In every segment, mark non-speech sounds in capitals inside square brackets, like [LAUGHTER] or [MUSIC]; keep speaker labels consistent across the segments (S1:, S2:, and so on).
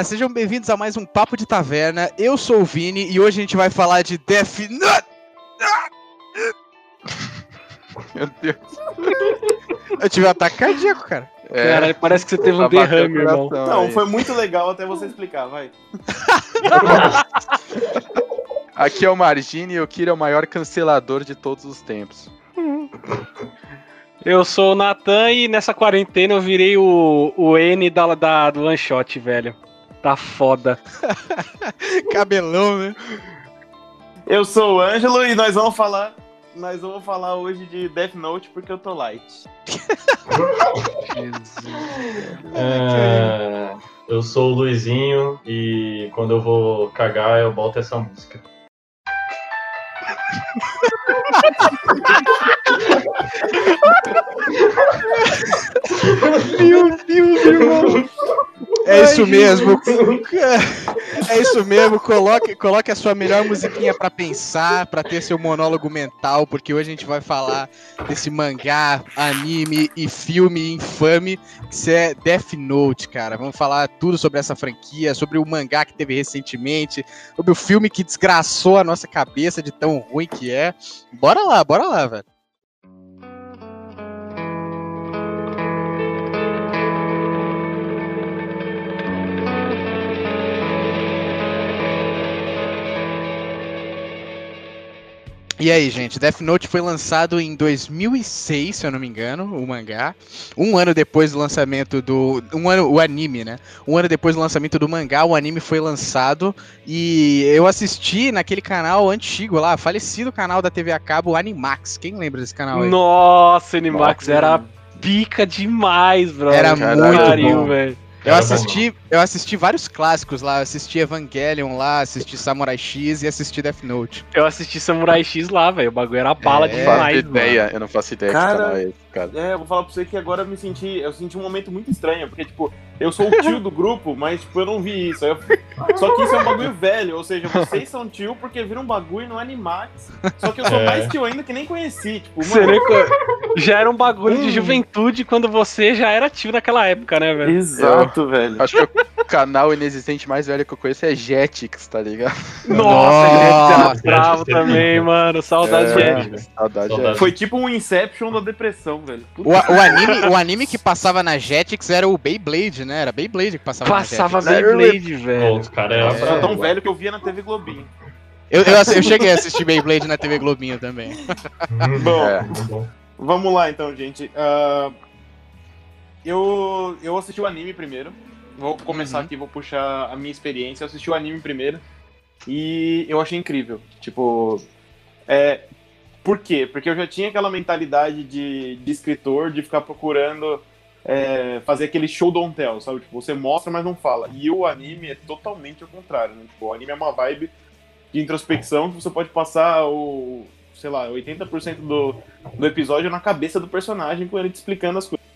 S1: Olá, sejam bem-vindos a mais um Papo de Taverna. Eu sou o Vini e hoje a gente vai falar de Death Note. [LAUGHS]
S2: Meu Deus.
S1: Eu tive um ataque cardíaco, cara.
S2: É,
S3: Cara, parece que você teve um
S2: tá
S3: derrame, irmão.
S4: Não,
S2: aí.
S4: foi muito legal até você explicar, vai. [LAUGHS]
S2: Aqui é o Margine e o Kira é o maior cancelador de todos os tempos.
S3: Eu sou o Natan e nessa quarentena eu virei o, o N da, da, do One Shot, velho. Tá foda. [LAUGHS]
S1: Cabelão, né?
S4: Eu sou o Ângelo e nós vamos falar. Nós vamos falar hoje de Death Note porque eu tô light. [LAUGHS]
S5: É, eu sou o Luizinho e quando eu vou cagar eu boto essa música.
S1: Meu Deus, irmão. [LAUGHS] É isso mesmo. É isso mesmo. Coloque, coloque a sua melhor musiquinha pra pensar, pra ter seu monólogo mental, porque hoje a gente vai falar desse mangá, anime e filme infame que é Death Note, cara. Vamos falar tudo sobre essa franquia, sobre o mangá que teve recentemente, sobre o filme que desgraçou a nossa cabeça de tão ruim que é. Bora lá, bora lá, velho. E aí, gente, Death Note foi lançado em 2006, se eu não me engano, o mangá. Um ano depois do lançamento do. Um ano, o anime, né? Um ano depois do lançamento do mangá, o anime foi lançado. E eu assisti naquele canal antigo lá, falecido canal da TV a cabo, Animax. Quem lembra desse canal aí?
S3: Nossa, Animax era pica demais, bro.
S1: Era
S2: muito
S3: Pariu,
S2: bom.
S3: velho.
S1: Eu assisti, eu assisti vários clássicos lá, eu assisti Evangelion lá, assisti Samurai X e assisti Death Note.
S3: Eu assisti Samurai X lá, velho. O bagulho era bala
S1: É,
S2: Eu não faço
S3: demais, mano.
S2: ideia, eu não faço ideia
S4: Cara,
S2: que canal é esse, cara.
S4: É, eu vou falar pra você que agora eu me senti. Eu senti um momento muito estranho, porque, tipo, eu sou o tio do grupo, mas, tipo, eu não vi isso. Eu- Só que isso é um bagulho velho, ou seja, vocês são tio porque viram um bagulho no Animax. Só que eu sou
S5: É.
S4: mais tio ainda que nem conheci. Tipo, mano.
S3: Já era um bagulho de
S4: Hum.
S3: juventude quando você já era tio naquela época, né, velho?
S4: Exato, velho.
S2: Acho que o canal inexistente mais velho que eu conheço é Jetix, tá ligado?
S3: Nossa, gente, era bravo
S5: Jetix
S3: também, mano. Saudades
S2: É.
S3: de
S5: Jetix.
S2: Saudade
S5: Saudade.
S2: é.
S4: Foi tipo um Inception da depressão, velho.
S1: O, o anime, o anime que passava na Jetix era o Beyblade, né? Era Beyblade que passava,
S3: Passava
S1: na Jetix.
S3: Beyblade,
S5: Pô,
S3: velho.
S5: os caras
S4: era
S5: bravo.
S4: tão velho que eu via na TV Globinho.
S1: Eu, eu, eu cheguei a assistir Beyblade na TV Globinho também.
S5: Hum,
S4: Bom,
S2: É.
S4: Vamos lá então, gente. Ah, eu, eu assisti o anime primeiro. Vou começar
S1: Uhum.
S4: aqui, vou puxar a minha experiência. Eu assisti o anime primeiro. E eu achei incrível. Tipo. É, por quê? Porque eu já tinha aquela mentalidade de, de escritor de ficar procurando é, fazer aquele show don't tell, sabe? Tipo, você mostra, mas não fala. E o anime é totalmente o contrário, né? Tipo, o anime é uma vibe de introspecção que você pode passar o, sei lá, 80% do, do episódio na cabeça do personagem com ele te explicando as coisas.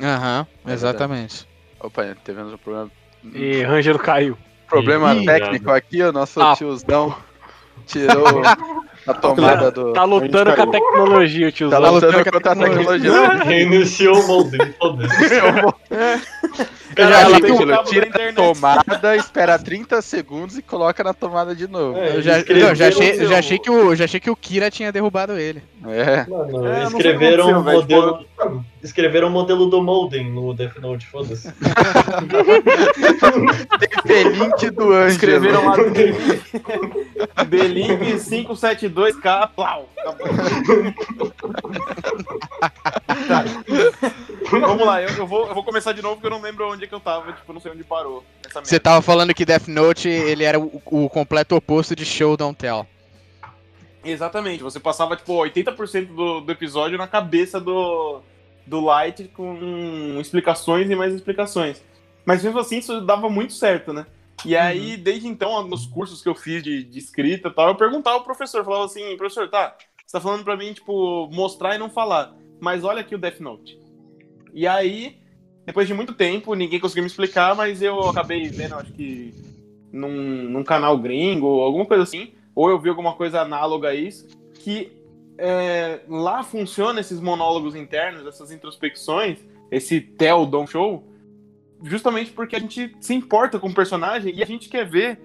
S1: Aham,
S2: É
S1: exatamente.
S2: Opa, tivemos um problema.
S3: E Rangelo caiu.
S2: Problema
S1: Ih,
S2: técnico aqui, o nosso
S3: Ah.
S2: tiozão [LAUGHS] tirou [LAUGHS] a tomada do.
S3: Tá lutando com a tecnologia,
S2: Tá
S3: tiozão.
S1: lutando
S2: lutando
S1: com a
S2: contra a
S1: tecnologia.
S5: Reiniciou o modem, foda-se. [LAUGHS]
S2: Eu já
S4: tem um cabo
S2: tira
S4: da
S2: tomada, espera 30 segundos e coloca na tomada de novo.
S5: É,
S1: Eu já, não, já, achei,
S4: seu-
S1: já, achei que o, já achei que o Kira tinha derrubado ele.
S2: É.
S5: Mano,
S4: É,
S5: escreveram o
S4: velho,
S5: modelo. Mano, Escreveram o modelo do modem no Death Note, foda-se. [LAUGHS]
S2: Link do Ângelo.
S4: Escreveram lá D-Link 572K, plau. Tá. Vamos lá, eu, eu vou, eu vou começar de novo porque eu não lembro onde que eu tava, tipo, não sei onde parou.
S1: Você tava falando que Death Note ele era o, o completo oposto de Show Don't Tell.
S4: Exatamente, você passava, tipo, 80% do, do episódio na cabeça do, do Light com explicações e mais explicações. Mas mesmo assim, isso dava muito certo, né? E aí, desde então, nos cursos que eu fiz de, de escrita e tal, eu perguntava ao professor, falava assim, professor, tá, você tá falando pra mim, tipo, mostrar e não falar, mas olha aqui o Death Note. E aí, depois de muito tempo, ninguém conseguiu me explicar, mas eu acabei vendo, acho que num, num canal gringo, alguma coisa assim, ou eu vi alguma coisa análoga a isso, que é, lá funciona esses monólogos internos, essas introspecções, esse Tell Don't Show, justamente porque a gente se importa com o personagem e a gente quer ver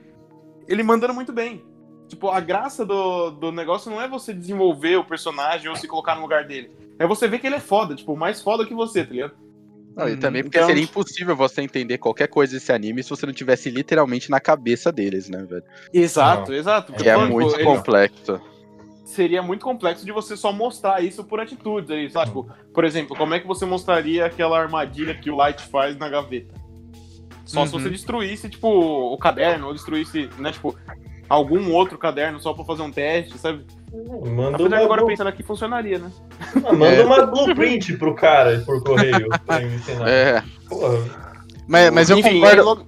S4: ele mandando muito bem. Tipo, a graça do, do negócio não é você desenvolver o personagem ou se colocar no lugar dele. É você ver que ele é foda, tipo, mais foda que você, tá ligado?
S2: Não, e
S1: Uhum.
S2: também porque
S4: Então-
S2: seria impossível você entender qualquer coisa desse anime se você não tivesse literalmente na cabeça deles, né, velho?
S4: Exato, exato.
S2: Que é
S4: Tipo,
S2: muito
S4: ele-
S2: complexo.
S4: seria muito complexo de você só mostrar isso por atitudes. Aí, sabe? Tipo, por exemplo, como é que você mostraria aquela armadilha que o Light faz na gaveta? Só se
S1: Uhum.
S4: você destruísse, tipo, o caderno, ou destruísse, né, tipo, algum outro caderno só pra fazer um teste, sabe?
S5: Manda
S4: Apesar
S5: uma,
S4: que agora pensando aqui funcionaria, né?
S5: Ah, manda
S1: É.
S5: uma blueprint pro cara por correio [LAUGHS] pra ensinar.
S2: É,
S5: Porra.
S1: Mas, mas eu
S4: Enfim,
S1: concordo.
S4: aí logo-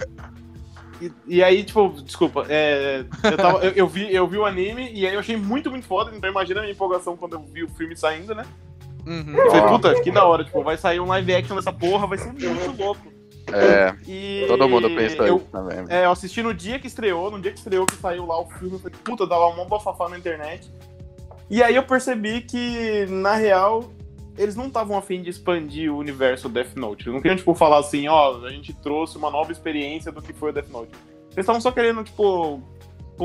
S4: E, e aí, tipo, desculpa, é, eu, tava- eu- eu vi, eu vi o anime e aí eu achei muito, muito foda, então imagina a minha empolgação quando eu vi o filme saindo, né?
S1: Uhum.
S4: Eu falei,
S2: Ó.
S4: puta, que da hora, tipo, vai sair um live action dessa porra, vai ser muito louco.
S2: É,
S4: E
S2: todo mundo pensou
S4: eu,
S2: isso também.
S4: é, eu assisti no dia que estreou, no dia que estreou que saiu lá o filme, eu falei, puta, dava uma bafafá na internet. E aí eu percebi que, na real, eles não estavam afim de expandir o universo Death Note. Eles não queriam, tipo, falar assim, ó, a gente trouxe uma nova experiência do que foi o Death Note. Eles estavam só querendo, tipo,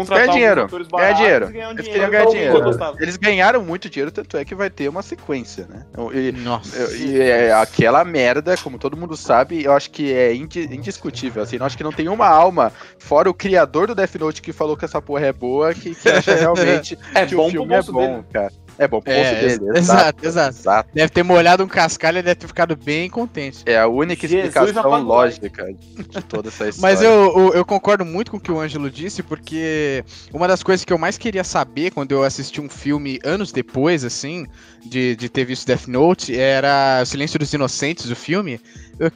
S4: contratar
S2: dinheiro,
S4: alguns atores
S2: ganhar
S4: baratos
S2: dinheiro.
S4: e um
S2: Eles
S4: dinheiro.
S2: queriam ganhar
S4: mundo
S2: dinheiro. Eles ganharam muito dinheiro, tanto é que vai ter uma sequência, né? E,
S1: Nossa.
S2: E é aquela merda, como todo mundo sabe, eu acho que é indi- indiscutível. Assim, eu acho que não tem uma alma, fora o criador do Death Note que falou que essa porra é boa, que, que acha [LAUGHS] realmente
S4: É
S2: que
S4: bom
S2: o filme é bom,
S4: dele.
S2: cara. É bom pro
S1: É,
S2: bolso dele.
S1: ex- exato, exato.
S2: exato.
S1: Deve ter molhado um cascalho e deve ter ficado bem contente.
S2: É a única
S4: Jesus
S2: explicação
S4: apagou.
S2: lógica de toda essa [LAUGHS] história.
S1: Mas eu, eu, eu concordo muito com o que o Ângelo disse, porque uma das coisas que eu mais queria saber quando eu assisti um filme anos depois, assim, de, de ter visto Death Note, era O Silêncio dos Inocentes, o filme.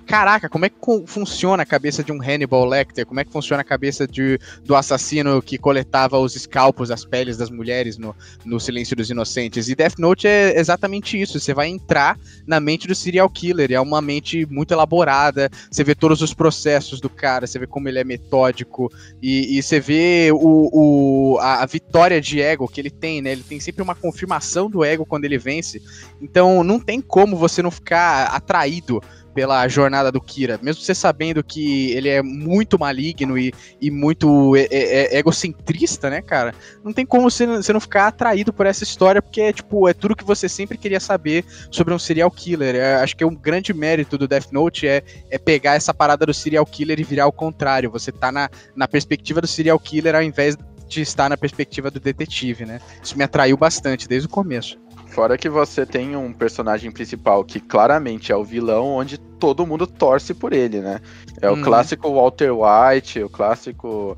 S1: Caraca, como é que funciona a cabeça de um Hannibal Lecter? Como é que funciona a cabeça de, do assassino que coletava os escalpos, as peles das mulheres no, no Silêncio dos Inocentes? E Death Note é exatamente isso. Você vai entrar na mente do serial killer. É uma mente muito elaborada. Você vê todos os processos do cara, você vê como ele é metódico e, e você vê o, o- a, a vitória de ego que ele tem, né? Ele tem sempre uma confirmação do ego quando ele vence. Então não tem como você não ficar atraído pela jornada do Kira, mesmo você sabendo que ele é muito maligno e, e muito é- é egocentrista, né, cara? Não tem como você, você não ficar atraído por essa história, porque é tipo, é tudo que você sempre queria saber sobre um serial killer. É, acho que é um grande mérito do Death Note é, é pegar essa parada do serial killer e virar ao contrário. Você tá na, na perspectiva do serial killer ao invés de estar na perspectiva do detetive, né? Isso me atraiu bastante desde o começo.
S2: Fora que você tem um personagem principal que claramente é o vilão, onde todo mundo torce por ele, né? É o
S1: Uhum.
S2: clássico Walter White, o clássico.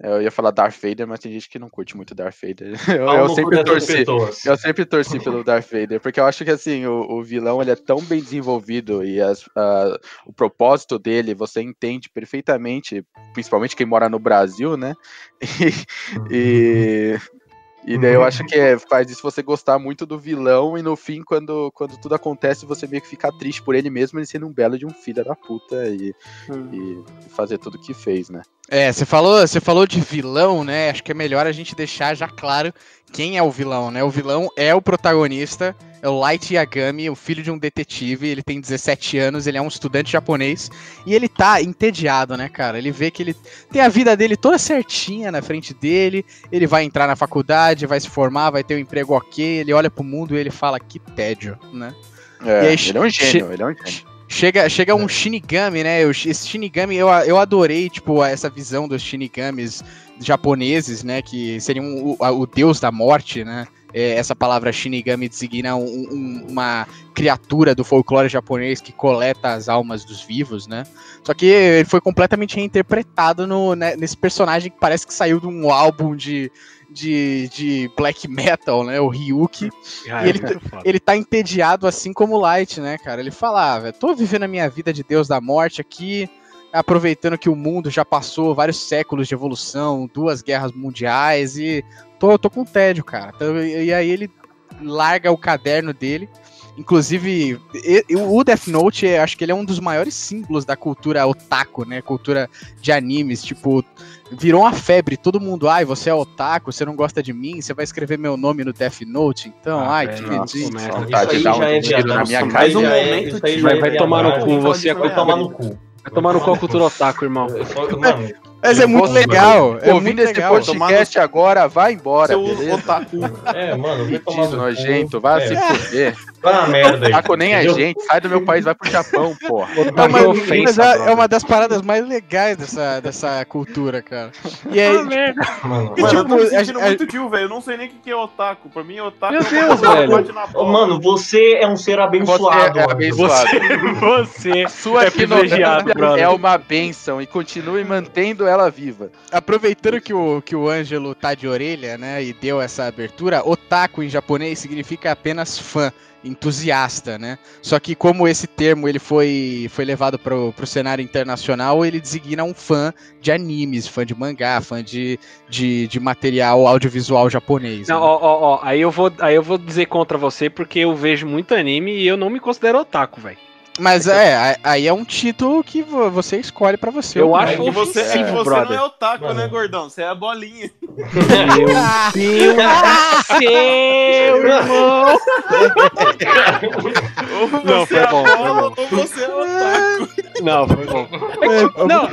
S2: Eu ia falar Darth Vader, mas tem gente que não curte muito Darth Vader. [LAUGHS] Eu, eu sempre torci. Eu sempre torci pelo [LAUGHS] Darth Vader, porque eu acho que assim, o, o vilão ele é tão bem desenvolvido e as- a- o propósito dele você entende perfeitamente, principalmente quem mora no Brasil, né? [LAUGHS] E, e, e daí eu acho que é- faz isso você gostar muito do vilão e no fim, quando, quando tudo acontece, você meio que fica triste por ele mesmo, ele sendo um belo de um filho da puta e, e fazer tudo que fez, né?
S1: É, você falou, você falou de vilão, né? Acho que é melhor a gente deixar já claro quem é o vilão, né? O vilão é o protagonista, é o Light Yagami, o filho de um detetive, ele tem 17 anos, ele é um estudante japonês e ele tá entediado, né, cara? Ele vê que ele tem a vida dele toda certinha na frente dele, ele vai entrar na faculdade, vai se formar, vai ter um emprego ok, ele olha pro mundo e ele fala que tédio, né?
S2: É,
S1: E aí,
S2: ele é um gênio, ele é um gênio.
S1: Chega, chega um Shinigami, né? Esse Shinigami, eu, eu adorei, tipo, essa visão dos Shinigamis japoneses, né? Que seriam o, o deus da morte, né? É, essa palavra Shinigami designa um- um- uma criatura do folclore japonês que coleta as almas dos vivos, né? Só que ele foi completamente reinterpretado no, né, nesse personagem que parece que saiu de um álbum de, de, de black metal, né? O Ryuki
S3: Ah,
S1: E ele-
S3: é
S1: ele tá entediado assim como o Light, né, cara? Ele fala, ah, velho, tô vivendo a minha vida de Deus da Morte aqui, aproveitando que o mundo já passou vários séculos de evolução, duas guerras mundiais e tô, tô com tédio, cara. Então, E, e aí ele larga o caderno dele. Inclusive, o Death Note, é- acho que ele é um dos maiores símbolos da cultura otaku, né? Cultura de animes, tipo, virou uma febre. Todo mundo, ai, você é otaku, você não gosta de mim, você vai escrever meu nome no Death Note, então,
S3: Ah,
S1: ai,
S3: velho,
S1: que
S3: nossa,
S1: ridículo.
S5: Isso
S2: de dar
S5: aí já
S2: um
S5: é Isso aí
S4: Mais um
S5: é-
S4: momento
S5: isso é
S3: Vai- vai tomar no cu, você é
S5: Vai tomar no cu.
S3: Vai tomar no cu a cultura otaku, irmão.
S5: Só- Mano,
S1: Mas é muito legal. É
S2: Ouvindo
S1: muito
S2: esse
S1: legal.
S2: podcast agora, vai embora,
S4: Seu
S2: beleza?
S4: otaku.
S5: é, mano, vai tomar no cu.
S2: nojento, vai
S5: É,
S2: se fuder.
S5: Vai uma merda aí.
S2: Taco nem a
S5: entendeu?
S2: gente, sai do meu país, vai pro Japão, porra.
S1: É
S3: é
S1: mas
S3: ofensa,
S1: é, é uma das paradas mais legais dessa, dessa cultura, cara. E aí, [LAUGHS]
S3: Ah, merda.
S5: Mano,
S1: E,
S4: Mano, eu
S1: tipo,
S4: tô me sentindo
S1: a-
S4: muito tio, velho. Eu não sei nem o que que é otaku. Pra mim, otaku
S3: Meu
S4: é
S3: Deus, velho.
S5: mano, você é um ser abençoado.
S2: Você é abençoado.
S3: Você. [LAUGHS]
S2: Sua
S3: É privilegiado,
S2: ignorância
S3: brother.
S2: é uma benção e continue mantendo ela viva.
S1: aproveitando que o, que o Ângelo tá de orelha, né, e deu essa abertura, otaku em japonês significa apenas fã, entusiasta, né? Só que como esse termo ele foi, foi levado pro, pro cenário internacional, ele designa um fã de animes, fã de mangá, fã de, de, de material audiovisual japonês.
S3: Não,
S1: né?
S3: ó, ó, ó, aí eu vou, aí eu vou dizer contra você porque eu vejo muito anime e eu não me considero otaku, velho.
S1: Mas é, a- aí é um título que vo- você escolhe pra você.
S3: Eu
S1: ou
S3: acho
S4: É
S1: não.
S4: que você, é que você
S3: brother.
S4: não é otaku,
S5: Mano.
S4: né, gordão? Você é a bolinha.
S3: Meu Deus, irmão!
S4: Ou
S3: Não,
S4: você
S3: foi
S4: é a
S3: bom, foi
S4: bola,
S3: bom.
S4: ou você é otaku.
S3: Não, foi bom.
S1: é,
S3: Não,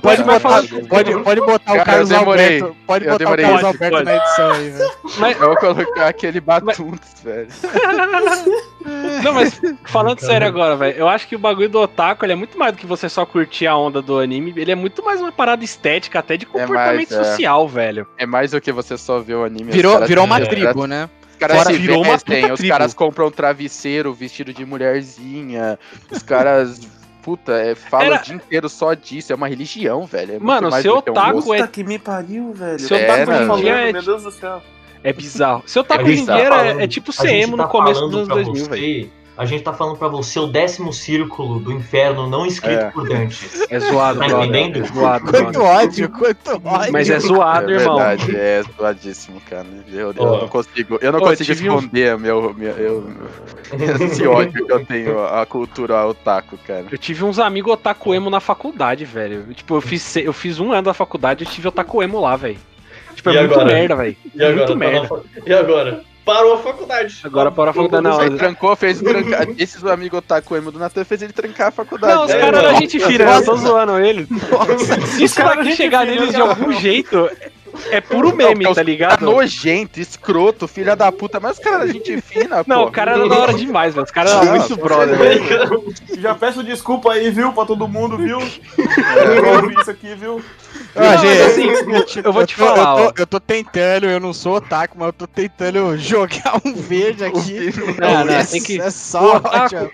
S1: Pode botar, pode, pode botar
S2: Cara,
S1: o Carlos
S2: eu demorei.
S1: Alberto. Pode
S2: Eu
S1: botar
S2: demorei.
S1: o Carlos
S3: Pode,
S1: Alberto
S3: pode.
S1: na edição aí, velho.
S3: mas,
S2: Eu vou colocar aquele Batuntos, velho. [LAUGHS]
S3: não, mas falando sério agora, velho, eu acho que o bagulho do otaku ele é muito mais do que você só curtir a onda do anime, ele é muito mais uma parada estética, até de comportamento
S2: mais, é.
S3: social, velho.
S2: É mais do que você só ver o anime.
S1: Virou,
S2: caras-
S1: virou uma tribo, né?
S2: Os caras
S3: Fora
S2: se
S3: virou uma
S2: vestem,
S3: puta
S2: os
S3: tribo.
S2: caras compram travesseiro vestido de mulherzinha, os caras. Puta, é, falam
S3: Era-
S2: o dia inteiro só disso, é uma religião, velho. É
S3: Mano,
S2: um
S3: otaku
S2: gosto.
S3: é-
S4: Puta que me pariu, velho.
S3: Seu
S2: É,
S4: otaku
S2: né,
S4: falando,
S3: velho?
S4: meu Deus do céu.
S3: É bizarro. Seu otaku
S5: A
S3: hoje
S5: gente
S3: em
S5: tá
S3: dia é- é, tipo
S5: gente
S3: emo
S5: tá
S3: no começo dos anos
S5: pra
S3: 2000,
S5: você-
S3: velho.
S5: A gente tá falando pra você o décimo círculo do inferno não escrito
S2: É.
S5: por Dante.
S3: É zoado,
S5: Tá
S3: brother.
S5: entendendo?
S3: É zoado,
S1: Quanto
S3: mano.
S1: ódio, quanto ódio.
S3: Mas é zoado,
S2: é
S3: irmão.
S2: verdade, é zoadíssimo, cara. Eu, eu
S5: Ó.
S2: não consigo, eu não
S3: Ó,
S2: consigo
S3: tive um-
S2: esconder meu, meu, eu- esse [LAUGHS] ódio que eu tenho à cultura otaku, cara.
S3: Eu tive uns amigos otaku emo na faculdade, velho. Tipo, eu fiz, eu fiz um ano da faculdade e tive otaku emo lá, velho. Tipo, é
S5: E
S3: muito
S5: agora?
S3: merda, velho.
S5: Agora?
S3: Muito
S5: tá na
S3: merda.
S5: fa- E agora? Parou a faculdade.
S3: Agora parou a faculdade, não.
S2: Aí trancou, fez [LAUGHS] trancar. Esses amigos otaku emo do Natan fez ele trancar a faculdade.
S3: Não, os
S5: É,
S3: caras da gente fina, eu tô zoando eles. Se isso
S4: cara
S3: daqui
S4: gente
S3: chegar neles de algum jeito, é puro
S2: Não,
S3: meme,
S2: porque
S3: tá
S2: os
S3: ligado?
S2: cara nojento, escroto, filha da puta. Mas os caras da gente fina,
S3: Não,
S2: pô.
S3: o cara era da hora demais, velho. Os caras eram
S2: Não,
S3: muito brother, velho.
S4: Já peço desculpa aí, viu, pra todo mundo, viu? [LAUGHS] Eu ouvi isso aqui, viu?
S1: Ah,
S3: Não,
S1: gente,
S3: assim, eu vou te
S1: tô-
S3: falar,
S1: eu tô, eu tô tentando, eu não sou otaku, mas eu tô tentando [LAUGHS] jogar um verde aqui.
S3: Não, não,
S1: é,
S3: tem que-
S1: é só
S3: o otaku-.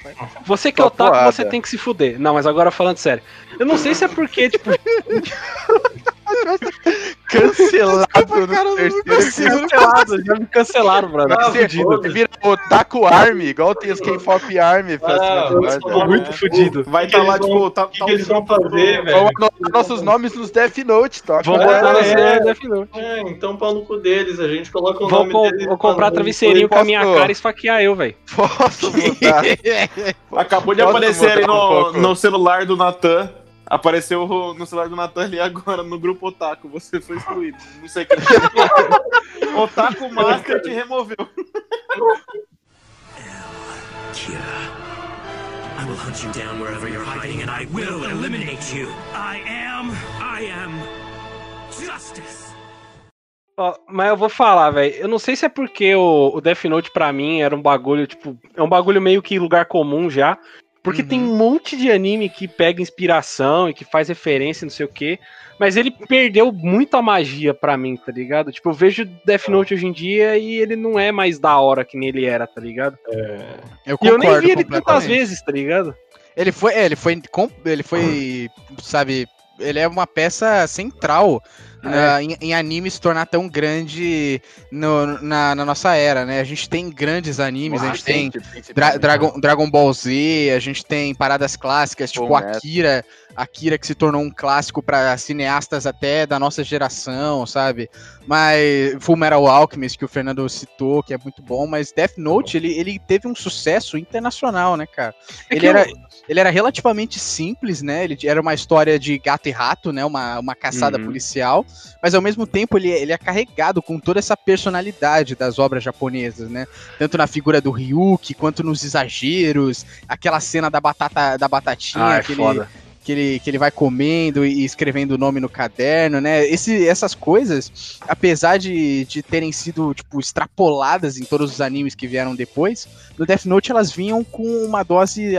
S3: Você que é otaku, você tem que se fuder. Não, mas agora falando sério. Eu não sei se é porque, tipo, [LAUGHS] [LAUGHS]
S2: Cancelado
S1: Cara, eu
S2: no
S1: não
S2: terceiro
S3: cancelaram, já me cancelaram, brother.
S2: Você
S5: fudido.
S2: vira Otaku Army, igual tem os K-Pop Army. pra
S5: Ah, tô
S3: muito fudido.
S4: Vai
S5: que
S4: estar lá,
S5: vão-
S4: tipo, tá,
S5: O que,
S4: tá
S5: que eles vão fazer, velho?
S2: Vamos anotar nossos nomes nos Death Note, tá?
S3: Vamos
S5: É,
S3: botar na
S5: é.
S3: série Death Note.
S5: É, então pau no cu deles, a gente coloca o nome
S3: com-
S5: deles.
S3: vou comprar travesseirinho com a minha cara e esfaquear eu, velho.
S2: Posso [LAUGHS] mudar?
S4: Acabou de aparecer ali no celular do Natan. Apareceu no celular do Natan ali agora, no grupo Otaku. Você foi excluído. Não sei quem. [LAUGHS] Otaku Master te removeu.
S6: Kira. I will hunt you down wherever you're hiding and I will eliminate you. I am. I am. Justice.
S3: Ó, mas eu vou falar, velho. Eu não sei se é porque o, o Death Note pra mim era um bagulho, tipo, é um bagulho meio que lugar comum já. Porque
S1: Uhum.
S3: tem um monte de anime que pega inspiração e que faz referência, não sei o quê. Mas ele perdeu muito a magia pra mim, tá ligado? Tipo, eu vejo Death Note hoje em dia e ele não é mais da hora que nem ele era, tá ligado?
S1: Eu
S3: E eu nem vi ele tantas vezes, tá ligado?
S1: Ele foi, é, ele foi, ele foi, sabe, ele é uma peça central na- em, em anime se tornar tão grande no- na, na nossa era, né? A gente tem grandes animes, a gente tem Dra- Dragon, Dragon Ball Z, a gente tem paradas clássicas, tipo. Akira, Akira que se tornou um clássico para cineastas até da nossa geração, sabe? Mas Full Metal Alchemist que o Fernando citou, que é muito bom, mas Death Note, ele, ele teve um sucesso internacional, né, cara?
S3: É
S1: ele era,
S3: eu-
S1: ele era relativamente simples, né? Ele era uma história de gato e rato, né? Uma, uma caçada
S2: Uhum.
S1: policial, mas ao mesmo tempo ele, ele é carregado com toda essa personalidade das obras japonesas, né? Tanto na figura do Ryuki, quanto nos exageros, aquela cena da batata da batatinha,
S3: Ah, é
S1: aquele,
S3: foda.
S1: Que ele, que ele vai comendo e escrevendo o nome no caderno, né? Esse, essas coisas, apesar de, de terem sido, tipo, extrapoladas em todos os animes que vieram depois, no Death Note elas vinham com uma dose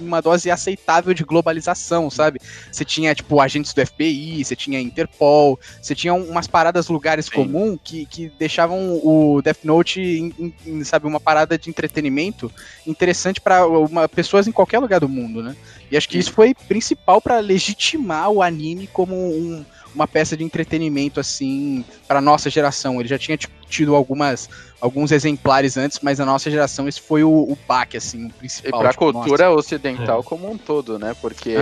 S1: uma dose aceitável de globalização, sabe? Você tinha, tipo, agentes do FBI, você tinha Interpol, você tinha umas paradas lugares comuns que, que deixavam o Death Note, em, em, sabe, uma parada de entretenimento interessante para pessoas em qualquer lugar do mundo, né? E acho que isso foi principal para legitimar o anime como um, uma peça de entretenimento assim para nossa geração. Ele já tinha tido algumas alguns exemplares antes, mas na nossa geração esse foi o, o baque assim, o principal.
S2: E para a tipo, cultura nossa. ocidental é. como um todo, né? Porque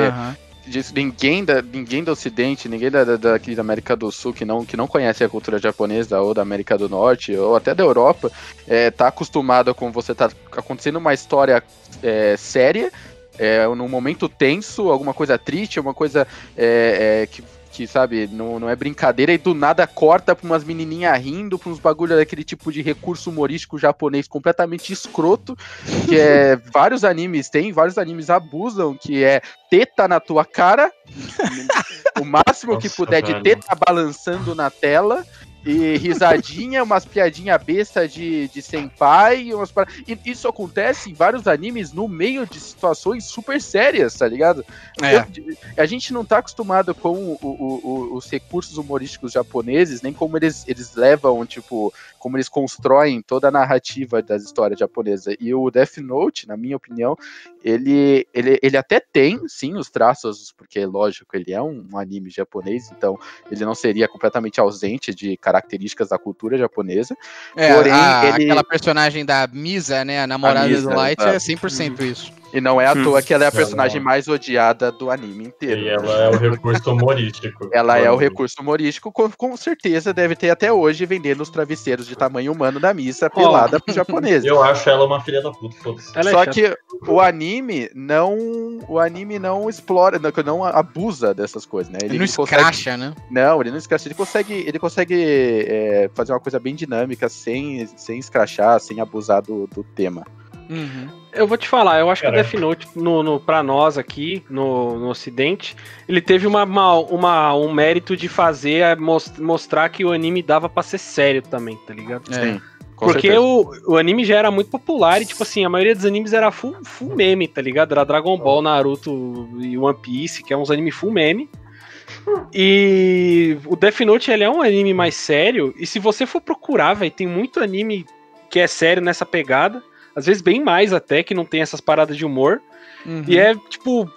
S2: ninguém da, ninguém do Ocidente, ninguém da, da, daqui da América do Sul que não, que não conhece a cultura japonesa ou da América do Norte ou até da Europa, é, tá acostumado com você tá acontecendo uma história é, séria é, num momento tenso, alguma coisa triste, alguma coisa é, é, que, que, sabe, não, não é brincadeira, e do nada corta pra umas menininhas rindo, pra uns bagulho daquele tipo de recurso humorístico japonês completamente escroto, que é [LAUGHS] vários animes têm, vários animes abusam, que é teta na tua cara, [LAUGHS] o máximo Nossa, que puder velho. de teta balançando na tela, e risadinha, umas piadinha besta de, de senpai, umas e isso acontece em vários animes no meio de situações super sérias, tá ligado? É. Eu, a gente não tá acostumado com o, o, o, os recursos humorísticos japoneses, nem como eles, eles levam, tipo, como eles constroem toda a narrativa das histórias japonesas. E o Death Note, na minha opinião, ele, ele, ele até tem, sim, os traços, porque, lógico, ele é um, um anime japonês, então ele não seria completamente ausente de características da cultura japonesa.
S1: É, porém, a, ele... aquela personagem da Misa, né, a namorada a Misa, do Light, é 100% isso.
S2: E não é à toa que ela é a personagem mais odiada do anime inteiro.
S5: E ela é o recurso humorístico. [LAUGHS]
S2: ela é o recurso humorístico, com, com, certeza deve ter até hoje vendendo os travesseiros de tamanho humano da missa pelada oh. pro japonês.
S5: Eu acho ela uma filha da puta,
S2: Só é que o anime não. O anime não explora, não, não abusa dessas coisas, né?
S1: Ele, ele não escracha, consegue, né?
S2: Não, ele não escracha. Ele consegue, ele consegue é, fazer uma coisa bem dinâmica, sem, sem escrachar, sem abusar do, do tema.
S3: Uhum. Eu vou te falar, eu acho Caramba. que o Death Note, no, no, pra nós aqui, no, no Ocidente, ele teve uma, uma, uma um mérito de fazer, é, mostrar que o anime dava pra ser sério também, tá ligado?
S2: É. Sim.
S3: Porque o, o anime já era muito popular e, tipo assim, a maioria dos animes era full, full meme, tá ligado? Era Dragon Ball, Naruto e One Piece, que é uns animes full meme. E o Death Note, ele é um anime mais sério, e se você for procurar, velho, tem muito anime que é sério nessa pegada às vezes bem mais até, que não tem essas paradas de humor. Uhum. E é, tipo,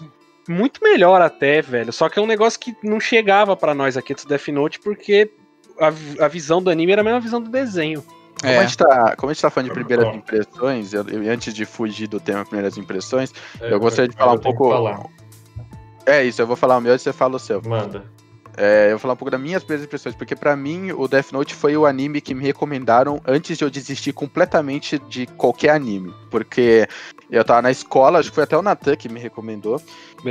S3: muito melhor até, velho. Só que é um negócio que não chegava para nós aqui do Death Note, porque a, a visão do anime era a mesma visão do desenho.
S2: Como, é. a gente tá, como a gente tá falando de primeiras impressões, eu, eu, antes de fugir do tema primeiras impressões, é, eu gostaria de falar um pouco. Falar. É isso, eu vou falar o meu e você fala o seu.
S5: Manda.
S2: É, eu vou falar um pouco das minhas primeiras impressões, porque para mim o Death Note foi o anime que me recomendaram antes de eu desistir completamente de qualquer anime. Porque eu tava na escola, acho que foi até o Natan que me recomendou.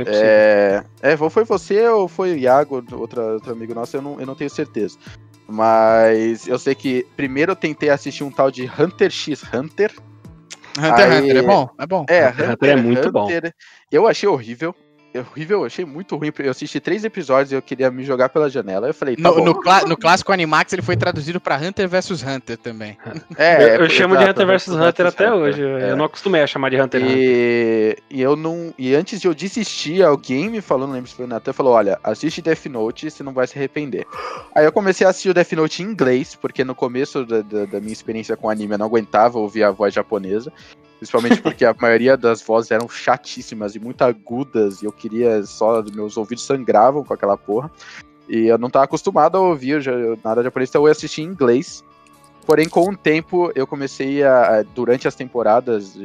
S2: É, é, foi você ou foi o Iago, outro, outro amigo nosso, eu não, eu não tenho certeza. Mas eu sei que primeiro eu tentei assistir um tal de Hunter x Hunter.
S1: Hunter x Hunter é bom, é bom.
S2: É, Hunter, Hunter é muito Hunter, bom. Eu achei horrível horrível, eu achei muito ruim. Eu assisti três episódios e eu queria me jogar pela janela. Eu falei, tá
S1: no, no, no, clássico Animax ele foi traduzido pra Hunter vs Hunter também. [LAUGHS]
S3: É, eu, eu chamo de Hunter vs Hunter até hoje. É. Eu não acostumei a chamar de Hunter
S2: x Hunter. E eu não. E antes de eu desistir, alguém me falou, não lembro se foi o Nathan, falou: olha, assiste Death Note, você não vai se arrepender. Aí eu comecei a assistir o Death Note em inglês, porque no começo da, da, da minha experiência com anime eu não aguentava ouvir a voz japonesa. Principalmente porque a maioria das vozes eram chatíssimas e muito agudas, e eu queria só. Meus ouvidos sangravam com aquela porra. E eu não estava acostumado a ouvir já, nada japonês, então eu assisti em inglês. Porém, com o tempo, eu comecei a. Durante as temporadas.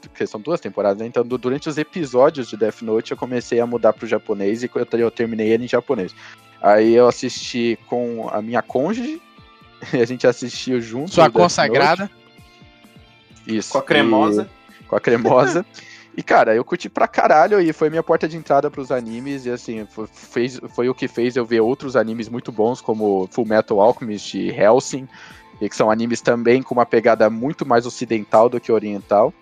S2: Porque são duas temporadas, né? Então, durante os episódios de Death Note, eu comecei a mudar pro japonês e eu terminei ele em japonês. Aí eu assisti com a minha cônjuge, [LAUGHS] a gente assistiu junto.
S1: Sua consagrada. Note.
S2: Isso.
S4: Com a cremosa.
S2: E, com a cremosa. E, cara, eu curti pra caralho e foi minha porta de entrada pros animes. E, assim, foi, fez, foi o que fez eu ver outros animes muito bons, como Full Metal Alchemist e Helsing, e que são animes também com uma pegada muito mais ocidental do que oriental.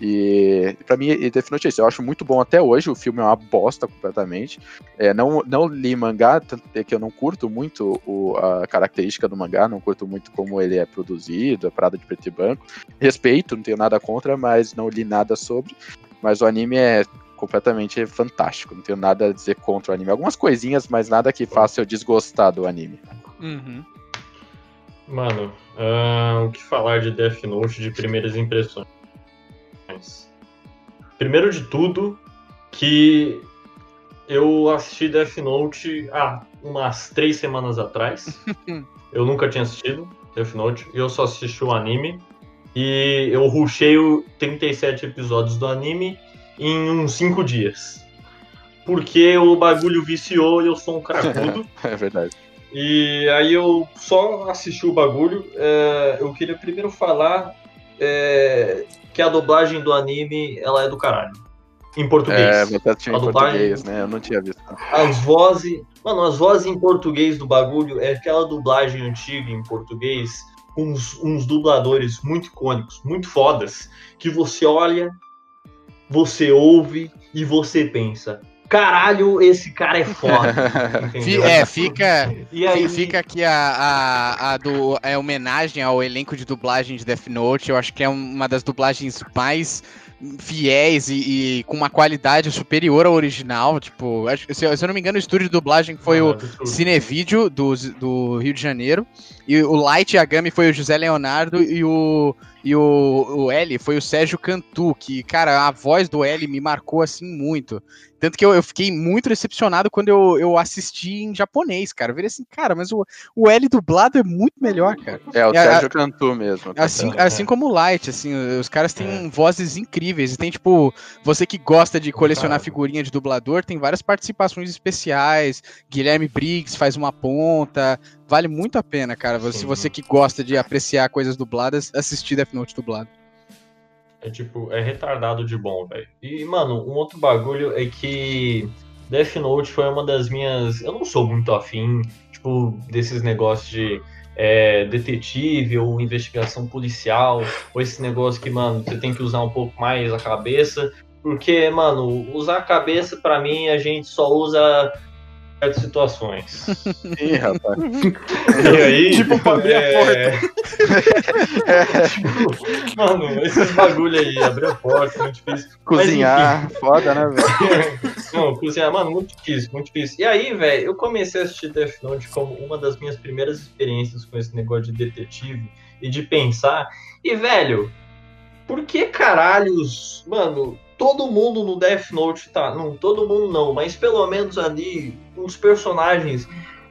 S2: E pra mim, Death Note é isso. Eu acho muito bom até hoje. O filme é uma bosta completamente. É, não, não li mangá, tanto é que eu não curto muito o, a característica do mangá, não curto muito como ele é produzido, a parada de preto e branco. Respeito, não tenho nada contra, mas não li nada sobre. Mas o anime é completamente fantástico. Não tenho nada a dizer contra o anime. Algumas coisinhas, mas nada que faça eu desgostar do anime.
S1: Uhum.
S5: Mano, ah, o que falar de Death Note de primeiras impressões? Primeiro de tudo, que eu assisti Death Note há umas três semanas atrás. [LAUGHS] eu nunca tinha assistido Death Note, e eu só assisti o anime. E eu rushei o 37 episódios do anime em uns 5 dias. Porque o bagulho viciou e eu sou um cracudo. [LAUGHS]
S2: É verdade.
S5: E aí eu só assisti o bagulho. é, eu queria primeiro falar é, que a dublagem do anime ela é do caralho. Em
S2: É,
S5: português.
S2: você tinha
S5: A
S2: em português, né? Eu não tinha visto.
S5: As vozes. Mano, as vozes em português do bagulho é aquela dublagem antiga em português, com uns, uns dubladores muito icônicos, muito fodas, que você olha, você ouve e você pensa. Caralho, esse cara é foda. [LAUGHS]
S1: É, fica.
S5: E aí,
S1: Fica aqui a, a, a do, é homenagem ao elenco de dublagem de Death Note. Eu acho que é uma das dublagens mais fiéis e, e com uma qualidade superior ao original. Tipo, acho- se, eu- se eu não me engano, o estúdio de dublagem foi o
S5: Mano,
S1: Cinevídeo do, do Rio de Janeiro. E o Light Yagami foi o José Leonardo e o. E o, o L foi o Sérgio Cantu, que, cara, a voz do L me marcou assim muito. Tanto que eu, eu fiquei muito decepcionado quando eu, eu assisti em japonês, cara. Eu virei assim, cara, mas o, o L dublado é muito melhor, cara.
S2: É, o
S1: É,
S2: Sérgio Cantu mesmo.
S1: Assim,
S5: É,
S1: assim como o Light, assim, os caras têm
S5: É.
S1: vozes incríveis. E tem, tipo, você que gosta de colecionar figurinha de dublador, tem várias participações especiais. Guilherme Briggs faz uma ponta. Vale muito a pena, cara. Se
S5: Sim.
S1: você que gosta de apreciar coisas dubladas, assistir Death Note dublado.
S5: É tipo, é retardado de bom, velho. E, mano, um outro bagulho é que Death Note foi uma das minhas. Eu não sou muito afim, tipo, desses negócios de é, detetive ou investigação policial, ou esse negócio que, mano, você tem que usar um pouco mais a cabeça. Porque, mano, usar a cabeça, pra mim, a gente só usa certas situações. [LAUGHS]
S2: Ih, rapaz.
S5: E aí.
S4: Tipo, pra abrir a
S5: é, [LAUGHS] tipo, mano, esses bagulho aí, abrir a porta, muito difícil.
S2: Cozinhar, foda, né, velho? [LAUGHS]
S5: Não, cozinhar, mano, muito difícil, muito difícil. E aí, velho, eu comecei a assistir Death Note como uma das minhas primeiras experiências com esse negócio de detetive e de pensar. E, velho, por que caralhos, mano, todo mundo no Death Note tá. Não, todo mundo não, mas pelo menos ali, os personagens.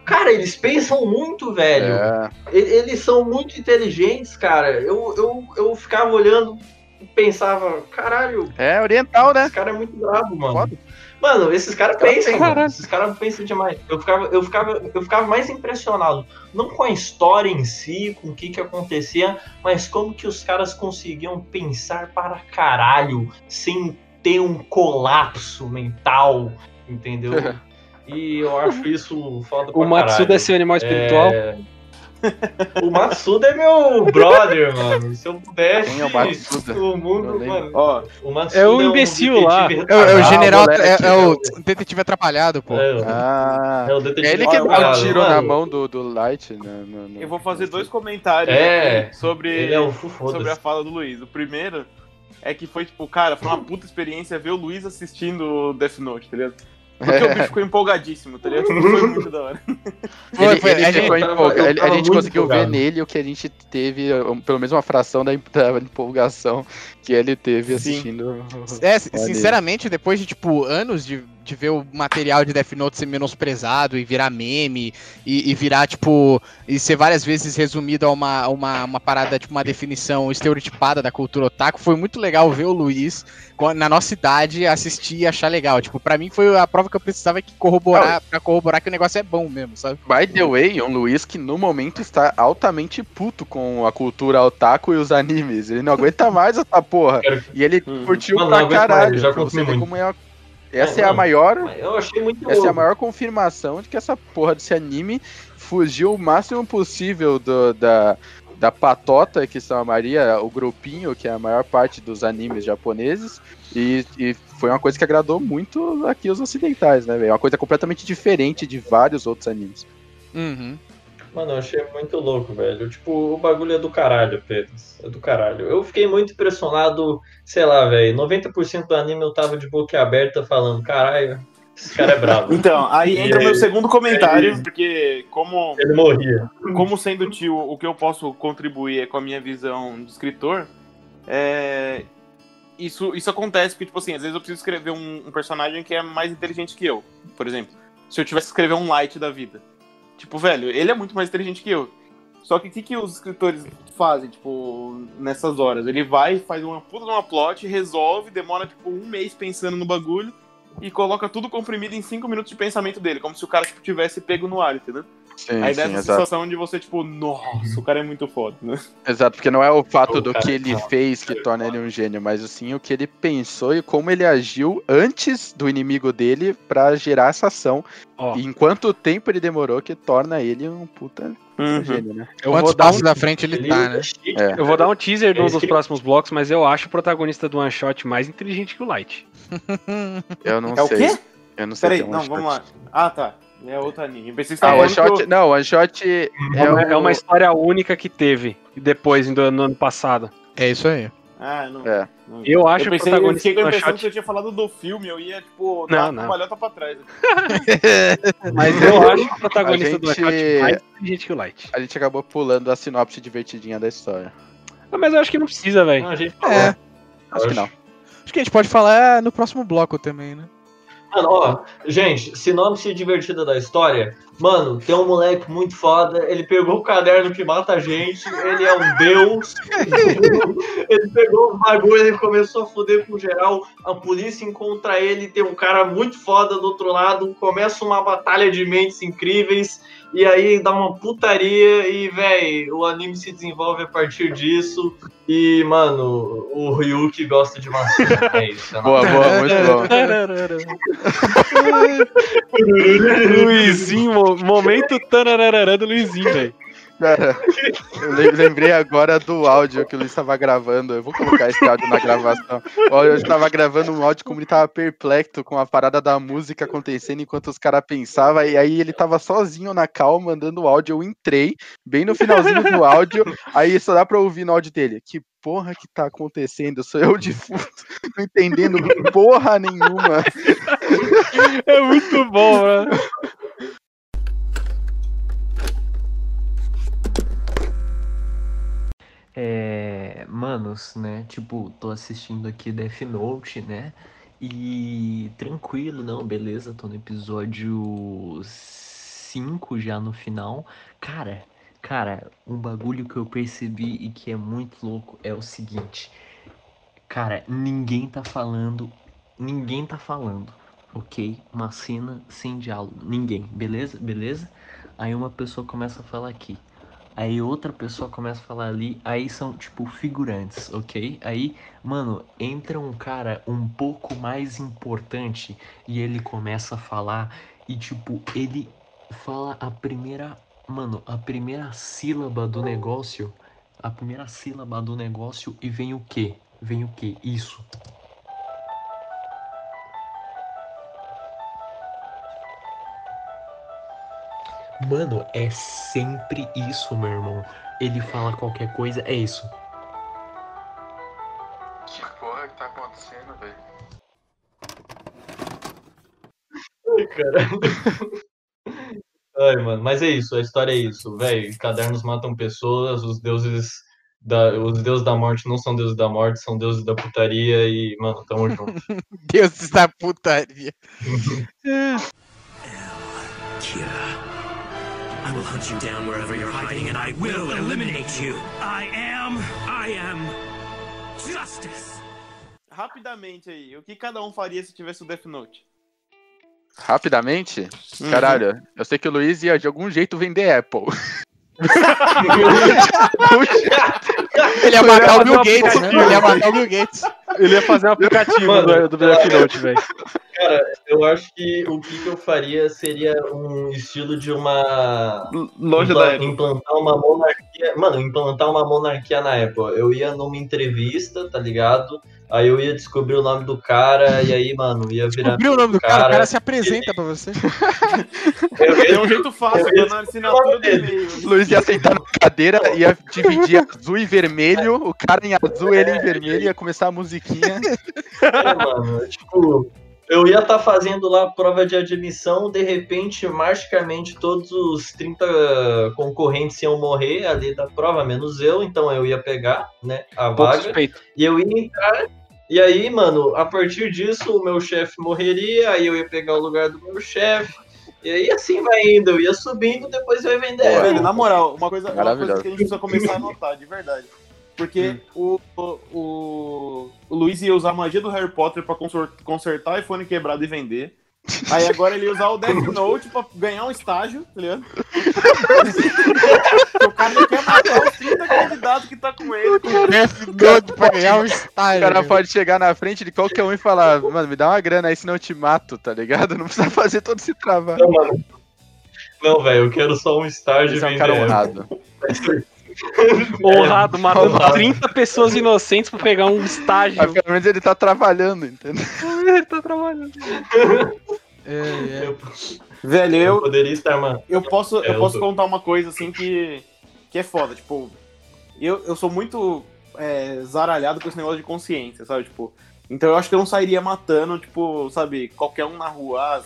S5: Cara, eles pensam muito, velho.
S2: É,
S5: Eles são muito inteligentes, cara. Eu, eu, eu ficava olhando e pensava, caralho,
S2: é oriental, né?
S5: esse cara é muito brabo, mano.
S2: Foda.
S5: Mano, esses caras pensam, mano. Esses caras pensam demais. Eu ficava, eu, ficava, eu ficava mais impressionado, não com a história em si, com o que que acontecia, mas como que os caras conseguiam pensar para caralho, sem ter um colapso mental, entendeu? [LAUGHS] E eu acho isso foda pra
S3: O Matsuda
S5: caralho.
S3: é seu animal espiritual?
S5: É... O Matsuda é meu brother, mano. Se eu pudesse,
S2: Quem é o Matsuda?
S5: o mundo, mano.
S4: Ó,
S5: O Matsuda
S3: É o
S5: um
S3: imbecil lá.
S1: É, o- é o
S2: Ah,
S1: general,
S2: moleque,
S1: é, é o
S5: é
S1: detetive atrapalhado, pô.
S5: É,
S2: Ah,
S5: é o detetive
S2: é ele que dá o
S5: atrapalhado,
S2: tiro
S5: mano.
S2: na mão do, do Light. né, no- no-
S4: eu vou fazer dois comentários
S5: É.
S4: aqui sobre,
S5: é o
S4: sobre a fala do Luiz. O primeiro é que foi, tipo, cara, foi uma puta experiência ver o Luiz assistindo Death Note, tá ligado? Porque o bicho [LAUGHS] ficou empolgadíssimo, tá ligado? Tipo, Foi muito da hora.
S1: Foi,
S2: Ele,
S1: foi,
S2: ele
S1: a gente-
S2: ficou
S5: eu tava-
S2: empolga-
S5: eu
S2: ele- a gente conseguiu ver
S5: empolgado.
S2: nele o que a gente teve, pelo menos uma fração da, em- da empolgação que ele teve
S4: Sim.
S2: assistindo.
S1: É, sinceramente, depois de, tipo, anos de, de ver o material de Death Note ser menosprezado e virar meme e, e virar, tipo, e ser várias vezes resumido a uma, uma, uma parada, tipo, uma definição estereotipada da cultura otaku, foi muito legal ver o Luiz na nossa idade assistir e achar legal. Tipo, pra mim foi a prova que eu precisava que corroborar, pra corroborar que o negócio é bom mesmo, sabe?
S2: By the way, um Luiz que no momento está altamente puto com a cultura otaku e os animes. Ele não aguenta mais essa porra. E ele
S4: Hum.
S2: curtiu
S5: Mano,
S2: pra
S5: mais,
S2: caralho.
S5: já
S2: pra você
S5: consumi
S2: ver
S5: muito.
S2: como é a- Essa é,
S5: É,
S2: a maior.
S5: Eu achei muito
S2: Essa é a maior confirmação de que essa porra desse anime fugiu o máximo possível do, da, da Patota, que são a Maria, o grupinho, que é a maior parte dos animes japoneses, e, e foi uma coisa que agradou muito aqui os ocidentais, né, velho? É uma coisa completamente diferente de vários outros animes.
S1: Uhum.
S5: Mano, eu achei muito louco, velho. Tipo, o bagulho é do caralho, Pedro. É do caralho. Eu fiquei muito impressionado, sei lá, velho. 90% do anime eu tava de boca aberta falando, caralho, esse cara é brabo. [LAUGHS]
S4: Então, aí entra o meu segundo comentário,
S5: aí-
S4: porque como,
S5: Ele morria.
S4: como sendo tio, o que eu posso contribuir é com a minha visão de escritor, é... Isso, isso acontece porque, tipo assim, às vezes eu preciso escrever um, um personagem que é mais inteligente que eu, por exemplo. Se eu tivesse que escrever um light da vida. Tipo, velho, ele é muito mais inteligente que eu. Só que o que, que os escritores fazem, tipo, nessas horas? Ele vai, faz uma puta de uma plot, resolve, demora, tipo, um mês pensando no bagulho e coloca tudo comprimido em cinco minutos de pensamento dele, como se o cara, tipo, tivesse pego no ar, entendeu?
S2: Sim,
S4: Aí dá
S2: sim,
S4: essa
S2: exato.
S4: sensação de você, tipo, nossa, o cara é muito foda, né?
S2: Exato, porque não é o fato
S5: O
S2: do que
S5: é
S2: ele
S5: foda.
S2: fez que torna ele um gênio, mas sim o que ele pensou e como ele agiu antes do inimigo dele pra gerar essa ação.
S3: Ó.
S2: E em quanto tempo ele demorou que torna ele um puta
S4: Uhum.
S2: gênio, né?
S3: Eu
S1: Quantos
S3: vou, dar
S1: passos
S3: um,
S1: da frente ele
S5: Ele
S1: tá,
S5: usa
S1: né?
S2: É.
S3: eu vou dar um teaser um
S5: Esse
S3: dos próximos blocos, mas eu acho o protagonista do One Shot mais inteligente que o Light.
S2: Eu não
S4: É o
S2: sei.
S4: quê?
S2: Eu não sei.
S4: Peraí,
S2: o que é
S4: não, vamos lá. Ah, tá. É outro anime. Eu pensei que
S2: Ah, one
S4: que
S2: shot. Não, one shot é,
S3: É uma,
S2: o-
S3: é uma história única que teve e depois do, no ano passado.
S1: É isso aí.
S4: eu- Ah, não.
S2: É.
S4: não.
S3: Eu acho
S4: eu
S3: o
S4: pensei, eu
S3: protagonista
S4: fiquei com a impressão que
S3: Shot,
S4: você tinha falado do filme, eu ia, tipo,
S3: Não,
S4: uma balhota pra trás. [LAUGHS]
S3: mas eu acho o protagonista do One
S2: A
S3: Shot
S2: gente-
S3: mais inteligente que o Light.
S2: A gente acabou pulando a sinopse divertidinha da história.
S3: Ah, Mas eu acho que não precisa, velho.
S5: Gente
S1: É.
S2: Acho que não.
S1: Acho que a gente pode falar é, no próximo bloco também, né?
S5: Mano, ó, gente, sinopse divertida da história. Mano, tem um moleque muito foda. Ele pegou o caderno que mata a gente. Ele é um deus. [LAUGHS] ele pegou o bagulho, ele começou a foder com geral. A polícia encontra ele. Tem um cara muito foda do outro lado. Começa uma batalha de mentes incríveis. E aí dá uma putaria. E, véi, o anime se desenvolve a partir disso. E, mano, o Ryuki gosta de maçã. É isso. É
S2: Boa, boa, muito bom. [LAUGHS]
S3: Luizinho, mo- momento tarararara do Luizinho, velho.
S2: Cara, eu lem- lembrei agora do áudio que o Luiz estava gravando. Eu vou colocar esse áudio na gravação. Olha, eu estava gravando um áudio como ele tava perplexo com a parada da música acontecendo enquanto os caras pensavam. E aí ele tava sozinho na cal mandando o áudio. Eu entrei bem no finalzinho do áudio. Aí só dá pra ouvir no áudio dele. Que porra que tá acontecendo? Sou eu de fundo, não entendendo porra nenhuma.
S3: É muito bom, mano.
S7: É, manos, né? Tipo, tô assistindo aqui Death Note, né? E tranquilo, não, beleza, tô no episódio 5 já no final. Cara, cara, um bagulho que eu percebi e que é muito louco é o seguinte. Cara, ninguém tá falando, ninguém tá falando, ok? Uma cena sem diálogo, ninguém, beleza? Beleza? Aí uma pessoa começa a falar aqui. Aí outra pessoa começa a falar ali, aí são tipo figurantes, ok? Aí, mano, entra um cara um pouco mais importante e ele começa a falar e tipo, ele fala a primeira, mano, a primeira sílaba do negócio, a primeira sílaba do negócio e vem o quê? Vem o quê? Isso. Mano, é sempre isso, meu irmão. Ele fala qualquer coisa, é isso.
S2: Que porra que tá acontecendo, velho?
S5: Ai, cara. Ai, mano, mas é isso, a história é isso, velho. Cadernos matam pessoas, os deuses da, os deuses da morte não são deuses da morte, são deuses da putaria e, mano, tamo junto. [LAUGHS]
S1: Deus da putaria.
S6: Kira. [LAUGHS] I will hunt you down wherever you're hiding and I will eliminate you. I am. I am. Justice.
S4: Rapidamente aí, o que cada um faria se tivesse o Death Note?
S2: Rapidamente?
S4: Uhum.
S2: Caralho, eu sei que o Luiz ia de algum jeito vender Apple. [LAUGHS]
S1: Ele ia matar o Bill Gates, né? Ele ia matar o Bill Gates.
S3: Ele ia fazer um aplicativo
S5: Mano,
S3: do, do Death Note, velho.
S5: Cara, eu acho que o que, que eu faria seria um estilo de uma.
S4: Longe
S5: impla-
S4: da época.
S5: implantar uma monarquia. Mano, implantar uma monarquia na Apple. Eu ia numa entrevista, tá ligado? Aí eu ia descobrir o nome do cara, e aí, mano, ia virar.
S1: Descobriu o nome do cara, o
S5: cara.
S1: cara se apresenta pra você. [LAUGHS]
S5: Eu
S4: Tem
S5: ia
S4: um jeito fácil,
S5: Eu ia-
S4: dando a assinatura e-mail.
S2: Luiz ia sentar na cadeira, ia dividir azul e vermelho, o cara em azul, ele em vermelho, ia começar a musiquinha.
S5: É, mano, tipo, eu ia estar fazendo lá a prova de admissão, de repente, magicamente, todos os 30 concorrentes iam morrer ali da prova, menos eu, então eu ia pegar, né, a
S3: Pouco
S5: vaga,
S3: suspeito.
S5: e eu ia entrar, e aí, mano, a partir disso, o meu chefe morreria, aí eu ia pegar o lugar do meu chefe, e aí assim vai indo, eu ia subindo, depois eu ia vender.
S2: Boa.
S4: Velho, na moral, uma coisa, uma coisa que a gente precisa começar a notar, de verdade. Porque o, o, o, o Luiz ia usar a magia do Harry Potter pra consertar iPhone quebrado e vender. Aí agora ele ia usar o Death [LAUGHS] Note pra ganhar um estágio, tá ligado? [LAUGHS] O cara não quer matar os 30 candidatos que tá com ele.
S1: Death Note pra ganhar um
S2: O
S1: estágio.
S2: cara pode chegar na frente de qualquer um e falar, mano, me dá uma grana aí, senão eu te mato, tá ligado? Não precisa fazer todo esse trabalho.
S5: Não, mano. Não, velho, eu quero só um estágio
S2: Esse é um
S5: e
S2: cara honrado. [LAUGHS] [LAUGHS]
S3: Honrado, matando
S5: honrado.
S3: 30 pessoas inocentes pra pegar um estágio.
S2: Mas pelo menos ele tá trabalhando, entendeu? [LAUGHS]
S3: Ele tá trabalhando.
S1: É, é.
S5: Eu,
S4: Velho,
S5: eu
S4: eu,
S5: poderia estar, mano.
S4: eu posso,
S5: É,
S4: eu posso contar uma coisa assim que, que é foda. Tipo, eu, eu sou muito é, zaralhado com esse negócio de consciência, sabe? Tipo, então eu acho que eu não sairia matando, tipo, sabe, qualquer um na rua. ah,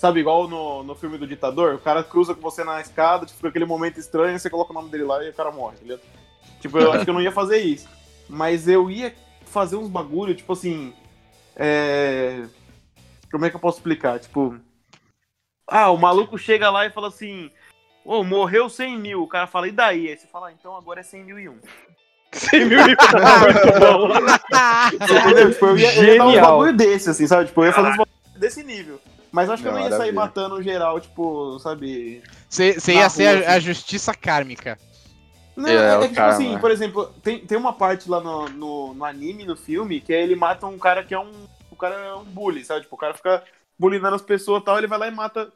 S4: Sabe, igual no, no filme do ditador, o cara cruza com você na escada, tipo, aquele momento estranho, você coloca o nome dele lá e o cara morre, tá ligado? Tipo, eu acho que eu não ia fazer isso. Mas eu ia fazer uns bagulho, tipo assim. É... Como é que eu posso explicar? Tipo. Ah, o maluco chega lá e fala assim. Ô, morreu 100 mil. O cara fala, e daí? Aí você fala, ah, então agora é 100 mil e um.
S3: 100 mil e muito bom. [LAUGHS]
S4: Entendeu? Tipo, eu ia, eu ia dar uns
S3: Genial.
S4: bagulho desse, assim, sabe? Tipo, eu ia fazer uns bagulho desse nível. Mas acho que eu não ia sair matando geral, tipo, sabe.
S1: Você você ia ser
S4: rua,
S1: a,
S4: assim.
S1: a justiça kármica.
S4: Não,
S2: É,
S4: é,
S2: o
S4: que, tipo
S2: cara,
S4: assim, por exemplo, tem, tem uma parte lá no, no, no anime, no filme, que é ele mata um cara que é um. O cara é um bully, sabe? Tipo, o cara fica bulinando as pessoas e tal, ele vai lá e mata.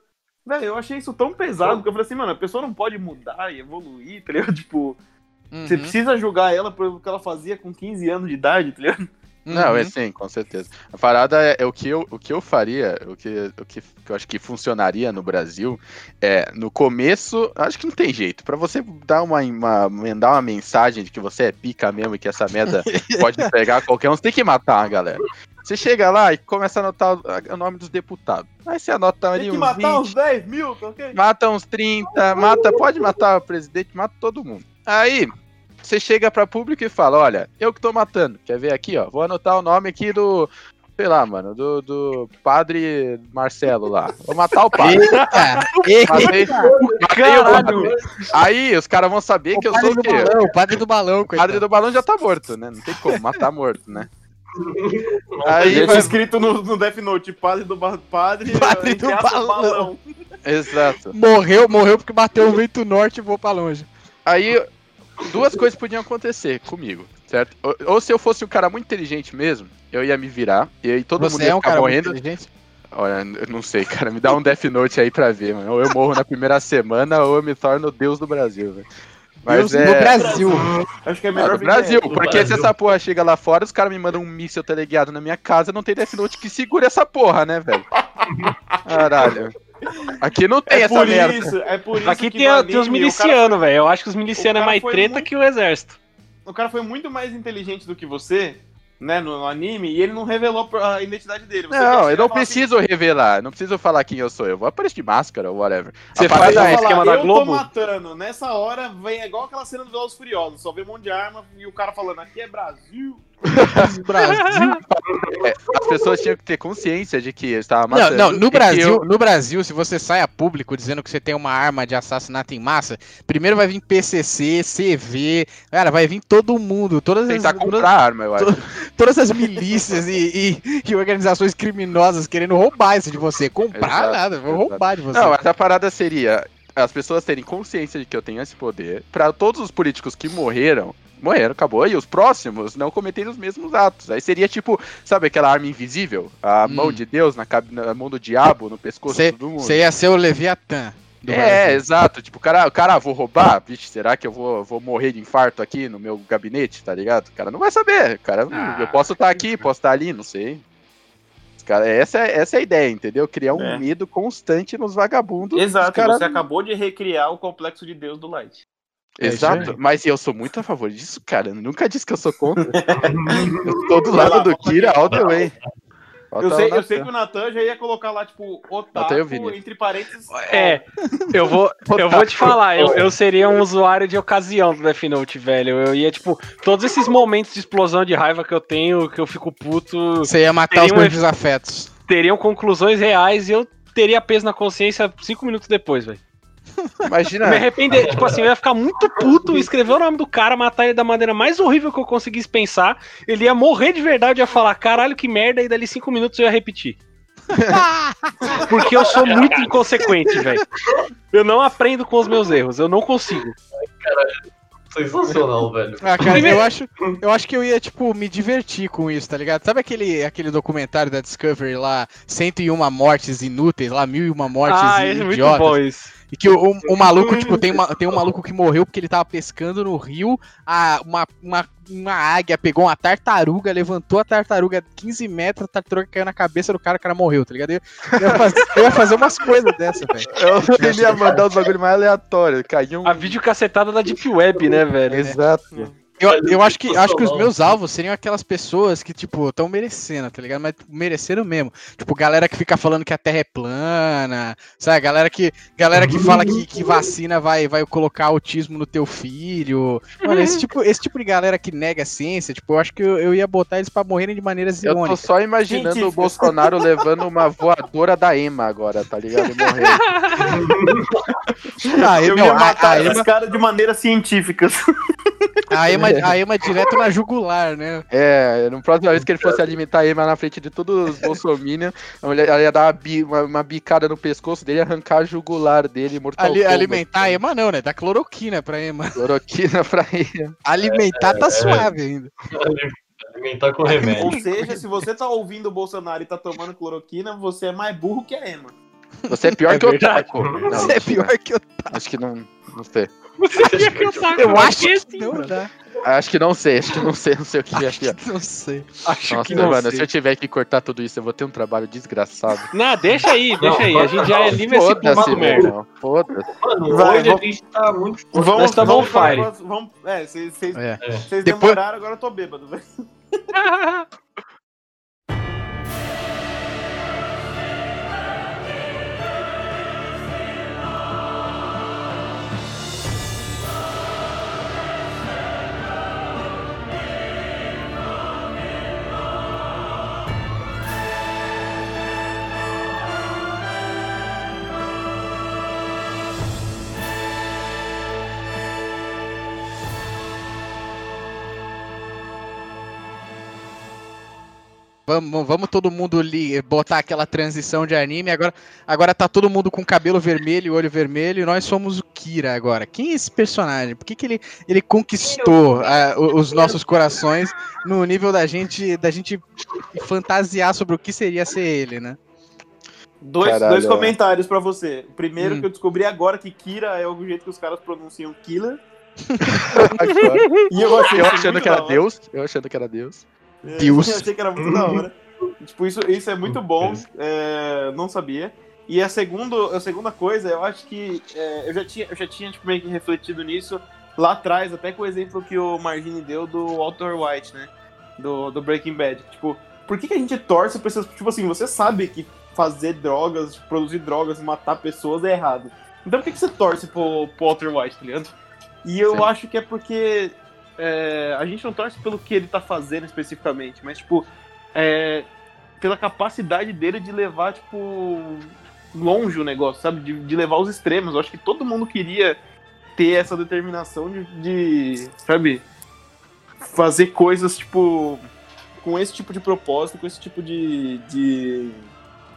S4: Velho, eu achei isso tão pesado que eu falei assim, mano, a pessoa não pode mudar e evoluir, [LAUGHS] tá ligado? Tipo, você
S1: Uhum,
S4: precisa julgar ela pelo que ela fazia com 15 anos de idade, tá ligado?
S2: Não,
S1: uhum.
S2: é sim, com certeza. A parada é, é o, que eu, o que eu faria, o, que, o que, que eu acho que funcionaria no Brasil, é, no começo, acho que não tem jeito. Pra você dar uma, uma, mandar uma mensagem de que você é pica mesmo e que essa merda [LAUGHS] pode pegar qualquer um, você tem que matar uma galera. Você chega lá e começa a anotar o, o nome dos deputados. Aí você anota ali
S4: Tem que
S2: uns
S4: matar
S2: 20,
S4: uns 10 mil, tá ok?
S2: mata uns 30, mata, pode matar o presidente, mata todo mundo. Aí, você chega pra público e fala, olha, eu que tô matando, quer ver aqui, ó, vou anotar o nome aqui do, sei lá, mano, do, do padre Marcelo lá. Vou matar o padre.
S1: Eita!
S2: Matei, matei o padre. Aí, os caras vão saber que eu sou o quê?
S1: balão, o padre do balão,
S2: O
S1: coitado.
S2: padre do balão já tá morto, né? Não tem como, matar morto, né? Aí vai...
S4: escrito no, no Death Note, padre do ba- padre,
S1: Padre do
S4: aspas,
S1: balão.
S2: Exato.
S1: Morreu, morreu porque bateu o vento norte e voou pra longe.
S2: Aí, duas coisas podiam acontecer comigo, certo? Ou, ou se eu fosse um cara muito inteligente mesmo, eu ia me virar, e aí todo mundo
S1: Você
S2: ia
S1: é um
S2: ficar
S1: cara
S2: morrendo.
S1: muito inteligente?
S2: Olha, eu não sei, cara, me dá um Death Note aí pra ver, mano. Ou eu morro na primeira semana, ou eu me torno o deus do Brasil, velho. Mas
S1: Deus
S2: é...
S1: do Brasil.
S4: Acho que é
S2: Ah,
S4: melhor
S2: do
S4: vir
S2: Brasil,
S4: direto.
S2: porque
S5: Brasil.
S2: se essa porra chega lá fora, os caras me mandam um míssil teleguiado na minha casa, não tem Death Note que segure essa porra, né, velho? [LAUGHS] Caralho. Aqui não tem
S4: É
S2: essa
S4: por
S2: merda.
S4: isso, é por isso
S3: Aqui
S4: que
S3: tem,
S4: no
S3: a- tem os
S4: anime,
S3: milicianos, velho. Eu acho que os milicianos é mais treta
S4: muito-
S3: que o exército.
S4: O cara, o foi muito mais inteligente do que você, né, no, no anime, e ele não revelou a identidade dele. Você
S2: Não, eu não
S4: fala assim,
S2: preciso revelar, não preciso falar quem eu sou. Eu vou aparecer de máscara ou whatever.
S3: Você faz
S2: é-
S4: falar,
S3: esquema da
S4: eu
S3: Globo?
S4: tô matando. Nessa hora, vem é igual aquela cena do Velozes Furiosos. Só vê um monte de arma e o cara falando, aqui é Brasil. [LAUGHS]
S1: Brasil.
S2: é, as pessoas tinham que ter consciência de que estava
S1: Não,
S2: matando.
S1: não, no
S2: que
S1: Brasil,
S2: eu-
S1: no Brasil, se você sai a público dizendo que você tem uma arma de assassinato em massa, primeiro vai vir PCC, CV, cara, vai vir todo mundo, todas as,
S2: tentar
S1: todas,
S2: comprar arma, eu acho.
S1: todas as milícias e, e- e organizações criminosas querendo roubar isso de você. Comprar
S2: Exato,
S1: nada, vão
S2: exato.
S1: roubar de você.
S2: Não, mas a parada seria as pessoas terem consciência de que eu tenho esse poder, pra todos os políticos que morreram Morreram, acabou. E os próximos não cometeram os mesmos atos. Aí seria tipo, sabe aquela arma invisível? A
S1: Hum.
S2: mão de Deus na, na mão do diabo, no pescoço de todo mundo.
S1: Você ia ser o Leviatã.
S2: É,
S1: Brasil.
S2: exato. Tipo, o cara, o cara, vou roubar? Vixe, será que eu vou, vou morrer de infarto aqui no meu gabinete, tá ligado? O cara não vai saber. Cara,
S3: Ah,
S2: eu posso estar aqui, posso estar ali, não sei. Cara, essa, é- essa é a ideia, entendeu? Criar um
S4: É.
S2: medo constante nos vagabundos.
S4: Exato,
S2: cara-
S4: você acabou de recriar o complexo de Deus do Light.
S1: É
S2: Exato,
S1: aí.
S2: mas eu sou muito a favor disso, cara. Eu nunca disse que eu sou contra. [LAUGHS] eu tô do lado do Kira all the way.
S4: Eu
S2: Volta
S4: sei, eu sei que o Natan já ia colocar lá, tipo, otaku, entre parênteses.
S3: É, eu vou, eu vou te falar, eu, eu seria um usuário de ocasião do Death Note, velho. Eu ia, tipo, todos esses momentos de explosão de raiva que eu tenho, que eu fico puto,
S1: Você ia matar os meus desafetos.
S3: teriam conclusões reais e eu teria peso na consciência cinco minutos depois, velho.
S2: Imagina.
S3: Me arrepender, tipo assim, eu ia ficar muito puto, escrever o nome do cara, matar ele da maneira mais horrível que eu conseguisse pensar. Ele ia morrer de verdade, ia falar, caralho, que merda, e dali cinco minutos eu ia repetir. [LAUGHS] Porque eu sou muito inconsequente, velho. Eu não aprendo com os meus erros, eu não consigo.
S5: Sensacional, velho.
S1: Ah, cara,
S3: Primeiro-
S1: eu acho, eu acho que eu ia, tipo, me divertir com isso, tá ligado? Sabe aquele, aquele documentário da Discovery lá, 101 mortes inúteis, lá, mil e uma mortes
S3: ah,
S1: i-
S3: é muito
S1: idiotas?
S3: bom isso.
S1: E que o, o, o maluco, tipo, tem, uma, tem um maluco que morreu porque ele tava pescando no rio, a, uma, uma, uma águia pegou uma tartaruga, levantou a tartaruga 15 metros, a tartaruga caiu na cabeça do cara, o cara morreu, tá ligado? Eu, eu ia, fazer, eu ia fazer umas coisas dessa, velho.
S2: Eu ele ia mandar os bagulho mais aleatórios. Caiu um.
S3: A videocacetada da Deep Web, né, velho?
S2: Exato.
S1: Eu, eu acho que, acho que os meus alvos seriam aquelas pessoas que, tipo, estão merecendo, tá ligado? Mas mereceram mesmo. Tipo, galera que fica falando que a Terra é plana, sabe? Galera que, galera que fala que, que vacina vai, vai colocar autismo no teu filho. Mano, esse tipo, esse tipo de galera que nega a ciência, tipo, eu acho que eu, eu ia botar eles pra morrerem de maneiras
S2: Eu tô
S1: irônicas.
S2: só imaginando o
S4: Científico.
S2: Bolsonaro levando uma voadora da EMA agora, tá ligado? E morrendo. [LAUGHS]
S1: Ah,
S4: Eu
S1: não,
S4: ia
S1: a,
S4: matar
S1: a,
S4: esses
S1: Ema,
S4: caras de maneiras científicas.
S1: a, Ema, [LAUGHS] a Ema direto na jugular, né?
S2: É, na próxima vez que ele fosse alimentar a EMA na frente de todos os bolsominions, a mulher ela ia dar uma, bi- uma- uma bicada no pescoço dele e arrancar a jugular dele, mortal
S1: Ali,
S2: Kombat.
S1: alimentar a Ema não, né? Dá cloroquina pra Ema.
S2: Cloroquina pra ele.
S1: Alimentar tá suave ainda.
S5: Alimentar com remédio.
S4: Ou seja, se você tá ouvindo o Bolsonaro e tá tomando cloroquina, você é mais burro que a Ema.
S2: Você é pior
S3: É
S2: que o. Otaku. Não,
S1: Você é pior que eu.
S2: Acho que não. Não sei.
S3: Você acha que eu
S1: acho
S3: que
S1: que não dá.
S2: Acho que não sei, acho que não sei, não sei o que é pior.
S1: Não sei.
S3: Acho
S2: Nossa,
S3: que não
S2: mano,
S3: sei.
S2: se eu tiver que cortar tudo isso, eu vou ter um trabalho desgraçado.
S3: Não, deixa aí, deixa aí. A gente já é livre esse ponto
S2: meu
S3: merda.
S2: Foda-se.
S5: Mano,
S4: Vai,
S5: hoje
S4: vamos-
S5: a gente tá muito.
S4: Vamos,
S3: Nós tá
S4: vamos,
S3: fire.
S4: vamos, vamos, é, vocês
S1: É. Depois-
S4: demoraram, agora eu tô bêbado, velho. [LAUGHS]
S1: Vamos, vamos todo mundo ali botar aquela transição de anime. Agora, agora tá todo mundo com cabelo vermelho, olho vermelho. E nós somos o Kira agora. Quem é esse personagem? Por que, que ele, ele conquistou o- os nossos corações no nível da gente da gente fantasiar sobre o que seria ser ele, né?
S4: Dois,
S2: Caralho,
S4: dois
S2: é.
S4: comentários pra você. O primeiro
S1: Hum.
S4: que eu descobri agora que Kira é o jeito que os caras pronunciam killer. [LAUGHS] E eu achei
S2: eu achando que era. Deus. Eu achando que era Deus.
S4: É,
S1: Deus. [LAUGHS]
S4: Eu achei que era muito da hora. Tipo, isso, isso é muito bom. é, não sabia. E a, segundo, a segunda coisa, eu acho que é, eu já tinha, eu já tinha tipo, meio que refletido nisso lá atrás, até com o exemplo que o Margine deu do Walter White, né? Do, do Breaking Bad. Tipo, por que, que a gente torce pra essas. Tipo assim, você sabe que fazer drogas, produzir drogas, matar pessoas é errado. Então por que, que você torce pro, pro Walter White, tá ligado? E eu
S2: Sim.
S4: acho que é porque é, a gente não torce pelo que ele tá fazendo especificamente, mas, tipo, é, pela capacidade dele de levar, tipo, longe o negócio, sabe? De, de levar os extremos. Eu acho que todo mundo queria ter essa determinação de, de, sabe? Fazer coisas, tipo, com esse tipo de propósito, com esse tipo de. de,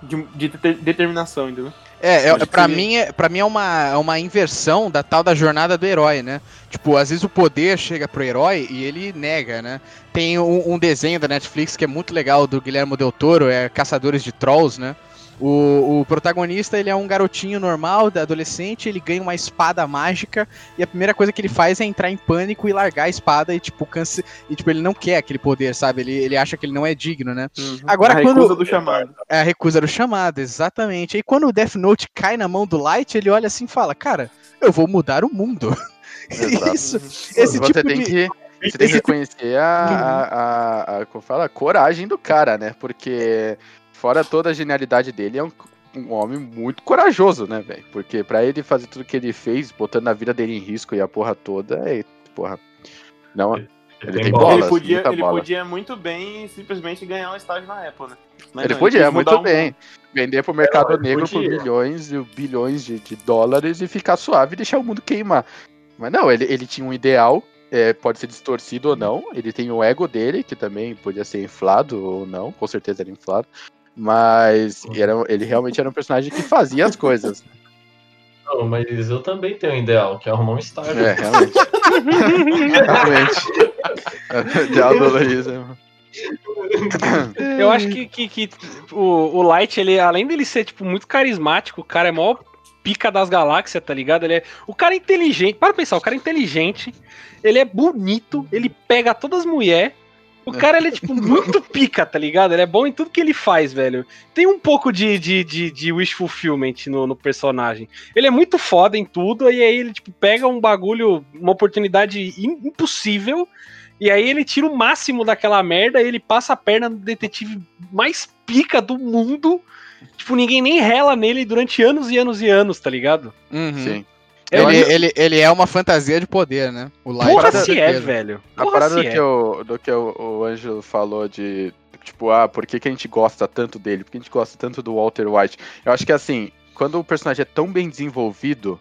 S4: de, de deter- determinação, entendeu?
S1: É, é
S4: crer.
S1: mim, é, pra mim é uma, é uma inversão da tal da jornada do herói, né? Tipo, às vezes o poder chega pro herói e ele nega, né? Tem um, um desenho da Netflix que é muito legal, do Guilherme Del Toro, é Caçadores de Trolls, né? O, o protagonista, ele é um garotinho normal, adolescente, ele ganha uma espada mágica e a primeira coisa que ele faz é entrar em pânico e largar a espada e, tipo, cance... e, tipo ele não quer aquele poder, sabe? Ele, ele acha que ele não é digno, né? Agora,
S4: a
S1: quando-
S4: recusa do chamado.
S1: É a recusa do chamado, exatamente. E quando o Death Note cai na mão do Light, ele olha assim e fala: Cara, eu vou mudar o mundo. [LAUGHS] Isso, esse
S2: você
S1: tipo
S2: tem
S1: de.
S2: que você tem que reconhecer a, a, a, a- como fala, a coragem do cara, né? Porque fora toda a genialidade dele, é um, um homem muito corajoso, né, velho? Porque pra ele fazer tudo que ele fez, botando a vida dele em risco e a porra toda, é, porra. Não,
S5: Ele
S2: Ele
S5: tem bola.
S4: ele podia, ele
S2: bola.
S4: podia muito bem simplesmente ganhar um estágio na Apple, né? Mas
S2: ele
S4: não,
S2: podia,
S4: mudar
S2: muito
S4: um-
S2: bem. Vender pro mercado
S5: ele
S2: negro por
S5: podia.
S2: milhões e bilhões de, de dólares e ficar suave e deixar o mundo queimar. Mas não, ele, ele tinha um ideal, é, pode ser distorcido ou não. Ele tem o ego dele, que também podia ser inflado ou não, com certeza era inflado. Mas era, ele realmente era um personagem que fazia as coisas.
S5: Não, mas eu também tenho um ideal, que é arrumar um estágio.
S2: É, realmente. realmente. O [LAUGHS] ideal do Luiz é-
S3: Eu acho que, que, que o, o Light, ele, além dele ser, tipo, muito carismático, o cara é mó pica das galáxias, tá ligado? Ele é, o cara é inteligente, para pensar, o cara é inteligente, ele é bonito, ele pega todas as mulheres, o cara, ele é, tipo, [LAUGHS] muito pica, tá ligado? Ele é bom em tudo que ele faz, velho. Tem um pouco de, de, de, de wish fulfillment no, no personagem. Ele é muito foda em tudo, e aí ele, tipo, pega um bagulho, uma oportunidade im- impossível, e aí ele tira o máximo daquela merda, ele passa a perna no detetive mais pica do mundo. Tipo, ninguém nem rela nele durante anos e anos e anos, tá ligado?
S1: Uhum.
S2: Sim.
S1: Ele, ele, ele é uma fantasia de poder, né? O Light.
S3: Porra
S2: parada-
S3: se é, velho.
S2: A
S3: Porra
S2: parada
S3: se
S2: do
S3: é.
S2: que, o, do que o, o Ângelo falou de, tipo, ah, por que, que a gente gosta tanto dele? Por que a gente gosta tanto do Walter White? Eu acho que, assim, quando o personagem é tão bem desenvolvido,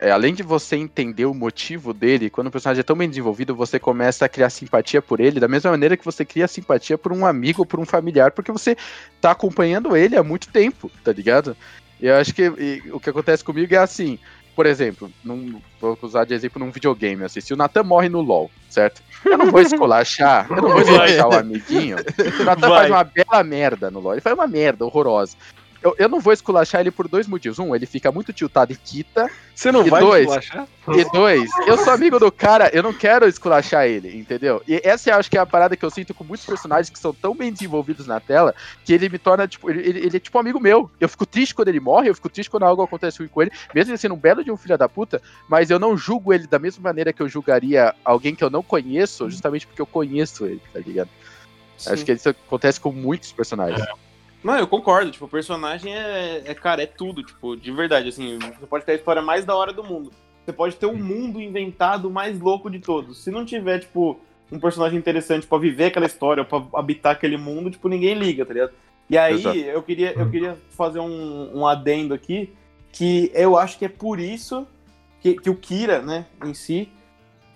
S2: é, além de você entender o motivo dele, quando o personagem é tão bem desenvolvido, você começa a criar simpatia por ele, da mesma maneira que você cria simpatia por um amigo ou por um familiar, porque você tá acompanhando ele há muito tempo, tá ligado? E eu acho que e, o que acontece comigo é assim, por exemplo, num, vou usar de exemplo num videogame, assim, se o Natan morre no LoL, certo? Eu não vou esculachar, eu não vou esculachar o amiguinho. O Natan faz uma bela merda no LoL, ele faz uma merda horrorosa. Eu, eu não vou esculachar ele por dois motivos. Um, ele fica muito tiltado e quita.
S3: Você não
S2: E
S3: vai
S2: dois?
S3: esculachar?
S2: E dois, eu sou amigo do cara, eu não quero esculachar ele, entendeu? E essa eu acho que é a parada que eu sinto com muitos personagens que são tão bem desenvolvidos na tela, que ele me torna, tipo, ele, ele- ele é tipo um amigo meu. Eu fico triste quando ele morre, eu fico triste quando algo acontece ruim com ele, mesmo ele sendo um belo de um filho da puta, mas eu não julgo ele da mesma maneira que eu julgaria alguém que eu não conheço, justamente porque eu conheço ele, tá ligado? Acho que isso acontece com muitos personagens.
S4: Não, eu concordo, tipo, o personagem é, é, cara, é tudo, tipo, de verdade, assim, você pode ter a história mais da hora do mundo. Você pode ter um mundo inventado mais louco de todos. Se não tiver, tipo, um personagem interessante pra viver aquela história, pra habitar aquele mundo, tipo, ninguém liga, tá ligado? E aí,
S2: Exato.
S4: eu queria, eu queria fazer um, um adendo aqui, que eu acho que é por isso que, que o Kira, né, em si,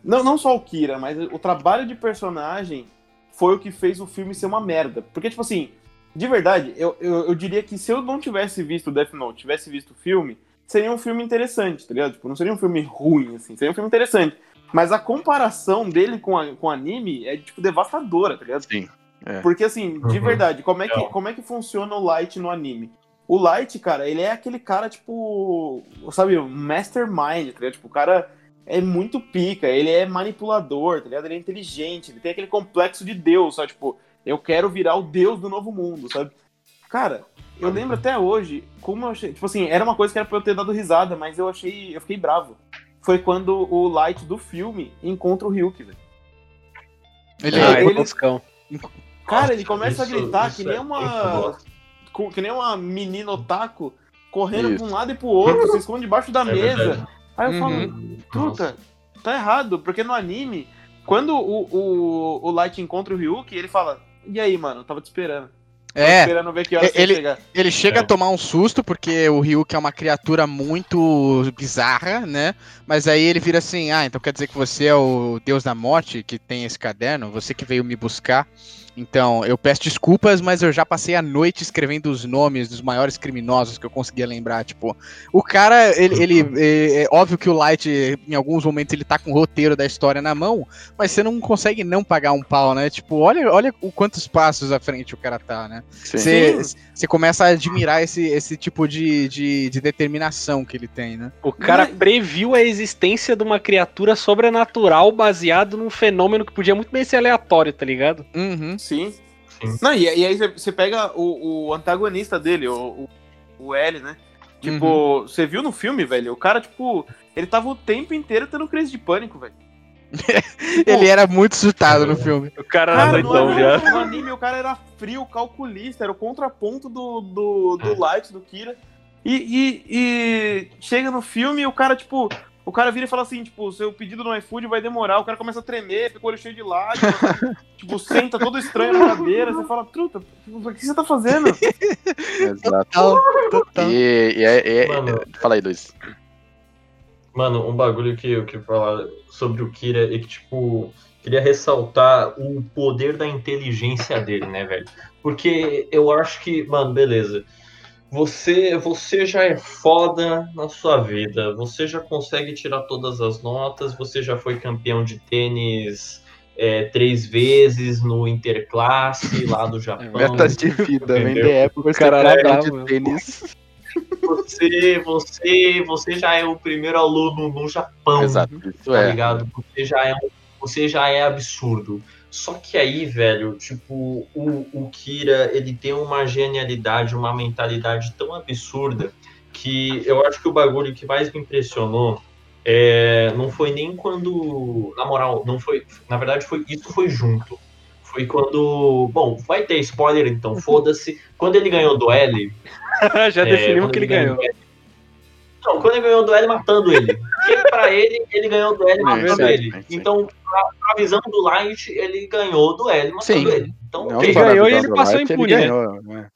S4: não, não só o Kira, mas o trabalho de personagem foi o que fez o filme ser uma merda. Porque, tipo assim, de verdade, eu, eu, eu diria que se eu não tivesse visto Death Note, tivesse visto o filme, seria um filme interessante, tá ligado? Tipo, não seria um filme ruim, assim, seria um filme interessante. Mas a comparação dele com, a, com o anime é, tipo, devastadora, tá ligado?
S2: Sim. é.
S4: Porque, assim, de
S5: Uhum.
S4: verdade, como é, que,
S5: Legal.
S4: como é que funciona o Light no anime? O Light, cara, ele é aquele cara, tipo, sabe, um mastermind, tá ligado? Tipo, o cara é muito pica, ele é manipulador, tá ligado? Ele é inteligente, ele tem aquele complexo de Deus, sabe? Tipo, eu quero virar o Deus do novo mundo, sabe? Cara, eu lembro até hoje como eu achei. Tipo assim, era uma coisa que era pra eu ter dado risada, mas eu achei. Eu fiquei bravo. Foi quando o Light do filme encontra o Ryuk, velho.
S1: Ele,
S4: É,
S3: Ah,
S4: ele-.
S3: Toscão.
S4: Cara, ele começa
S5: Isso-
S4: a gritar que
S5: é
S4: nem
S5: muito
S4: uma. Que nem uma menina otaku correndo
S2: Isso.
S4: pra um lado e pro outro, se esconde debaixo da
S5: É
S4: mesa.
S5: verdade.
S4: Aí eu
S1: Uhum.
S4: falo, truta, tá errado, porque no anime, quando o, o, o Light encontra o Ryuk, ele fala, e aí, mano, eu tava te esperando. Tava
S1: é,
S4: esperando ver que hora você
S1: Ele-
S4: chegar.
S1: ele chega
S5: É.
S1: a tomar um susto, porque o Ryuk é uma criatura muito bizarra, né? Mas aí ele vira assim: ah, então quer dizer que você é o deus da morte que tem esse caderno? Você que veio me buscar. Então, eu peço desculpas, mas eu já passei a noite escrevendo os nomes dos maiores criminosos que eu conseguia lembrar. Tipo, o cara, ele. ele [LAUGHS] é, é óbvio que o Light, em alguns momentos, ele tá com o roteiro da história na mão, mas você não consegue não pagar um pau, né? Tipo, olha, olha o quantos passos à frente o cara tá, né? Você, começa a admirar esse, esse tipo de, de, de determinação que ele tem, né?
S3: O cara previu a existência de uma criatura sobrenatural baseado num fenômeno que podia muito bem ser aleatório, tá ligado?
S1: Uhum.
S4: Sim. Não, e, e aí você- pega o, o antagonista dele, o, o, o L, né? Tipo, você viu no filme, velho? O cara, tipo, ele tava o tempo inteiro tendo crise de pânico, velho. [LAUGHS]
S1: Ele era muito surtado no filme.
S3: O cara,
S4: Cara,
S3: era doidão já.
S4: anime, no anime o cara era frio, calculista, era o contraponto do, do, do Light, do Kira. E, e, e chega no filme e o cara, tipo, o cara vira e fala assim, tipo, seu pedido no iFood vai demorar, o cara começa a tremer, fica o olho cheio de lágrimas, [LAUGHS] tipo, senta todo estranho na cadeira, você fala, truta, o que você tá fazendo? [LAUGHS]
S2: Exato.
S1: Total.
S2: E, e é- é-
S5: Mano.
S2: Fala aí, Luiz.
S5: Mano, um bagulho que eu queria falar sobre o Kira é que, tipo, queria ressaltar o poder da inteligência dele, né, velho? Porque eu acho que, mano, beleza. Você, você já é foda na sua vida, você já consegue tirar todas as notas, você já foi campeão de tênis é, três vezes no Interclasse lá do Japão.
S2: Metas de vida,
S5: Entendeu?
S2: vender Apple, você
S3: cara era
S2: campeão
S3: bravo.
S2: de tênis.
S5: Você, você, você já é o primeiro aluno no Japão.
S2: Exato,
S5: tá
S2: é.
S5: ligado? Você já é, você já é absurdo. Só que aí, velho, tipo, o, o Kira, ele tem uma genialidade, uma mentalidade tão absurda que eu acho que o bagulho que mais me impressionou é, não foi nem quando, na moral, não foi, na verdade foi isso foi junto. Foi quando, bom, vai ter spoiler então, [LAUGHS] foda-se. Quando ele ganhou do L, [LAUGHS]
S3: já
S5: é,
S3: definimos que ele ganhou.
S5: do L- Não, quando ele ganhou o duelo matando ele. [LAUGHS] Porque pra ele, ele ganhou o duelo matando
S2: verdade,
S5: ele. Então, pra, pra visão do Light, ele ganhou o duelo matando
S2: Sim.
S5: ele. Então,
S2: Não na
S3: ganhou e ele
S2: do
S3: passou
S2: Light,
S3: impune,
S2: ele
S3: né?
S2: ganhou, né?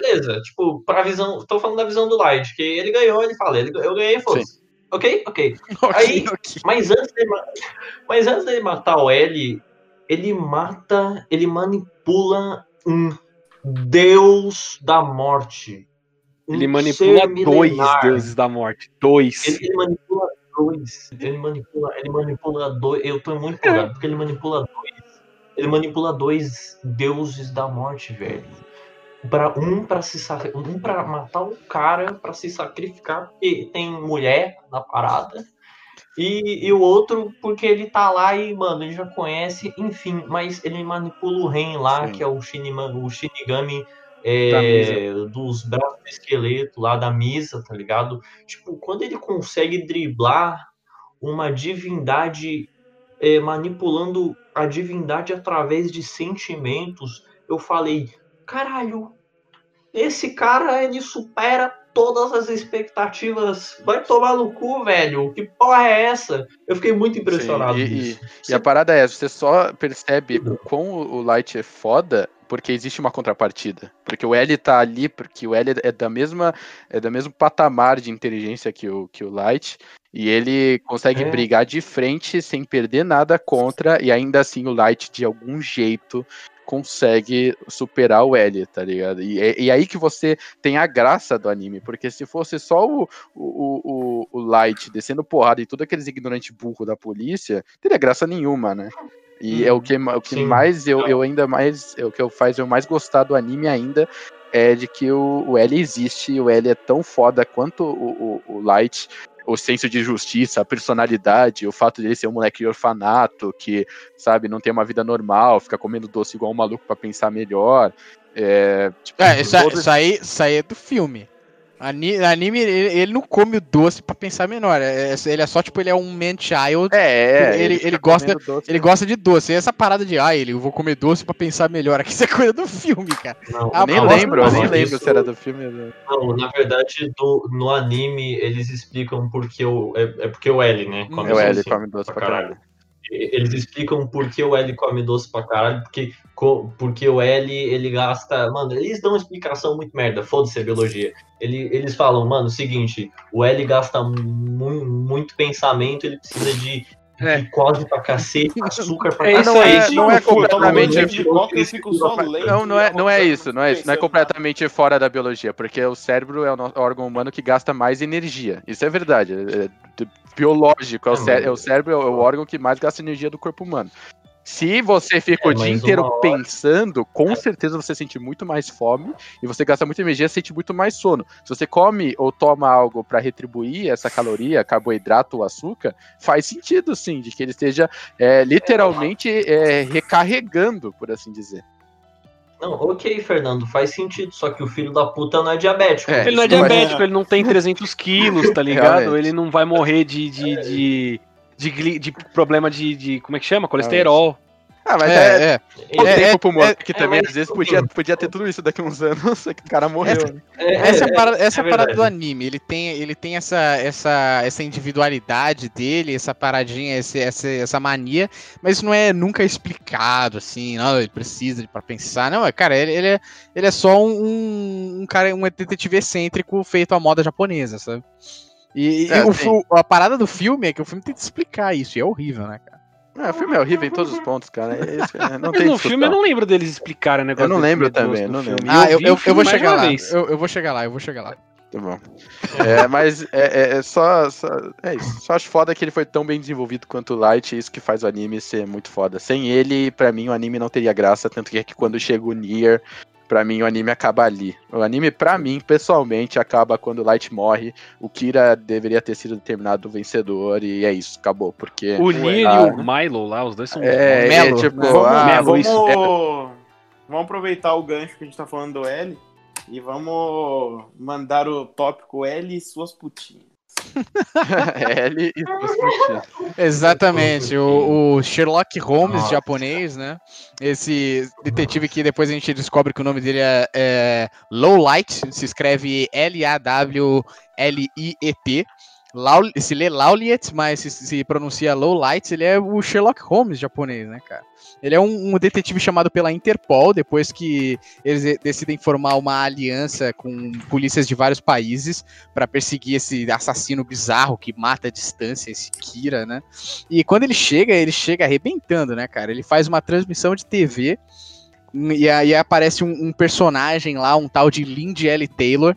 S5: beleza. Tipo, pra visão. Tô falando da visão do Light, que ele ganhou, ele fala, ele, eu ganhei, foda-se. Ok? [LAUGHS] Ok. Aí-
S1: Ok, ok.
S5: Mas antes, dele, ma- mas antes dele matar o L, ele mata, ele manipula um deus da morte. Um
S3: Ele manipula dois
S5: milenar.
S3: deuses da morte. Dois.
S5: Ele, ele manipula dois. Ele manipula, ele manipula dois. Eu tô muito empolgado, porque ele manipula dois. Ele manipula dois deuses da morte, velho. Pra, um para se um para matar o cara para se sacrificar porque tem mulher na parada e, e o outro porque ele tá lá e mano ele já conhece enfim mas ele manipula o Ren lá
S2: Sim.
S5: que é o Shinima, o Shinigami é, dos braços do esqueleto lá da misa tá ligado tipo quando ele consegue driblar uma divindade é, manipulando a divindade através de sentimentos eu falei caralho, esse cara ele supera todas as expectativas. Vai tomar no cu, velho. Que porra é essa? Eu fiquei muito impressionado
S2: Sim, e-
S5: disso.
S2: E a parada é, você só percebe o quão o Light é foda porque existe uma contrapartida. Porque o L tá ali, porque o L é da mesma é do mesmo patamar de inteligência que o, que o Light, e ele consegue
S5: É.
S2: brigar de frente sem perder nada contra, e ainda assim o Light, de algum jeito, consegue superar o L, tá ligado? E, é- e aí que você tem a graça do anime, porque se fosse só o, o, o, o Light descendo porrada e todos aqueles ignorantes burro da polícia, teria graça nenhuma, né? E é o que, o que
S5: Sim.
S2: mais eu, eu ainda mais. É o que eu faz eu mais gostar do anime ainda é de que o, o L existe, o L é tão foda quanto o, o, o Light, o senso de justiça, a personalidade, o fato dele ser um moleque de orfanato, que, sabe, não tem uma vida normal, fica comendo doce igual um maluco pra pensar melhor. É, tipo,
S1: É, isso,
S2: todo-
S1: isso aí, isso aí é do filme. Ani- Anime, ele, ele não come o doce pra pensar menor. é- é- ele é só, tipo, ele é um man child.
S2: É, é,
S1: Ele-
S2: fica
S1: ele gosta-
S2: doce.
S1: Ele gosta de doce. E essa parada de, ah, ele, eu vou comer doce pra pensar melhor. [LAUGHS] Aqui isso é coisa do filme, cara.
S5: Não,
S1: Ah,
S2: Eu nem
S1: não,
S2: lembro, eu nem lembro se era do filme. né?
S5: Não, na verdade, do- no anime, eles explicam porque o. É, é porque o L, né? come
S2: É o L
S5: doce
S2: come doce pra caralho.
S5: E- Eles explicam por que o L come doce pra caralho, porque, porque o L, ele gasta. Mano, eles dão uma explicação muito merda, foda-se a biologia. Ele, eles falam, mano, o seguinte, o L gasta mu- muito pensamento, ele precisa de
S3: É.
S5: glicose pra cacete, açúcar pra
S3: É isso
S2: não é, não é completamente.
S4: e.
S2: Não, não é, não é isso, não é isso. Não é completamente fora da biologia, porque o cérebro é o órgão humano que gasta mais energia. Isso é verdade. É, é biológico. É o, cé- é o cérebro é o órgão que mais gasta energia do corpo humano. Se você fica
S5: É,
S2: o dia inteiro
S5: hora-
S2: pensando, com certeza você sente muito mais fome e você gasta muita energia, sente muito mais sono. Se você come ou toma algo para retribuir essa caloria, carboidrato ou açúcar, faz sentido sim, de que ele esteja é, literalmente é, recarregando, por assim dizer.
S5: Não, ok, Fernando, faz sentido, só que o filho da puta não é diabético.
S2: É,
S3: Ele não é
S2: vai-
S3: diabético, ele não tem 300 quilos, tá [LAUGHS] ligado?
S2: Realmente.
S3: Ele não vai morrer de. de, de... De, de problema de, de. Como é que chama? Colesterol.
S2: Ah, mas é,
S1: É, é.
S2: o
S1: É,
S2: tempo pro morto,
S1: é,
S2: que
S5: é,
S2: também
S5: mas,
S2: às vezes podia, podia ter tudo isso daqui uns anos, só [LAUGHS] que o cara morreu. né?
S5: É,
S1: Essa é, a parada, essa
S5: é
S1: é a parada do anime. Ele tem, ele tem essa, essa, essa individualidade dele, essa paradinha, esse, essa, essa mania, mas isso não é nunca explicado, assim, não, ele precisa pra pensar. Não, é, cara, ele, ele, é, ele é só um, um cara, um detetive excêntrico feito à moda japonesa, sabe? E, e
S2: É,
S1: o a parada do filme é que o filme tenta explicar isso, e é horrível, né, cara?
S2: Ah, o filme é horrível em todos os pontos, cara. É é, não [LAUGHS] tem
S3: no filme eu não lembro deles explicarem o negócio.
S2: Eu não lembro também, não lembro.
S1: Ah, eu, eu, eu vou chegar lá. Eu, eu vou chegar lá, eu vou chegar lá.
S2: Tá bom. É, mas é, é- é só, só- É isso. Só acho foda que ele foi tão bem desenvolvido quanto o Light, isso que faz o anime ser muito foda. Sem ele, pra mim, o anime não teria graça, tanto que, é que quando chega o Nier, pra mim, o anime acaba ali. O anime, pra mim, pessoalmente, acaba quando o Light morre. O Kira deveria ter sido determinado o vencedor, e é isso, acabou. Porque.
S3: O Nier
S2: ah,
S3: e o Milo lá, os dois são.
S2: É,
S1: Melo,
S2: é, tipo,
S1: né?
S4: Vamos,
S2: ah,
S3: Melo,
S4: vamos,
S3: isso.
S4: vamos aproveitar o gancho que a gente tá falando do L e vamos mandar o tópico L e suas putinhas.
S2: L e suas putinhas.
S1: Exatamente, o, o Sherlock Holmes
S5: Nossa.
S1: japonês, né? Esse detetive que depois a gente descobre que o nome dele é, é Lowlight, se escreve L-A-W-L-I-E-T. Lau- Se lê Lauliet, mas se, se pronuncia Lowlight, ele é o Sherlock Holmes japonês, né, cara? Ele é um, um detetive chamado pela Interpol, depois que eles decidem formar uma aliança com polícias de vários países para perseguir esse assassino bizarro que mata à distância, esse Kira, né? E quando ele chega, ele chega arrebentando, né, cara? Ele faz uma transmissão de TV e aí aparece um, um personagem lá, um tal de Lindy L. Taylor,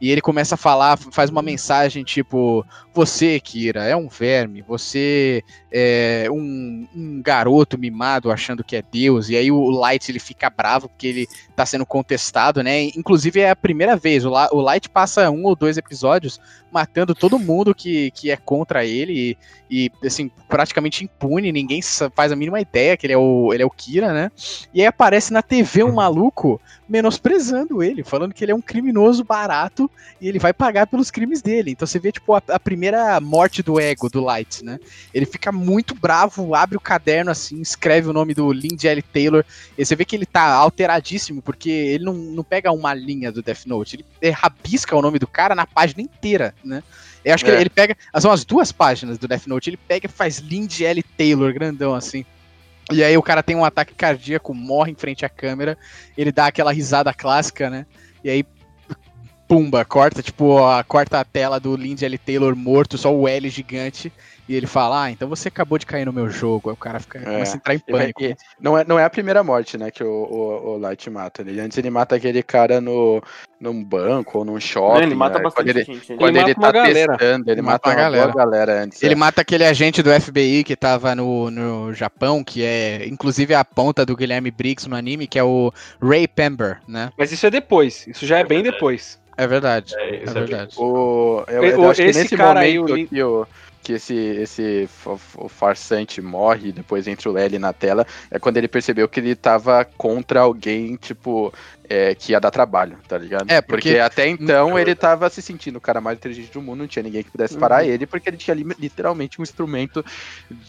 S1: e ele começa a falar, faz uma mensagem tipo: Você, Kira, é um verme, você é um, um garoto mimado achando que é Deus. E aí o Light ele fica bravo porque ele tá sendo contestado, né? Inclusive é a primeira vez, o, La- o Light passa um ou dois episódios matando todo mundo que, que é contra ele e, e, assim, praticamente impune, ninguém faz a mínima ideia que ele é o, ele é o Kira, né? E aí aparece na TV um maluco menosprezando ele, falando que ele é um criminoso barato e ele vai pagar pelos crimes dele. Então você vê, tipo, a, a primeira morte do ego do Light, né? Ele fica muito bravo, abre o caderno assim, escreve o nome do Lindy L. Taylor. E você vê que ele tá alteradíssimo, porque ele não, não pega uma linha do Death Note, ele é, rabisca o nome do cara na página inteira, né? Eu acho que
S2: É.
S1: ele, ele pega. São as duas páginas do Death Note. Ele pega e faz Lindy L. Taylor, grandão assim. E aí o cara tem um ataque cardíaco, morre em frente à câmera, ele dá aquela risada clássica, né? E aí, pumba, corta, tipo, a, corta a tela do Lindy L. Taylor morto, só o L gigante, e ele fala, ah, então você acabou de cair no meu jogo. Aí o cara fica, começa a entrar em pânico.
S2: e não, é, não é a primeira morte, né, que o, o, o Light mata. Ele, antes ele mata aquele cara no, num banco ou num shopping.
S4: ele mata
S2: né,
S4: bastante
S2: quando ele,
S4: gente.
S2: quando
S3: Ele
S2: ele, tá
S3: galera.
S2: testando, ele
S1: Mata
S2: mata,
S1: uma galera.
S2: galera antes.
S1: Ele
S2: é.
S1: mata aquele agente do FBI que tava no, no Japão, que é inclusive a ponta do Guilherme Briggs no anime, que é o Ray Pember, né?
S3: Mas isso é depois. Isso já é bem depois.
S1: É verdade.
S5: É,
S1: É
S5: é
S1: verdade.
S2: O, eu,
S3: O-
S2: eu acho que
S3: esse
S2: nesse
S3: cara aí,
S2: momento
S3: o
S2: que, o, que esse, esse farsante morre, depois entra o L na tela, é quando ele percebeu que ele tava contra alguém, tipo, é, que ia dar trabalho, tá ligado?
S1: É, porque-
S2: até então ele tava se sentindo o cara mais inteligente do mundo, não tinha ninguém que pudesse parar
S1: Uhum.
S2: ele, porque ele tinha li- literalmente um instrumento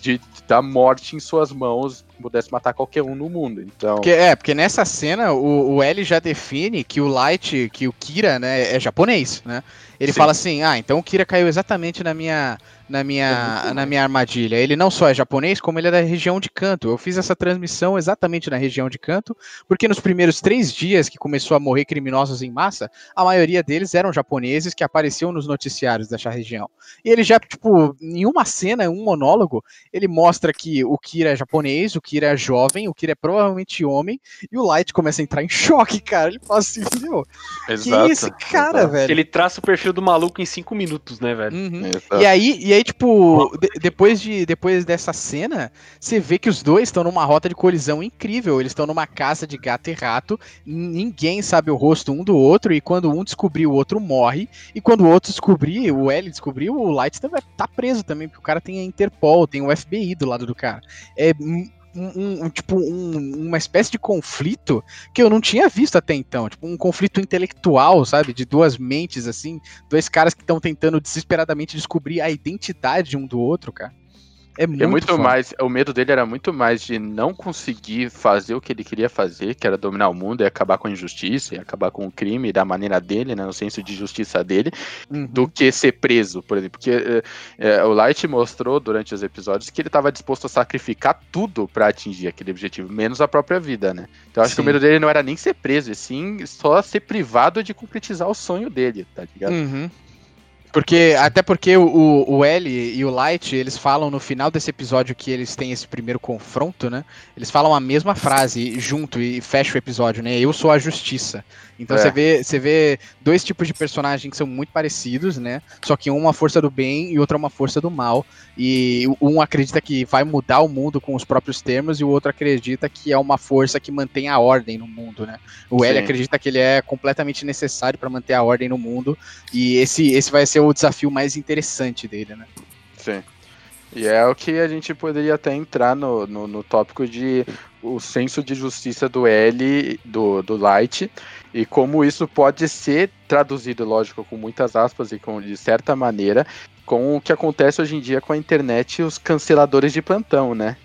S2: de, da morte em suas mãos, pudesse matar qualquer um no mundo. Então,
S1: Porque, é, porque nessa cena o, o L já define que o Light, que o Kira, né, é japonês, né? Ele
S2: Sim.
S1: fala assim, ah, então o Kira caiu exatamente na minha, na
S4: É
S1: minha,
S4: muito
S1: na minha armadilha. Ele não só é japonês, como ele é da região de Kanto. Eu fiz essa transmissão exatamente na região de Kanto, porque nos primeiros três dias que começou a morrer criminosos em massa, a maioria deles eram japoneses que apareciam nos noticiários dessa região. E ele já, tipo, em uma cena, em um monólogo, ele mostra que o Kira é japonês, o Kira é jovem, o Kira é provavelmente homem, e o Light começa a entrar em [LAUGHS] choque, cara. Ele fala assim, meu, que
S2: Exato.
S1: esse cara,
S2: exato,
S1: velho?
S3: Ele traça o perfil do maluco em cinco minutos, né, velho?
S1: Uhum.
S2: exato.
S1: E aí, e aí tipo, de- depois, de, depois dessa cena, você vê que os dois estão numa rota de colisão incrível. Eles estão numa casa de gato e rato, ninguém sabe o rosto um do outro, e quando um descobrir, o outro morre. E quando o outro descobrir, o L descobrir, o Light vai tá preso também, porque o cara tem a Interpol, tem o FBI do lado do cara. É um, um- tipo um- uma espécie de conflito que eu não tinha visto até então, tipo um conflito intelectual, sabe, de duas mentes assim, dois caras que estão tentando desesperadamente descobrir a identidade um do outro, cara. É muito,
S2: É muito mais. O medo dele era muito mais de não conseguir fazer o que ele queria fazer, que era dominar o mundo e acabar com a injustiça, e acabar com o crime da maneira dele, né, no senso de justiça dele,
S1: Uhum.
S2: do que ser preso, por exemplo. Porque é, é, o Light mostrou durante os episódios que ele estava disposto a sacrificar tudo para atingir aquele objetivo, menos a própria vida, né? Então eu acho que o
S1: Sim.
S2: medo dele não era nem ser preso, e sim só ser privado de concretizar o sonho dele, tá ligado?
S1: Uhum. Porque, até porque o, o, L e o Light, eles falam no final desse episódio que eles têm esse primeiro confronto, né? Eles falam a mesma frase junto e fecha o episódio, né? Eu sou a justiça. Então
S2: É.
S1: você vê, você vê dois tipos de personagem que são muito parecidos, né? Só que um é uma força do bem e outro é uma força do mal. E um acredita que vai mudar o mundo com os próprios termos e o outro acredita que é uma força que mantém a ordem no mundo, né? O L
S2: Sim.
S1: acredita que ele é completamente necessário para manter a ordem no mundo e esse, esse vai ser o desafio mais interessante dele, né?
S2: Sim. E é o que a gente poderia até entrar no, no, no tópico de o senso de justiça do L, do, do Light, e como isso pode ser traduzido, lógico, com muitas aspas e com, de certa maneira, com o que acontece hoje em dia com a internet e os canceladores de plantão, né?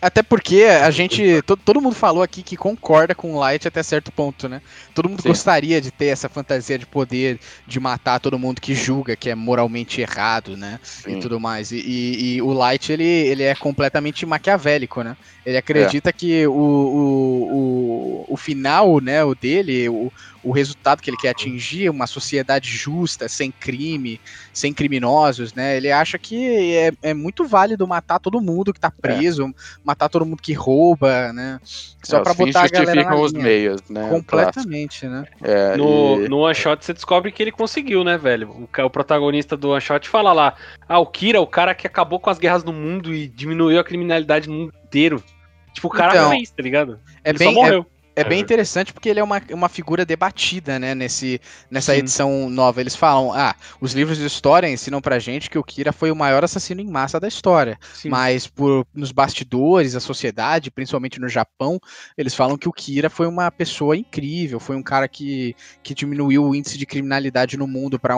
S1: Até porque a gente. to- todo mundo falou aqui que concorda com o Light até certo ponto, né? Todo mundo
S2: Sim.
S1: gostaria de ter essa fantasia de poder, de matar todo mundo que julga que é moralmente errado, né?
S2: Sim.
S1: E tudo mais. E, e- e o Light, ele, ele é completamente maquiavélico, né? Ele acredita que o, o, o, o final, né, o dele, o, o resultado que ele quer atingir, uma sociedade justa, sem crime, sem criminosos, né? Ele acha que é, é muito válido matar todo mundo que tá preso, matar todo mundo que rouba, né? Só
S2: É,
S1: pra botar a galera na
S2: os
S1: linha.
S2: meios, né?
S1: Completamente, né?
S2: É,
S3: No,
S2: e-
S3: no One Shot você descobre que ele conseguiu, né, velho? O, o protagonista do One Shot fala lá: Ah, o Kira, o cara que acabou com as guerras no mundo e diminuiu a criminalidade no mundo inteiro. Tipo, o cara
S1: Então,
S3: fez, tá ligado?
S1: É
S3: ele
S1: bem,
S3: só morreu.
S1: É bem
S5: É.
S1: interessante porque ele é uma, uma figura debatida, né, nesse, nessa
S3: Sim.
S1: edição nova. Eles falam, ah, os livros de história ensinam pra gente que o Kira foi o maior assassino em massa da história.
S3: Sim.
S1: Mas por, nos bastidores, a sociedade, principalmente no Japão, eles falam que o Kira foi uma pessoa incrível, foi um cara que, que diminuiu o índice de criminalidade no mundo para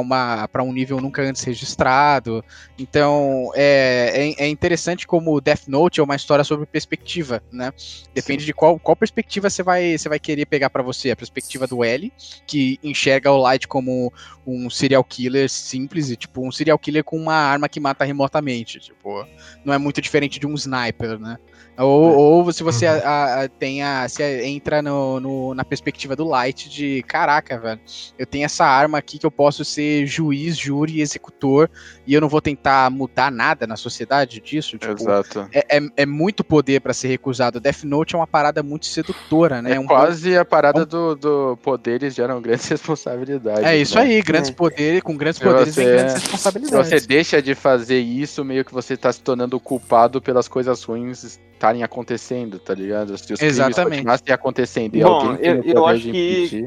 S1: um nível nunca antes registrado. Então, é, é, é interessante como o Death Note é uma história sobre perspectiva, né? Depende de qual, qual perspectiva você vai, você vai querer pegar pra você. A perspectiva do L, que enxerga o Light como um serial killer simples e, tipo, um serial killer com uma arma que mata remotamente. Tipo, não é muito diferente de um sniper, né? Ou, ou se você
S5: Uhum.
S1: a, a- tem a, se entra no, no- na perspectiva do Light de caraca, velho, eu tenho essa arma aqui que eu posso ser juiz, júri e executor e eu não vou tentar mudar nada na sociedade disso. Tipo,
S2: Exato.
S1: é, é, é muito poder pra ser recusado. Death Note é uma parada muito sedutora, né?
S2: É,
S1: um
S2: quase a parada
S1: um-
S2: do, do poderes geram grandes [LAUGHS] responsabilidades.
S1: É isso
S2: né?
S1: aí, grandes poderes, com grandes
S2: Se
S1: poderes vem
S2: você-
S1: grandes
S2: Se
S1: responsabilidades.
S2: você deixa de fazer isso, meio que você tá se tornando culpado pelas coisas ruins estarem acontecendo, tá ligado? Se os crimes
S1: Exatamente.
S2: continuassem acontecendo e
S4: Bom,
S2: alguém tem
S4: eu- eu acho que-.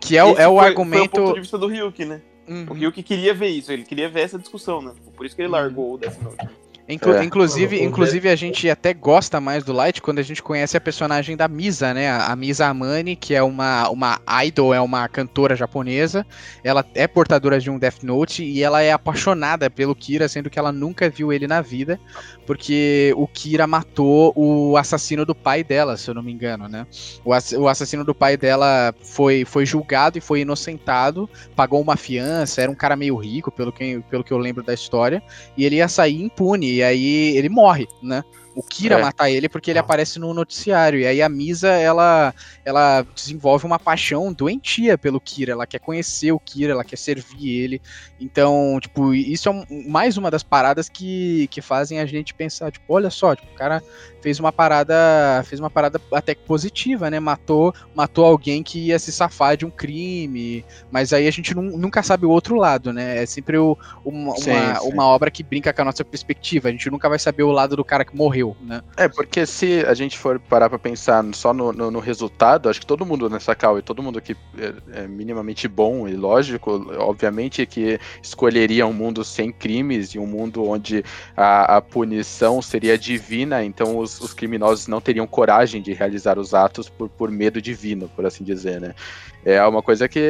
S1: Que é o, é o
S4: foi- Foi o
S1: argumento.
S4: ponto de vista do Ryuki, né?
S1: Uhum.
S4: O Ryuki queria ver isso, ele queria ver essa discussão, né? Por isso que ele largou o Death Note.
S1: Inclu-
S2: É.
S1: Inclusive, inclusive a gente até gosta mais do Light quando a gente conhece a personagem da Misa, né? A a Misa Amani, que é uma, uma idol, é uma cantora japonesa. Ela é portadora de um Death Note e ela é apaixonada pelo Kira, sendo que ela nunca viu ele na vida, porque o Kira matou o assassino do pai dela, se eu não me engano, né? O, ass- o assassino do pai dela foi, foi julgado e foi inocentado, pagou uma fiança, era um cara meio rico, pelo que, pelo que eu lembro da história e ele ia sair impune, e aí ele morre, né? O Kira
S2: É.
S1: mata ele porque ele aparece no noticiário, e aí a Misa, ela, ela desenvolve uma paixão doentia pelo Kira, ela quer conhecer o Kira, ela quer servir ele, então, tipo, isso é um- mais uma das paradas que, que fazem a gente pensar, tipo, olha só, tipo, o cara fez uma parada, fez uma parada até que positiva, né, matou, matou alguém que ia se safar de um crime, mas aí a gente nun- nunca sabe o outro lado, né, é sempre o, uma,
S2: Sim,
S1: uma,
S2: sim.
S1: uma obra que brinca com a nossa perspectiva. A gente nunca vai saber o lado do cara que morreu, né?
S2: É, porque se a gente for parar pra pensar só no, no, no resultado, acho que todo mundo nessa cal e todo mundo que é, é minimamente bom e lógico, obviamente que escolheria um mundo sem crimes e um mundo onde a, a punição seria divina, então os, os criminosos não teriam coragem de realizar os atos por, por medo divino, por assim dizer, né? É uma coisa que,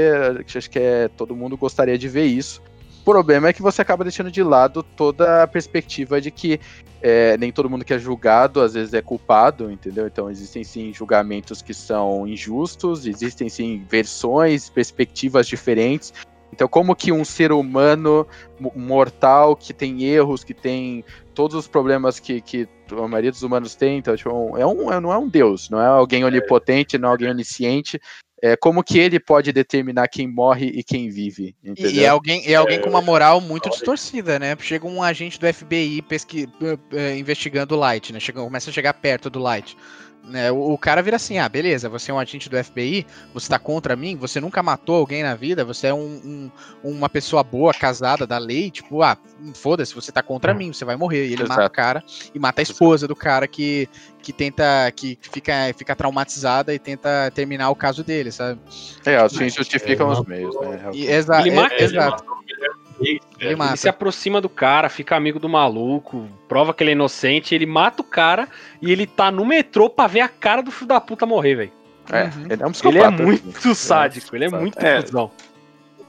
S2: que acho que é, todo mundo gostaria de ver isso. O problema é que você acaba deixando de lado toda a perspectiva de que é, nem todo mundo que é julgado às vezes é culpado, entendeu? Então existem sim julgamentos que são injustos, existem sim versões, perspectivas diferentes. Então, como que um ser humano mo- mortal que tem erros, que tem todos os problemas que, que a maioria dos humanos tem, então, tipo, é um, é- não é um deus, não é alguém onipotente, não é alguém onisciente. É, como que ele pode determinar quem morre e quem vive,
S1: E,
S2: entendeu?
S1: e é alguém, é alguém com uma moral muito distorcida, né? Chega um agente do FBI pesqui, eh, eh, investigando o Light, né? Chega, começa a chegar perto do Light. Né? O, o cara vira assim: ah, beleza, você é um agente do FBI, você tá contra mim, você nunca matou alguém na vida, você é um, um- uma pessoa boa, casada da lei, tipo, ah, foda-se, você tá contra mim, você vai morrer. E ele mata o
S2: Exato.
S1: cara e mata a esposa do cara que, que tenta, que fica, fica traumatizada e tenta terminar o caso dele, sabe?
S2: É, fins justificam
S5: É,
S2: os meios, né?
S1: E, exa
S3: Ele
S1: é-
S3: mata-
S5: ele
S1: exato.
S5: Ele
S1: Ele
S3: Ele
S1: mata.
S3: se aproxima do cara, fica amigo do maluco, prova que ele é inocente, ele mata o cara e ele tá no metrô pra ver a cara do filho da puta morrer, velho.
S2: É,
S1: Uhum.
S2: ele é um
S3: Ele
S2: psicopata.
S3: é muito sádico, ele é muito
S4: É.
S3: cuzão.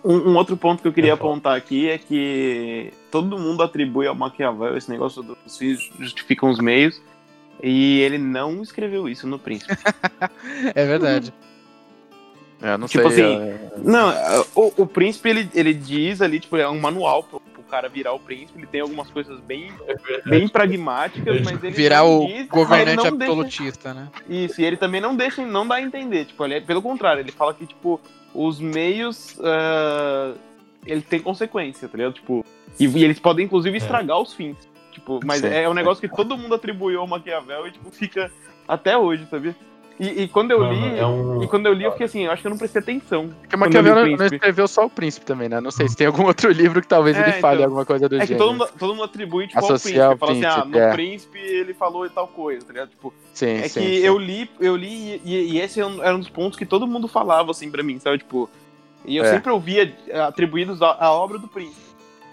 S4: Um, um outro ponto que eu queria
S5: É
S4: apontar aqui é que todo mundo atribui ao Maquiavel esse negócio dos fins justificam os meios. E ele não escreveu isso no Príncipe. [LAUGHS]
S1: É verdade.
S2: É, não
S4: Tipo
S2: sei.
S4: assim,
S2: é-
S4: Não, é, o, o príncipe ele, ele diz ali, tipo, é um manual pro, pro cara virar o príncipe. Ele tem algumas coisas bem, bem pragmáticas, mas ele
S1: Virar
S4: não
S1: o
S4: diz,
S1: governante
S4: não deixa-
S1: absolutista, né?
S4: Isso, e ele também não deixa, não dá a entender. Tipo, ele, é- pelo contrário, ele fala que, tipo, os meios. ah, ele tem consequência, tá ligado? Tipo, e, e eles podem, inclusive, estragar os fins. Tipo, mas
S2: Sim.
S4: é um negócio que todo mundo atribuiu ao Maquiavel e, tipo, fica até hoje, sabia? E, e quando eu li.
S5: é um-
S4: E quando eu li, eu fiquei assim, eu acho que eu não prestei atenção.
S2: Porque Maquiavel
S4: o
S2: não,
S4: Príncipe.
S2: escreveu só o príncipe também, né? Não sei se tem algum outro livro que talvez
S4: É,
S2: ele fale
S4: então.
S2: alguma coisa do
S4: É que
S2: gênero.
S4: todo mundo, todo mundo atribui, tipo, ao
S2: Associar
S4: príncipe.
S2: ao
S4: Fala assim, ah,
S2: príncipe,
S4: no
S2: é.
S4: príncipe ele falou tal coisa, tá ligado? Tipo,
S2: Sim,
S4: É
S2: sim,
S4: que
S2: sim.
S4: eu li, eu li e, e esse é era um dos pontos que todo mundo falava assim pra mim, sabe? Tipo, e eu
S2: É.
S4: sempre ouvia eh, atribuídos à, à obra do príncipe.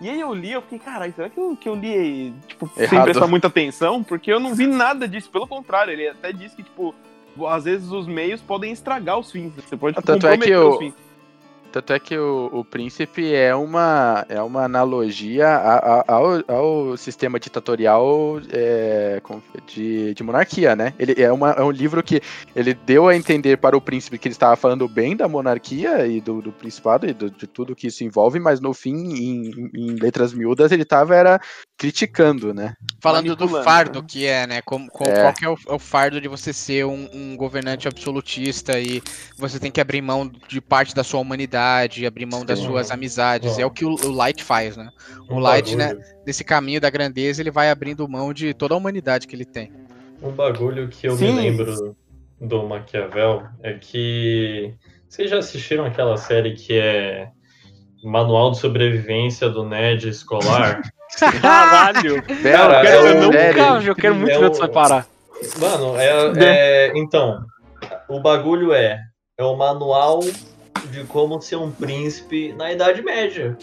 S4: E aí eu li, eu fiquei, caralho, será que eu, que eu li, tipo, sem
S2: Errado.
S4: prestar muita atenção? Porque eu não vi nada disso, pelo contrário, ele até disse que, tipo, às vezes os meios podem estragar os fins, você pode
S2: Ah, tanto é que eu-
S4: os fins.
S2: Tanto é que o, o príncipe é uma, é uma analogia a- a- ao, ao sistema ditatorial é, como- de, de monarquia, né? Ele é, uma, é um livro que ele deu a entender para o príncipe que ele estava falando bem da monarquia e do, do principado e do- de tudo que isso envolve, mas no fim, em, em letras miúdas, ele estava era criticando, né?
S1: Falando do fardo
S4: né?
S1: que é, né? Como, qual,
S2: É.
S1: qual que é o, é o fardo de você ser um, um governante absolutista e você tem que abrir mão de parte da sua humanidade, abrir mão das
S5: Sim.
S1: suas amizades.
S5: Ó.
S1: É o que o, o Light faz, né? O
S5: Um
S1: Light, né?
S5: bagulho-
S1: Nesse caminho da grandeza, ele vai abrindo mão de toda a humanidade que ele tem.
S5: Um bagulho que eu
S4: Sim.
S5: me lembro do Maquiavel é que. Vocês já assistiram aquela série que é Manual de Sobrevivência do Nerd Escolar? [LAUGHS]
S3: Caralho!
S2: Bela,
S5: eu
S3: Cara,
S5: é
S3: eu
S5: um-
S3: nunca,
S2: sério.
S3: eu quero muito
S5: É
S3: ver
S5: um-
S3: onde isso vai parar.
S5: Mano, é, é- Então, o bagulho é. É o manual de como ser um príncipe na Idade Média.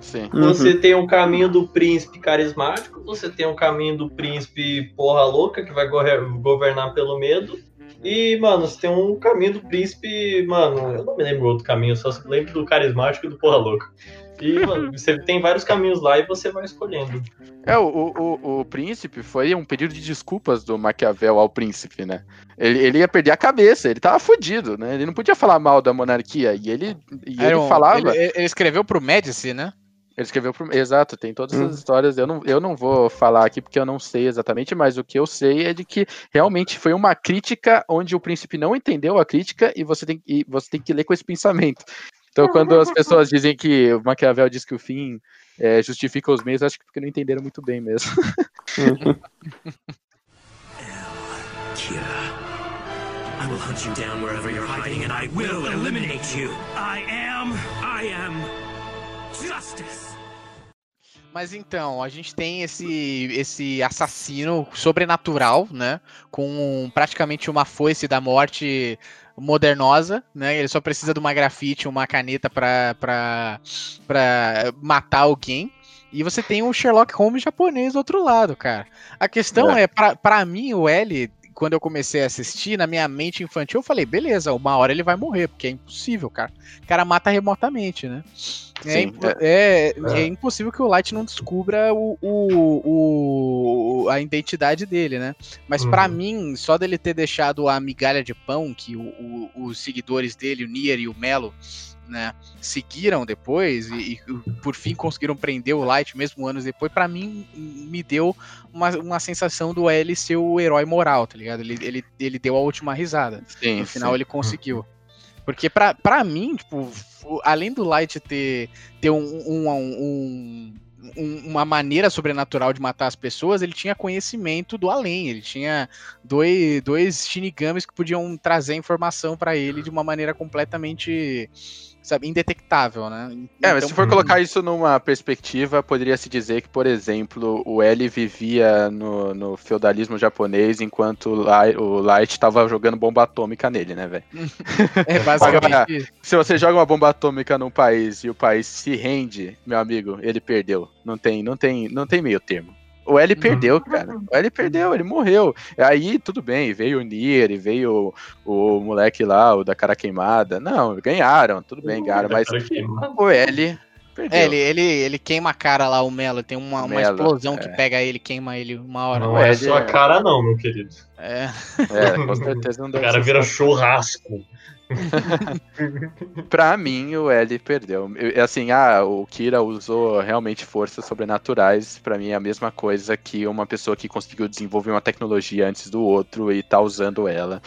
S2: Sim.
S5: Você tem um caminho do príncipe carismático, você tem um caminho do príncipe porra louca, que vai gover- governar pelo medo. E, mano, você tem um caminho do príncipe. Mano, eu não me lembro outro caminho, eu só lembro do carismático e do porra louca. E, mano, você tem vários caminhos lá e você vai escolhendo.
S2: É, o, o, o, o príncipe foi um pedido de desculpas do Maquiavel ao príncipe, né? Ele, ele ia perder a cabeça, ele tava fudido, né? Ele não podia falar mal da monarquia. E ele, e ele
S1: um-
S2: falava.
S1: Ele, ele escreveu pro Médici, né?
S2: Ele escreveu pro... Exato, tem todas
S4: Hum.
S2: essas histórias. Eu não, eu não vou falar aqui porque eu não sei exatamente, mas o que eu sei é de que realmente foi uma crítica onde o príncipe não entendeu a crítica e você tem, e você tem que ler com esse pensamento. Então, quando as [LAUGHS] pessoas dizem que o Maquiavel diz que o fim é, justifica os meios, acho que porque não entenderam muito bem mesmo.
S6: Kira. I will hunt you down wherever you're hiding and I will eliminate you. I am. I am. Justice.
S1: Mas então, a gente tem esse, esse assassino sobrenatural, né? Com praticamente uma foice da morte modernosa, né? Ele só precisa de uma grafite, uma caneta pra matar alguém. E você tem o Sherlock Holmes japonês do outro lado, cara. A questão é, pra, pra mim, o L, quando eu comecei a assistir, na minha mente infantil, eu falei, beleza, uma hora ele vai morrer, porque é impossível, cara. O cara mata remotamente, né? É,
S2: Sim,
S1: impo- é, é impossível que o Light não descubra o, o- o- a identidade dele, né? Mas pra
S5: Uhum.
S1: mim, só dele ter deixado a migalha de pão que o- o- os seguidores dele, o Nier e o Melo, né, seguiram depois e, e por fim conseguiram prender o Light mesmo anos depois, pra mim me deu uma, uma sensação do L ser o herói moral, tá ligado? Ele, ele, ele deu a última risada.
S2: Sim,
S1: No final
S2: sim.
S1: ele conseguiu. Porque pra, pra mim, tipo, além do Light ter, ter um, um- um- um- uma maneira sobrenatural de matar as pessoas, ele tinha conhecimento do além. Ele tinha dois, dois Shinigamis que podiam trazer informação pra ele de uma maneira completamente, sabe, indetectável, né?
S2: É, mas
S1: Então,
S2: se for colocar isso numa perspectiva, poderia se dizer que, por exemplo, o L vivia no, no feudalismo japonês enquanto o Light, o Light tava jogando bomba atômica nele, né, velho? [LAUGHS]
S1: é basicamente
S2: Agora,
S1: isso.
S2: Se você joga uma bomba atômica num país e o país se rende, meu amigo, ele perdeu. Não tem, não tem, não tem meio termo. O L perdeu, cara. O L perdeu, ele morreu. Aí, tudo bem, veio o Nier, veio o, o moleque lá, o da cara queimada. Não, ganharam, tudo bem, ganharam, mas
S5: Cara, queimado.
S2: o L perdeu.
S1: É, ele, ele, ele queima a cara lá, o Melo. Tem uma, uma explosão que
S2: é.
S1: pega ele, queima ele uma hora.
S5: Não é só a
S2: é-
S5: cara, não, meu querido.
S1: É.
S2: É, com certeza não
S5: O
S2: deve
S5: cara vira churrasco. [LAUGHS]
S2: Pra mim, o L perdeu. Eu- Assim, ah, o Kira usou realmente forças sobrenaturais. Pra mim é a mesma coisa que uma pessoa que conseguiu desenvolver uma tecnologia antes do outro e tá usando ela.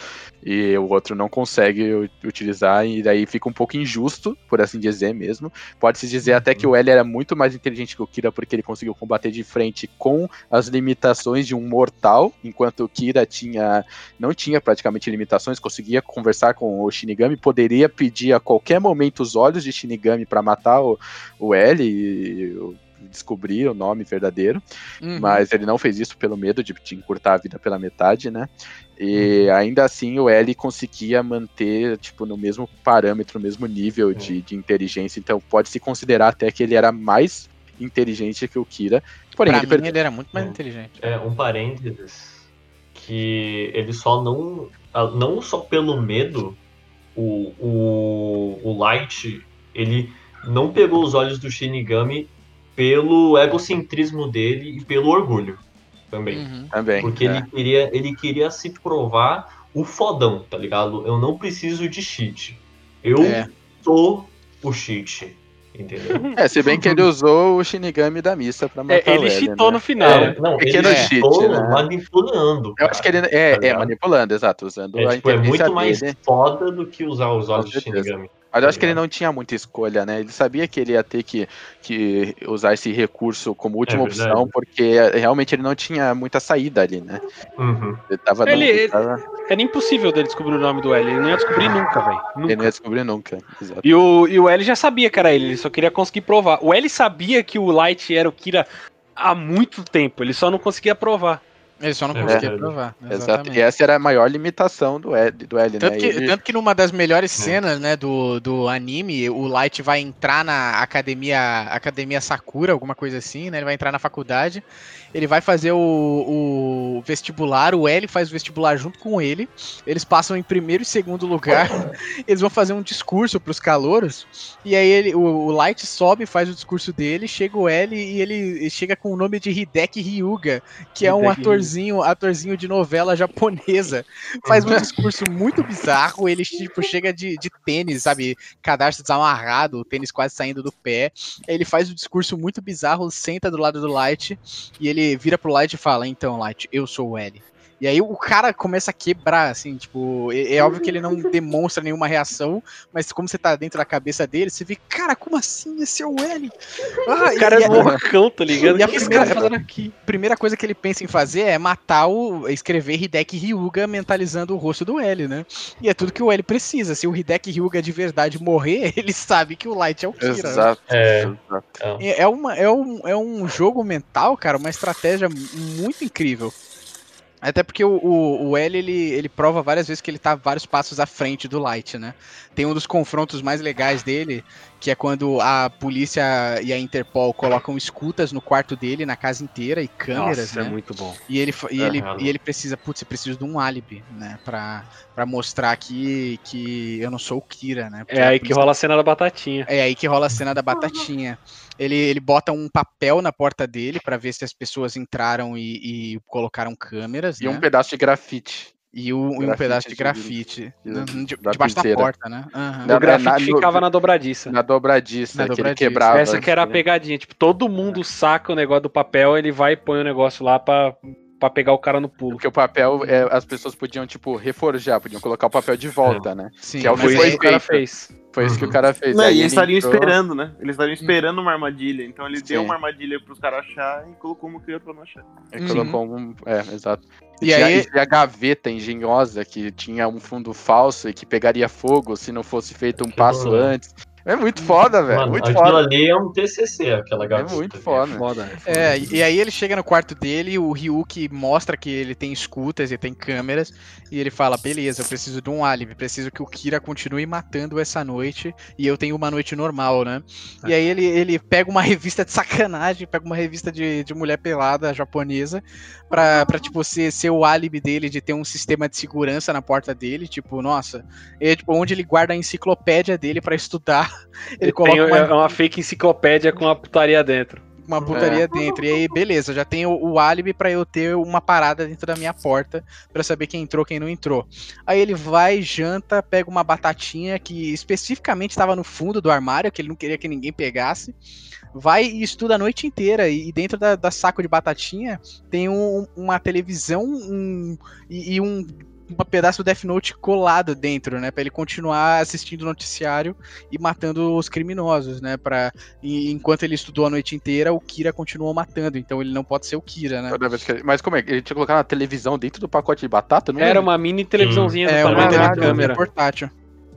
S2: E o outro não consegue utilizar, e daí fica um pouco injusto, por assim dizer mesmo. Pode-se dizer até que o L era muito mais inteligente que o Kira porque ele conseguiu combater de frente com as limitações de um mortal, enquanto o Kira tinha não tinha praticamente limitações, conseguia conversar com o Shinigami, poderia pedir a qualquer momento os olhos de Shinigami pra matar o, o L e descobrir o nome verdadeiro,
S1: Uhum.
S2: mas ele não fez isso pelo medo de, de encurtar a vida pela metade, né? E ainda assim o L conseguia manter, tipo, no mesmo parâmetro, no mesmo nível de, de inteligência, então pode-se considerar até que ele era mais inteligente que o Kira, porém
S1: pra
S2: ele
S1: mim,
S2: perdeu.
S1: ele era muito mais inteligente.
S5: É, um parênteses que ele só não. ah, Não só pelo medo, o, o, o Light, ele não pegou os olhos do Shinigami pelo egocentrismo dele e pelo orgulho também.
S1: Uhum.
S2: Também.
S5: Porque
S2: é.
S5: ele, queria, ele queria se provar o fodão, tá ligado? Eu não preciso de cheat. Eu
S1: É.
S5: sou o cheat. Entendeu? [LAUGHS]
S2: É, se bem que ele usou o Shinigami da missa pra
S3: É,
S2: matar o
S3: ele
S2: L,
S3: cheatou
S2: né?
S3: no final.
S5: É, não,
S2: pequeno
S5: ele
S2: cheat, né?
S5: manipulando.
S2: Eu acho que ele
S5: cara,
S2: é,
S5: tá
S2: é
S5: ligado?
S2: manipulando, exato, usando
S5: É,
S2: a
S5: tipo, é muito mais
S2: dele.
S5: foda do que usar os olhos de
S2: certeza.
S5: Shinigami.
S2: Mas eu acho que ele
S5: ligado?
S2: não tinha muita escolha, né? Ele sabia que ele ia ter que, que usar esse recurso como última
S5: É
S2: opção, porque realmente ele não tinha muita saída ali, né?
S5: Uhum.
S2: Ele tava.
S3: Ele-
S2: ele
S3: ele-
S2: tava-
S3: Era impossível dele descobrir o nome do L. Ele não ia descobrir nunca, velho.
S2: ele não ia descobrir nunca. Exato.
S3: E o, e o L já sabia que era ele, ele só queria conseguir provar. O L sabia que o Light era o Kira há muito tempo, ele só não conseguia provar.
S1: Ele só não
S5: É
S1: conseguia
S5: verdade.
S1: provar.
S2: Exato.
S1: Exatamente.
S2: E essa era a maior limitação do L, do L
S1: Tanto
S2: né?
S1: que,
S2: Ele-
S1: tanto que numa das melhores
S5: É.
S1: cenas, né, do, do anime, o Light vai entrar na academia, academia Sakura, alguma coisa assim, né? Ele vai entrar na faculdade, ele vai fazer o, o vestibular, o L faz o vestibular junto com ele, eles passam em primeiro e segundo lugar, [LAUGHS] eles vão fazer um discurso pros calouros, e aí ele, o, o Light sobe, faz o discurso dele, chega o L e ele chega com o nome de Hideki Ryuga, que é um
S3: Hideki
S1: atorzinho, atorzinho de novela japonesa. Faz um discurso muito bizarro, ele tipo chega de, de tênis, sabe, cadastro desamarrado, o tênis quase saindo do pé. Ele faz um discurso muito bizarro, senta do lado do Light e ele vira pro Light e fala: "Então, Light, eu sou o L". E aí o cara começa a quebrar, assim, tipo, é, é óbvio que ele não demonstra nenhuma reação, mas como você tá dentro da cabeça dele, você vê, cara, como assim? Esse é o L? [LAUGHS] Ah,
S3: O cara
S1: e-
S3: é loucão, tá ligado?
S1: E a primeira-
S3: cara fazendo aqui?
S1: primeira coisa que ele pensa em fazer é matar o. escrever Hideki Ryuga mentalizando o rosto do L, né? E é tudo que o L precisa. Se o Hideki Ryuga de verdade morrer, [LAUGHS] ele sabe que o Light é o Kira. né?
S2: Exato.
S5: É.
S1: É, é uma, é, um, é um jogo mental, cara, uma estratégia muito incrível. Até porque o, o, o L, ele, ele prova várias vezes que ele tá vários passos à frente do Light, né? Tem um dos confrontos mais legais dele, que é quando a polícia e a Interpol colocam escutas no quarto dele, na casa inteira, e câmeras,
S3: Nossa,
S1: né?
S3: é muito bom.
S1: E ele, e, ele, e ele precisa, putz, eu preciso de um álibi, né? Pra, pra mostrar que, que eu não sou o Kira, né? Porque
S3: É aí que rola a cena da batatinha.
S1: É aí que rola a cena da batatinha. Ele, ele bota um papel na porta dele pra ver se as pessoas entraram e, e colocaram câmeras,
S2: E
S1: né?
S2: um pedaço de grafite.
S1: E, o- e um pedaço de
S2: de-
S1: grafite.
S2: de-
S1: de-
S2: da
S1: debaixo da porta, né? Aham.
S2: Na-
S3: O grafite
S2: na- no-
S3: ficava na dobradiça.
S2: Na dobradiça,
S1: Na
S2: que
S1: dobradiça.
S2: ele quebrava.
S3: Essa que era a
S2: assim.
S3: pegadinha. Tipo, todo mundo saca o negócio do papel, ele vai e põe o negócio lá pra, pra pegar o cara no pulo.
S2: Porque o papel, é, as pessoas podiam, tipo, reforjar, podiam colocar o papel de volta, né?
S1: Sim,
S2: que é o
S3: Foi isso que o cara fez.
S2: Foi isso que o
S5: Uhum.
S2: cara fez.
S4: Não, e
S2: ele
S4: eles estariam
S2: entrou-
S4: esperando, né? Eles estariam esperando uma armadilha. Então ele deu
S2: Sim.
S4: uma armadilha pros caras achar e colocou uma criança pra não achar.
S2: Ele colocou um. É, exato.
S1: E
S2: E,
S1: aí-
S2: e a gaveta engenhosa que tinha um fundo falso e que pegaria fogo se não fosse feito um
S5: Que
S2: passo
S5: horror.
S2: antes. É muito foda, velho. Muito
S5: aquilo
S2: foda.
S5: ali é um TCC, aquela
S2: É
S5: gaveta.
S2: muito foda.
S3: Foda. né?
S1: É, e aí ele chega no quarto dele, o Ryuki mostra que ele tem escutas e tem câmeras, e ele fala, beleza, eu preciso de um álibi, preciso que o Kira continue matando essa noite, e eu tenho uma noite normal, né? E aí ele, ele pega uma [LAUGHS] revista de sacanagem, pega uma revista de, de mulher pelada japonesa, pra, pra tipo, ser, ser o álibi dele de ter um sistema de segurança na porta dele, tipo, nossa, é, tipo, onde ele guarda a enciclopédia dele pra estudar, [LAUGHS] ele coloca
S3: Tem
S1: uma
S3: é uma fake enciclopédia com uma putaria dentro.
S1: uma putaria dentro. E aí, beleza, já tenho o, o álibi pra eu ter uma parada dentro da minha porta pra saber quem entrou, quem não entrou. Aí ele vai, janta, pega uma batatinha que especificamente estava no fundo do armário, que ele não queria que ninguém pegasse. Vai e estuda a noite inteira. E dentro da, da saco de batatinha tem um- uma televisão um- e, e um. Um pedaço do Death Note colado dentro, né? Pra ele continuar assistindo o noticiário e matando os criminosos, né? Pra, e enquanto ele estudou a noite inteira, o Kira continuou matando, então ele não pode ser o Kira, né?
S2: Mas como é? Ele tinha colocado na televisão dentro do pacote de batata? Não
S3: Era
S2: lembro.
S3: uma mini televisãozinha do
S1: É uma
S2: Caralho,
S3: câmera.
S1: portátil.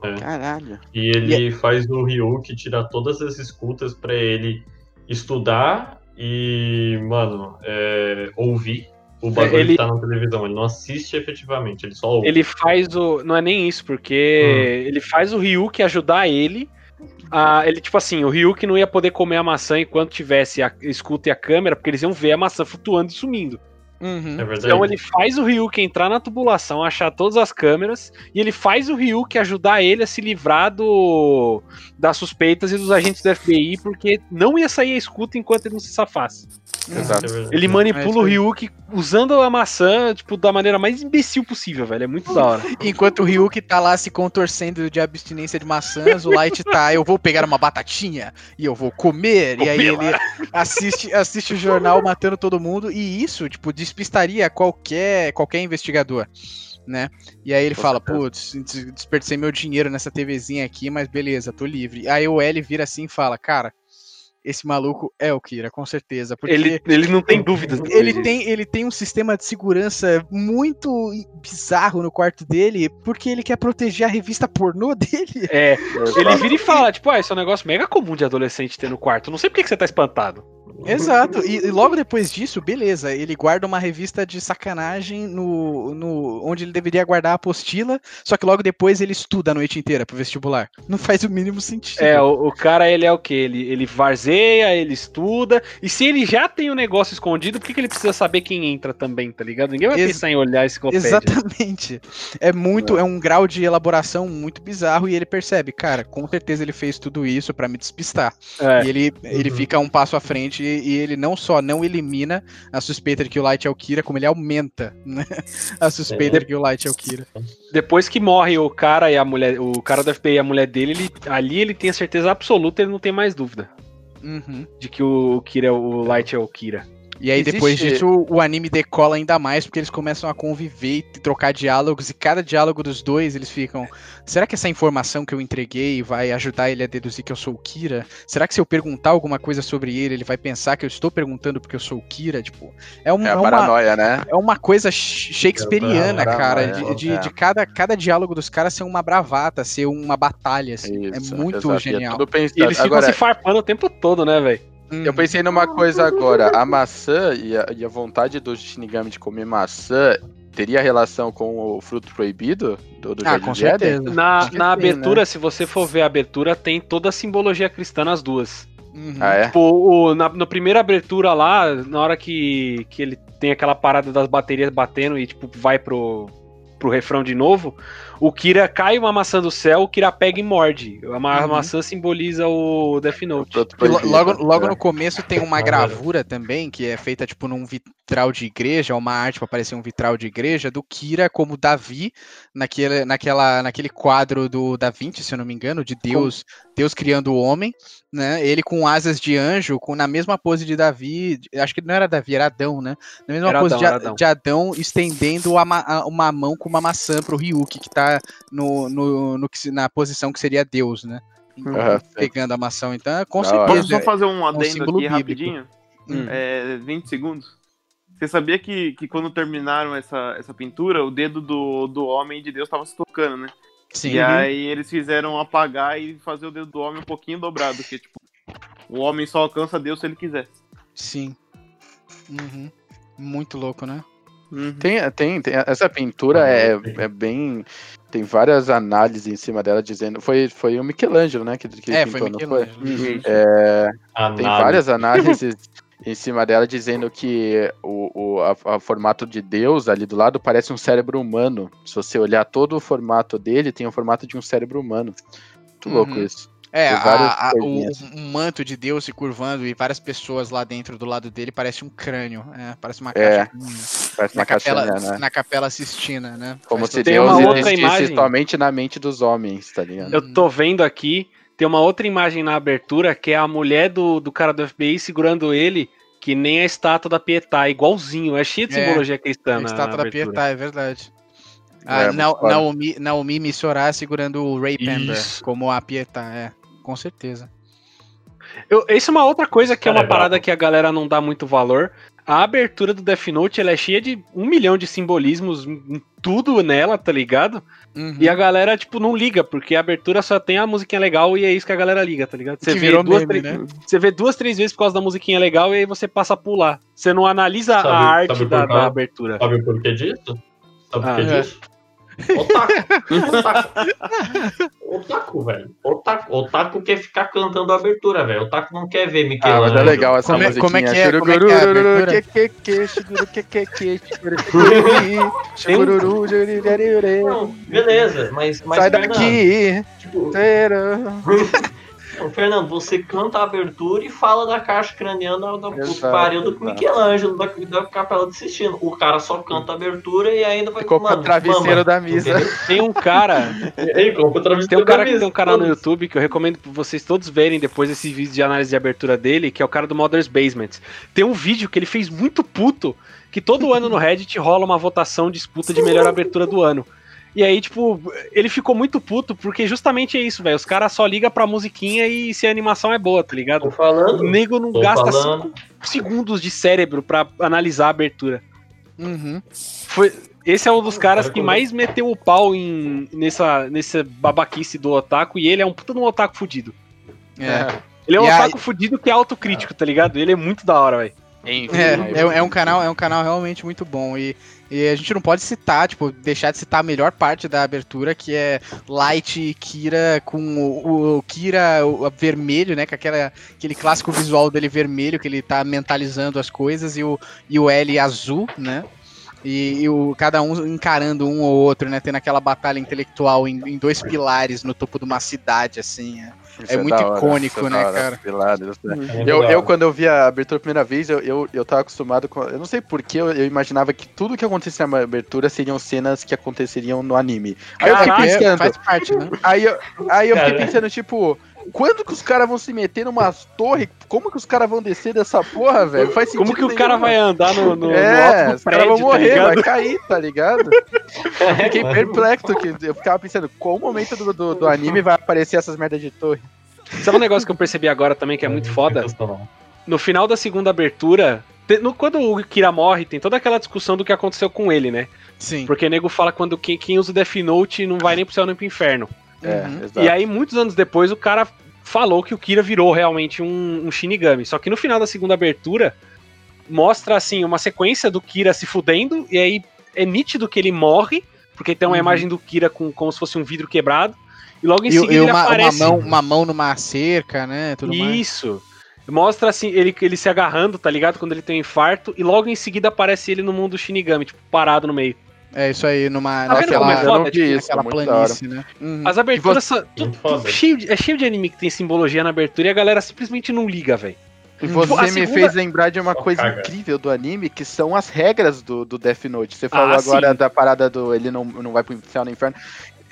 S5: É.
S2: Caralho.
S5: E ele faz o Ryuki tirar todas as escutas pra ele estudar e, mano, é, ouvir o bagulho
S3: Ele-
S5: tá na televisão. Ele não assiste efetivamente, ele só ouve.
S3: Ele faz o. Não é nem isso, porque ele faz o Ryuki ajudar ele. A, ele, tipo assim, o Ryuki não ia poder comer a maçã enquanto tivesse a escuta e a câmera, porque eles iam ver a maçã flutuando e sumindo.
S1: Uhum.
S5: É.
S3: Então ele faz o Ryuki entrar na tubulação, achar todas as câmeras, e ele faz o Ryuki ajudar ele a se livrar do, das suspeitas e dos agentes do FBI, porque não ia sair a escuta enquanto ele não se safasse.
S2: Exato.
S5: É verdade.
S3: Ele
S1: É
S3: manipula
S1: isso
S3: o
S1: aí.
S3: Ryuki usando a maçã, tipo, da maneira mais imbecil possível, velho. É muito da hora. [LAUGHS]
S1: Enquanto o Ryuki tá lá se contorcendo de abstinência de maçãs, o Light tá, eu vou pegar uma batatinha e eu vou comer. e aí ele assiste, assiste o jornal matando todo mundo. E isso, tipo, despistaria qualquer, qualquer investigador. Né? E aí ele
S2: Com
S1: fala, putz, des- desperdicei meu dinheiro nessa TVzinha aqui, mas beleza, tô livre. Aí o L vira assim e fala, cara, esse maluco é o Kira, com certeza. Porque
S3: Ele, ele não tem dúvidas.
S1: ele tem, ele tem um sistema de segurança muito bizarro no quarto dele, porque ele quer proteger a revista pornô [LAUGHS] dele.
S3: É, ele vira e fala, tipo, ah, esse é um negócio mega comum de adolescente ter no quarto. Não sei por que você tá espantado.
S1: Exato. E, e logo depois disso, beleza, ele guarda uma revista de sacanagem no, no onde ele deveria guardar a apostila, só que logo depois ele estuda a noite inteira pro vestibular. Não faz o mínimo sentido.
S3: É, o, o cara, ele é o quê? Ele, ele varzeia, ele estuda. E se ele já tem o negócio escondido, por que, que ele precisa saber quem entra também, tá ligado? Ninguém vai
S1: Ex-
S3: pensar em olhar esse enciclopédia.
S1: Exatamente. É muito, é um grau de elaboração muito bizarro e ele percebe, cara, com certeza ele fez tudo isso pra me despistar.
S3: É.
S1: E ele, ele
S5: Uhum.
S1: fica um passo à frente e, ele não só não elimina a suspeita de que o Light é o Kira, como ele aumenta né, a suspeita
S5: É.
S1: de que o Light é o Kira.
S3: Depois que morre o cara e a mulher, o cara do FBI e a mulher dele, ele, ali ele tem a certeza absoluta, ele não tem mais dúvida
S1: Uhum.
S3: de que o Kira, é o Light é o Kira.
S1: E aí,
S2: Existe-
S1: depois disso, o anime decola ainda mais, porque eles começam a conviver e trocar diálogos, e cada diálogo dos dois, eles ficam. Será que essa informação que eu entreguei vai ajudar ele a deduzir que eu sou o Kira? Será que se eu perguntar alguma coisa sobre ele, ele vai pensar que eu estou perguntando porque eu sou o Kira? Tipo, é, um,
S2: É
S1: é uma,
S2: paranoia, né?
S1: é uma coisa sh- shakespeariana,
S2: É,
S1: cara,
S2: paranoia,
S1: de, de,
S2: é.
S1: de cada, cada diálogo dos caras ser uma bravata, ser uma batalha, assim.
S2: Isso,
S1: é muito
S2: exato, e
S1: genial.
S3: E eles ficam
S2: Agora,
S3: se farpando o tempo todo, né, velho?
S1: Uhum.
S2: eu pensei numa coisa agora. A maçã e a, e a vontade do Shinigami de comer maçã teria relação com o fruto proibido do, do
S1: Ah,
S2: Jardim
S1: com
S2: de Éden?
S1: certeza.
S3: Na, na
S2: sim,
S3: abertura, se você for ver a abertura, tem toda a simbologia cristã nas duas.
S1: Uhum.
S2: Ah, é?
S3: Tipo, o, na, na primeira abertura lá, na hora que, que ele tem aquela parada das baterias batendo e, tipo, vai pro, pro refrão de novo, o Kira cai uma maçã do céu, o Kira pega e morde. A,
S1: Uhum.
S3: maçã simboliza o Death Note.
S1: Logo logo
S2: é.
S1: no começo tem uma [LAUGHS] gravura também, que é feita tipo num vitral de igreja, uma arte para parecer um vitral de igreja, do Kira como Davi, naquele, naquela, naquele quadro do Da Vinci, se eu não me engano, de Deus, Deus criando o homem, né? Ele com asas de anjo, com na mesma pose de Davi, acho que não era Davi, era Adão, né? Na mesma
S3: Era
S1: pose
S3: Adão,
S1: de,
S3: Adão.
S1: de Adão, estendendo a ma- a- uma mão com uma maçã pro Ryuki, que tá no, no, no que na posição que seria Deus, né?
S2: Sim.
S1: Pegando a maçã, então, com
S2: Da hora.
S1: certeza.
S4: Posso só fazer um adendo
S1: símbolo
S4: aqui
S1: bíblico.
S4: rapidinho?
S1: Hum.
S4: É, 20 segundos. Você sabia que, que quando terminaram essa, essa pintura, o dedo do, do homem de Deus estava se tocando, né?
S1: Sim.
S4: E aí eles fizeram apagar e fazer o dedo do homem um pouquinho dobrado, porque tipo, o homem só alcança Deus se ele quiser.
S1: Sim. Uhum. Muito louco, né?
S4: Uhum.
S2: Tem, tem, tem- essa pintura é, é bem. Tem várias análises em cima dela dizendo. Foi, foi o Michelangelo, né? Que, que
S1: é, foi
S2: pintou, não foi?
S1: Michelangelo.
S2: É, tem várias análises [LAUGHS] em cima dela dizendo que o, o a, a formato de Deus ali do lado parece um cérebro humano. Se você olhar todo o formato dele, tem o formato de um cérebro humano. Muito louco
S1: Uhum.
S2: isso.
S1: É, a- a- o, um manto de Deus se curvando e várias pessoas lá dentro do lado dele parece um crânio. É, parece uma
S2: É,
S1: caixa.
S2: Parece
S1: na,
S2: uma caixinha,
S1: capela,
S2: né?
S1: na capela Sistina, né?
S2: Como
S1: Faz
S2: se Deus
S3: uma
S1: sentido.
S3: outra
S2: existisse
S3: imagem.
S2: somente na mente dos homens, tá ligado?
S3: Eu tô vendo aqui, tem uma outra imagem na abertura que é a mulher do, do cara do FBI segurando ele, que nem a estátua da Pietá, igualzinho. É cheio de
S1: É,
S3: simbologia cristã
S1: A estátua da. Pietá, é verdade.
S2: É,
S1: Na-. Naomi, Naomi Missorá segurando o Ray Pember como a Pietá, é. Com certeza.
S3: Eu, isso é uma outra coisa que é
S5: Cara,
S3: uma
S5: é
S3: parada que a galera não dá muito valor. A abertura do Death Note ela é cheia de um milhão de simbolismos, em tudo nela, tá ligado?
S1: Uhum.
S3: E a galera, tipo, não liga, porque a abertura só tem a musiquinha legal e é isso que a galera liga, tá ligado? Você
S1: Que
S3: vê,
S1: virou
S3: duas,
S1: meme,
S3: três-
S1: né?
S3: você vê duas, três vezes por causa da musiquinha legal e aí você passa a pular. Você não analisa
S5: Sabe-
S3: a arte
S5: sabe
S3: da, da abertura.
S5: Sabe o porquê disso? Sabe
S3: Ah,
S5: por quê
S1: é.
S5: disso? Otaku. Otaku. [LAUGHS] Otaku, velho. Otaku. Otaku quer ficar cantando a abertura, velho. Otaku não quer ver
S2: Ah,
S5: Michelangelo.
S2: mas é legal essa
S1: Como é-
S2: musiquinha.
S1: como é que é- como é que é a abertura?
S2: Que, que, que, shiguru, que, que, que, shiguru, [LAUGHS]
S5: beleza, mas, mas
S2: Sai daqui!
S5: tipo,
S2: Tera. [LAUGHS]
S5: Ô, Fernando, você canta a abertura e fala da caixa craniana da puta pariu do. Michelangelo, da, da Capela de Sistina. O cara só canta a abertura e ainda vai
S2: Ficou com o travesseiro
S5: mama,
S2: da misa.
S5: entendeu?
S3: Tem um cara,
S5: Ei, o
S3: tem
S5: travesseiro
S3: um cara
S5: da
S3: tem um canal no. YouTube que eu recomendo pra vocês todos verem depois desse vídeo de análise de abertura dele, que é o cara do Mother's Basement. Tem um vídeo que ele fez muito puto, que todo ano no Reddit rola uma votação disputa de melhor abertura do ano. E aí, tipo, ele ficou muito puto, porque justamente é isso, velho. Os caras só ligam pra musiquinha e se a animação é boa, tá ligado?
S5: Tô falando.
S3: O nego não gasta
S5: falando.
S3: 5 segundos de cérebro pra analisar a abertura.
S1: Uhum.
S3: Foi, esse é um dos caras
S5: Cara,
S3: que
S5: quando-
S3: mais meteu o pau em, nessa, nessa babaquice do otaku, e ele é um puta de um otaku fudido.
S1: É.
S3: Ele é um
S1: E aí-
S3: otaku fudido que é autocrítico, tá ligado? Ele é muito da hora, velho.
S1: É, é, é um canal, é um canal realmente muito bom. E, e a gente não pode citar, tipo, deixar de citar a melhor parte da abertura, que é Light e Kira com o, o Kira o- vermelho, né? Com aquela, aquele clássico visual dele vermelho, que ele tá mentalizando as coisas, e o, e o L azul, né? E, e o, cada um encarando um ou outro, né? Tendo aquela batalha intelectual em, em dois pilares no topo de uma cidade, assim. é.
S2: Isso
S1: é muito
S2: hora,
S1: icônico,
S2: é
S1: né,
S2: hora,
S1: cara?
S2: pilares, né?
S5: É muito
S2: Eu, eu, quando eu vi a abertura a primeira vez, eu, eu, eu tava acostumado com. Eu não sei porquê, eu, eu imaginava que tudo que acontecia na abertura seriam cenas que aconteceriam no anime. Aí eu fiquei pensando.
S1: faz parte, né?
S2: Aí eu, aí eu fiquei pensando, tipo, quando que os caras vão se meter numas torres? Como que os caras vão descer dessa porra, velho? Faz sentido
S3: Como que o
S2: nenhum,
S3: cara
S2: mano.
S3: vai andar no, no, no
S2: É,
S3: do
S2: os caras vão
S3: tá
S2: morrer,
S3: ligado?
S2: vai cair, tá ligado? Eu [LAUGHS] fiquei
S5: Mano.
S2: perplexo, que eu ficava pensando, qual momento do, do, do anime vai aparecer essas merdas de torre?
S3: Sabe um negócio que eu percebi agora também que é muito foda? No final da segunda abertura, no- quando o Kira morre, tem toda aquela discussão do que aconteceu com ele, né?
S1: Sim.
S3: Porque o nego fala quando quem, quem usa o Death Note não vai nem pro céu nem pro inferno.
S2: É,
S1: Uhum.
S3: E aí, muitos anos depois, o cara falou que o Kira virou realmente um, um Shinigami. Só que no final da segunda abertura, mostra, assim, uma sequência do Kira se fudendo, e aí é nítido que ele morre, porque tem uma
S1: Uhum.
S3: imagem do Kira com como se fosse um vidro quebrado, e logo em
S1: E,
S3: seguida
S1: e
S3: ele
S1: uma, uma
S3: aparece.
S1: mão, uma mão numa cerca, né? Tudo mais.
S3: Isso. Mostra assim, ele, ele se agarrando, tá ligado? Quando ele tem um infarto, e logo em seguida aparece ele no mundo Shinigami, tipo, parado no meio.
S1: É isso aí, numa,
S3: Tá vendo como é
S1: naquela,
S3: foda?
S2: eu não vi isso,
S1: naquela
S2: hora.
S1: planície, né? Uhum.
S3: As aberturas tudo- tudo cheio de- é cheio de anime que tem simbologia na abertura e a galera simplesmente não liga, velho.
S2: E você
S3: Tipo,
S2: me
S3: segunda-
S2: fez lembrar de uma
S5: Só
S2: coisa
S5: caga.
S2: incrível do anime, que são as regras do, do Death Note. Você falou
S3: Ah,
S2: agora
S3: sim.
S2: da parada do ele não, não vai pro céu no inferno.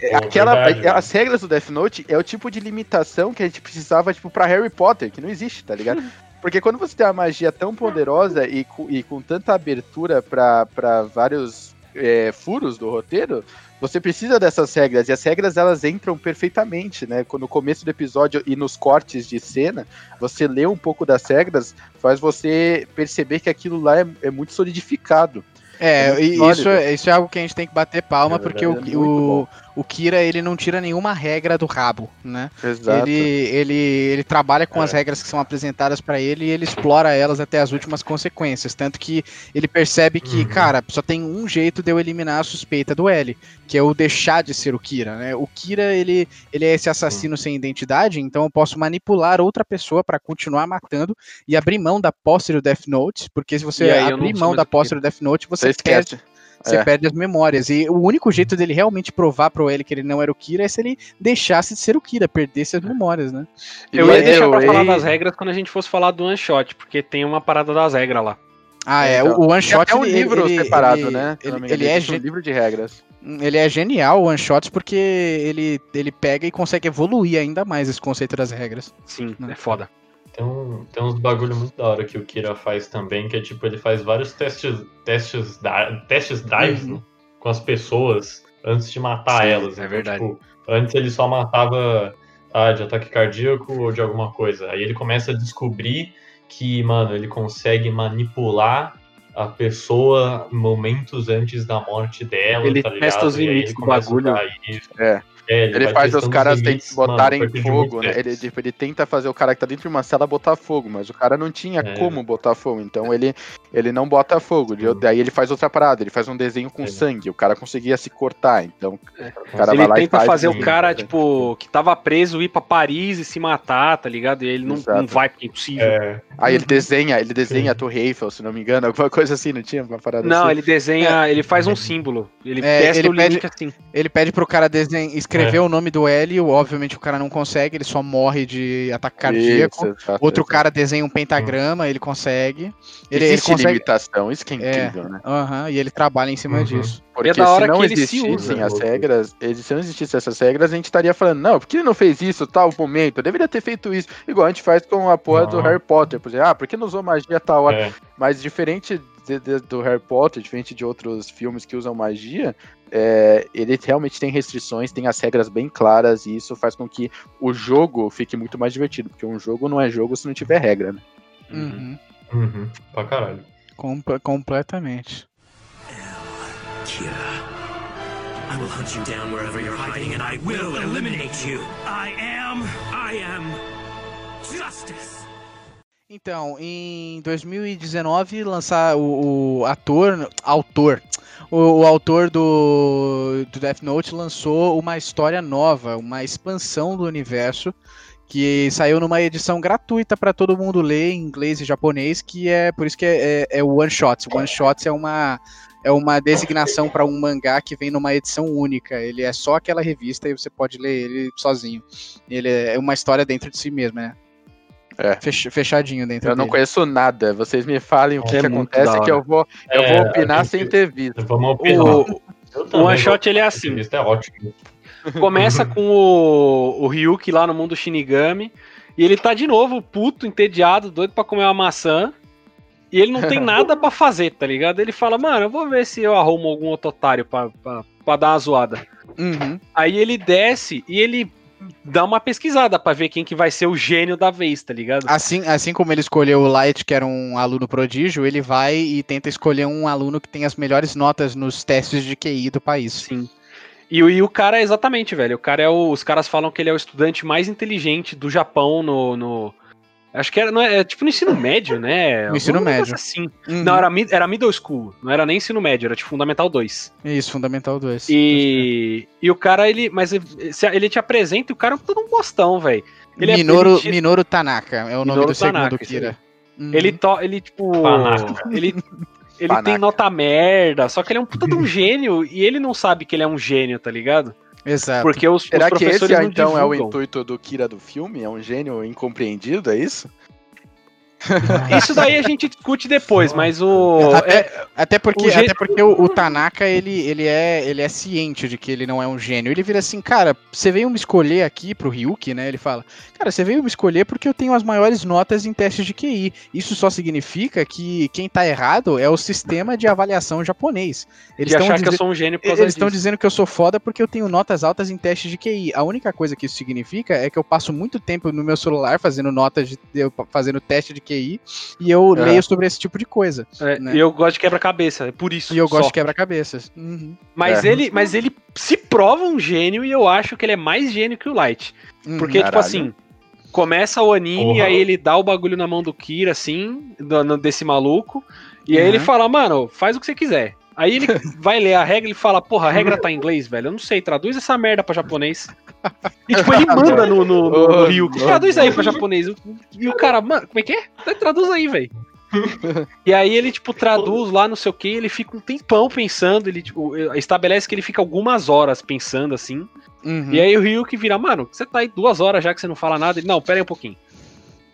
S2: É,
S5: Pô,
S2: Aquela,
S5: verdade,
S2: é- as regras do Death Note é o tipo de limitação que a gente precisava, tipo, pra Harry Potter, que não existe, tá ligado? [LAUGHS] Porque quando você tem uma magia tão poderosa e, com- e com tanta abertura pra vários é, furos do roteiro, você precisa dessas regras. E as regras elas entram perfeitamente, né? No começo do episódio e nos cortes de cena, você lê um pouco das regras, faz você perceber que aquilo lá é, é muito solidificado.
S1: É,
S2: É muito
S1: e isso, é- isso é algo que a gente tem que bater palma,
S5: É
S1: porque
S2: verdade, é
S1: o,
S2: muito
S1: o, o Kira, ele não tira nenhuma regra do rabo, né?
S2: Exato.
S1: Ele, ele, ele trabalha com
S5: É.
S1: as regras que são apresentadas pra ele e ele explora elas até as últimas consequências. Tanto que ele percebe que,
S5: Uhum.
S1: cara, só tem um jeito de eu eliminar a suspeita do L, que é o deixar de ser o Kira, né? O Kira, ele, ele é esse assassino sem identidade, então eu posso manipular outra pessoa pra continuar matando e abrir mão da posse do Death Note, porque se você abrir mão da posse do Death Note,
S2: Você
S1: você perde
S2: esquece.
S1: Você
S2: É.
S1: perde as memórias. E o único jeito dele realmente provar pro ele que ele não era o Kira é se ele deixasse de ser o Kira, perdesse as memórias, né?
S3: Eu ia deixar pra falar das regras quando a gente fosse falar do One Shot, porque tem uma parada das regras lá.
S1: Ah, é.
S2: Então,
S1: o One Shot.
S2: até um
S1: ele-
S2: livro
S1: ele-
S2: separado,
S1: ele-
S2: né?
S1: Ele, ele é,
S2: existe um livro de regras.
S1: ele é genial, o One Shots, porque ele, ele pega e consegue evoluir ainda mais esse conceito das regras.
S3: Sim,
S1: Não.
S3: é foda.
S5: Tem, um, tem uns bagulho muito da hora que o Kira faz também, que é tipo, ele faz vários testes, testes, da- testes drives
S1: Uhum.
S5: né, com as pessoas antes de matar
S3: Sim,
S5: elas.
S3: é
S5: Então,
S3: verdade.
S5: tipo, antes ele só matava ah, de ataque cardíaco ou de alguma coisa. Aí ele começa a descobrir que, mano, ele consegue manipular a pessoa momentos antes da morte dela,
S3: Ele
S5: tá
S3: testa os limites do bagulho.
S2: É.
S5: É,
S2: Ele
S5: vai
S2: faz os caras
S5: limites,
S2: tem-
S5: mano, a
S2: botarem fogo, né? Ele, tipo, ele tenta fazer o cara que tá dentro de uma cela botar fogo, mas o cara não tinha
S5: É.
S2: como botar fogo, então ele, ele não bota fogo.
S5: Sim.
S2: Daí ele faz outra parada, ele faz um desenho com
S5: É.
S2: sangue, o cara conseguia se cortar, então o cara
S3: ele
S2: vai lá e
S3: tenta
S2: faz
S3: fazer o cara, tipo, que tava preso ir pra Paris e se matar, tá ligado? E ele não, não vai porque é impossível.
S5: É,
S2: Aí ele desenha, ele desenha
S5: Sim.
S2: a Torre Eiffel, se não me engano, alguma coisa assim, não tinha uma parada
S3: Não,
S2: assim?
S3: ele desenha, ele faz um símbolo. Ele
S1: É,
S3: testa
S1: ele
S3: o limite assim.
S1: Ele pede pro cara desen- escrever
S5: É.
S1: o nome do L, o- obviamente o cara não consegue, ele só morre de ataque cardíaco.
S2: Isso, exato,
S1: Outro
S2: exato.
S1: cara desenha um pentagrama, ele consegue. Ele, ele
S2: Existe
S1: consegue.
S2: limitação, isso que é
S1: É.
S2: incrível, né?
S1: Aham, e ele trabalha em cima
S5: Uhum.
S1: disso.
S2: Porque
S3: é da hora
S2: se não
S3: que ele se
S2: existissem
S5: usa.
S2: as regras, se não existissem essas regras, a gente estaria falando, não, por que ele não fez isso tal momento? Eu deveria ter feito isso. Igual a gente faz com a porra do
S5: Não.
S2: Harry Potter. Por exemplo, ah, por que não usou magia tal hora?
S5: é.
S2: Mas diferente de- de- do Harry Potter, diferente de outros filmes que usam magia, é, ele realmente tem restrições, tem as regras bem claras, e isso faz com que o jogo fique muito mais divertido. Porque um jogo não é jogo se não tiver regra, né?
S1: Uhum.
S5: Uhum, pra caralho.
S1: Comple- completamente.
S6: Kira. I will hunt you down wherever you're hiding and I will eliminate you. I am. I am. justice.
S1: Então, em 2019, lançar o, o ator, autor, o, o autor do, do Death Note lançou uma história nova, uma expansão do universo que saiu numa edição gratuita para todo mundo ler em inglês e japonês, que é por isso que é, é, é One Shots. One Shots é uma é uma designação para um mangá que vem numa edição única. Ele é só aquela revista e você pode ler ele sozinho. Ele é uma história dentro de si mesmo, né?
S2: É.
S1: Fech- fechadinho dentro
S2: Eu não
S1: dele.
S2: conheço nada. Vocês me falem o que,
S3: É
S2: que acontece que eu vou, eu
S5: É,
S2: vou opinar
S5: gente-
S2: sem ter visto.
S5: Vamos opinar.
S3: O, o One Shot ele é assim.
S5: Isso é ótimo.
S3: Começa [LAUGHS] com o, o Ryuki lá no mundo Shinigami. E ele tá de novo puto, entediado, doido pra comer uma maçã. E ele não tem [LAUGHS] nada pra fazer, tá ligado? Ele fala, mano, eu vou ver se eu arrumo algum outro otário pra, pra, pra dar uma zoada.
S1: Uhum.
S3: Aí ele desce e ele dá uma pesquisada pra ver quem que vai ser o gênio da vez, tá ligado?
S1: Assim, assim como ele escolheu o Light, que era um aluno prodígio, ele vai e tenta escolher um aluno que tem as melhores notas nos testes de QI do país.
S3: Sim. E, o- e o cara é exatamente, velho. O cara é o. Os caras falam que ele é o estudante mais inteligente do Japão no. no- acho que era, não é, é tipo no ensino médio, né?
S1: No ensino médio.
S3: Assim.
S1: Uhum.
S3: Não, era, era middle school. Não era nem ensino médio, era tipo Fundamental 2.
S1: Isso, Fundamental 2.
S3: E, e o cara, ele. Mas ele ele te apresenta e o cara é todo um bostão, velho. É-
S1: Minoru,
S3: ele tira-
S1: Minoru Tanaka é o nome do segundo
S3: Tanaka, isso
S1: Kira. Uhum.
S3: Ele, to, ele tipo. Ele, [LAUGHS] ele tem nota merda, só que ele é um puta de um [LAUGHS] gênio e ele não sabe que ele é um gênio, tá ligado?
S1: Exato.
S3: Porque os, os
S2: Será que esse
S3: professores
S2: então é o
S3: divulgam.
S2: intuito do Kira do filme? É um gênio incompreendido, é isso? [LAUGHS]
S3: Isso daí a gente discute depois, mas o.
S1: Até,
S3: é-
S1: até porque,
S3: o
S1: até porque o, o Tanaka, ele, ele, é, ele é ciente de que ele não é um gênio. Ele vira assim, cara, você veio me escolher aqui pro Ryuki, né? Ele fala, cara, você veio me escolher porque eu tenho as maiores notas em testes de QI. Isso só significa que quem tá errado é o sistema de avaliação japonês. Eles estão
S3: que eu sou um gênio por causa
S1: eles estão dizendo que eu sou foda porque eu tenho notas altas em testes de QI. A única coisa que isso significa é que eu passo muito tempo no meu celular fazendo notas, de, fazendo teste de QI e eu
S2: É.
S1: leio sobre esse tipo de coisa.
S3: É,
S1: né?
S3: E eu gosto de quebra-cabeça, é por isso.
S1: E eu gosto
S3: só.
S1: de quebra-cabeças. Uhum.
S3: Mas,
S2: É.
S3: ele, mas ele se prova um gênio e eu acho que ele é mais gênio que o Light.
S1: Uhum.
S3: Porque, tipo
S2: Caralho.
S3: assim, começa o anime,
S5: Porra.
S3: aí ele dá o bagulho na mão do Kira, assim, do- desse maluco. E aí
S1: Uhum.
S3: ele fala, mano, faz o que você quiser. Aí ele vai ler a regra e fala, porra, a regra tá em inglês, velho. Eu não sei, traduz essa merda pra japonês. E tipo, ele manda no, no, no, no
S2: não.
S3: traduz aí pra japonês. E o cara, mano, como é que é? Traduz aí, velho. E aí ele, tipo, traduz lá, não sei o que, ele fica um tempão pensando, ele, tipo, estabelece que ele fica algumas horas pensando, assim.
S1: Uhum.
S3: E aí o Ryuki vira, mano, você tá aí duas horas já que você não fala nada. Ele, não, pera aí um pouquinho.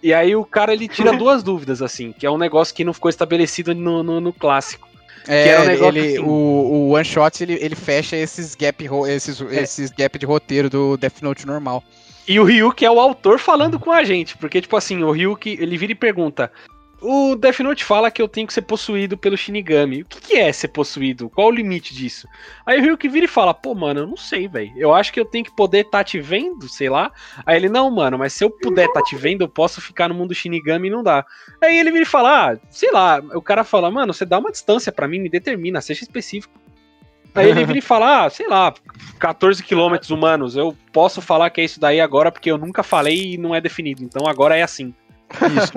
S3: E aí o cara, ele tira duas dúvidas, assim, que é um negócio que não ficou estabelecido no, no, no clássico.
S1: É,
S3: que era um negócio
S1: ele,
S3: assim.
S1: o, o One Shot ele, ele fecha esses gap, esses,
S3: É.
S1: esses gap de roteiro do Death Note normal.
S3: E o Ryuki é o autor falando com a gente, porque, tipo assim, o Ryuki, ele vira e pergunta: O Death Note fala que eu tenho que ser possuído pelo Shinigami. O que, que é ser possuído? Qual o limite disso? Aí o Ryuki vira e fala: Pô, mano, eu não sei, velho. Eu acho que eu tenho que poder estar te vendo, sei lá. Aí ele: Não, mano, mas se eu puder estar te vendo, eu posso ficar no mundo Shinigami e não dá. Aí ele vira e fala: Ah, sei lá. O cara fala: Mano, você dá uma distância pra mim, me determina, seja específico. Aí ele vira e fala, ah, sei lá, 14 quilômetros humanos. Eu posso falar que é isso daí agora porque eu nunca falei e não é definido. Então agora é assim.
S1: Isso.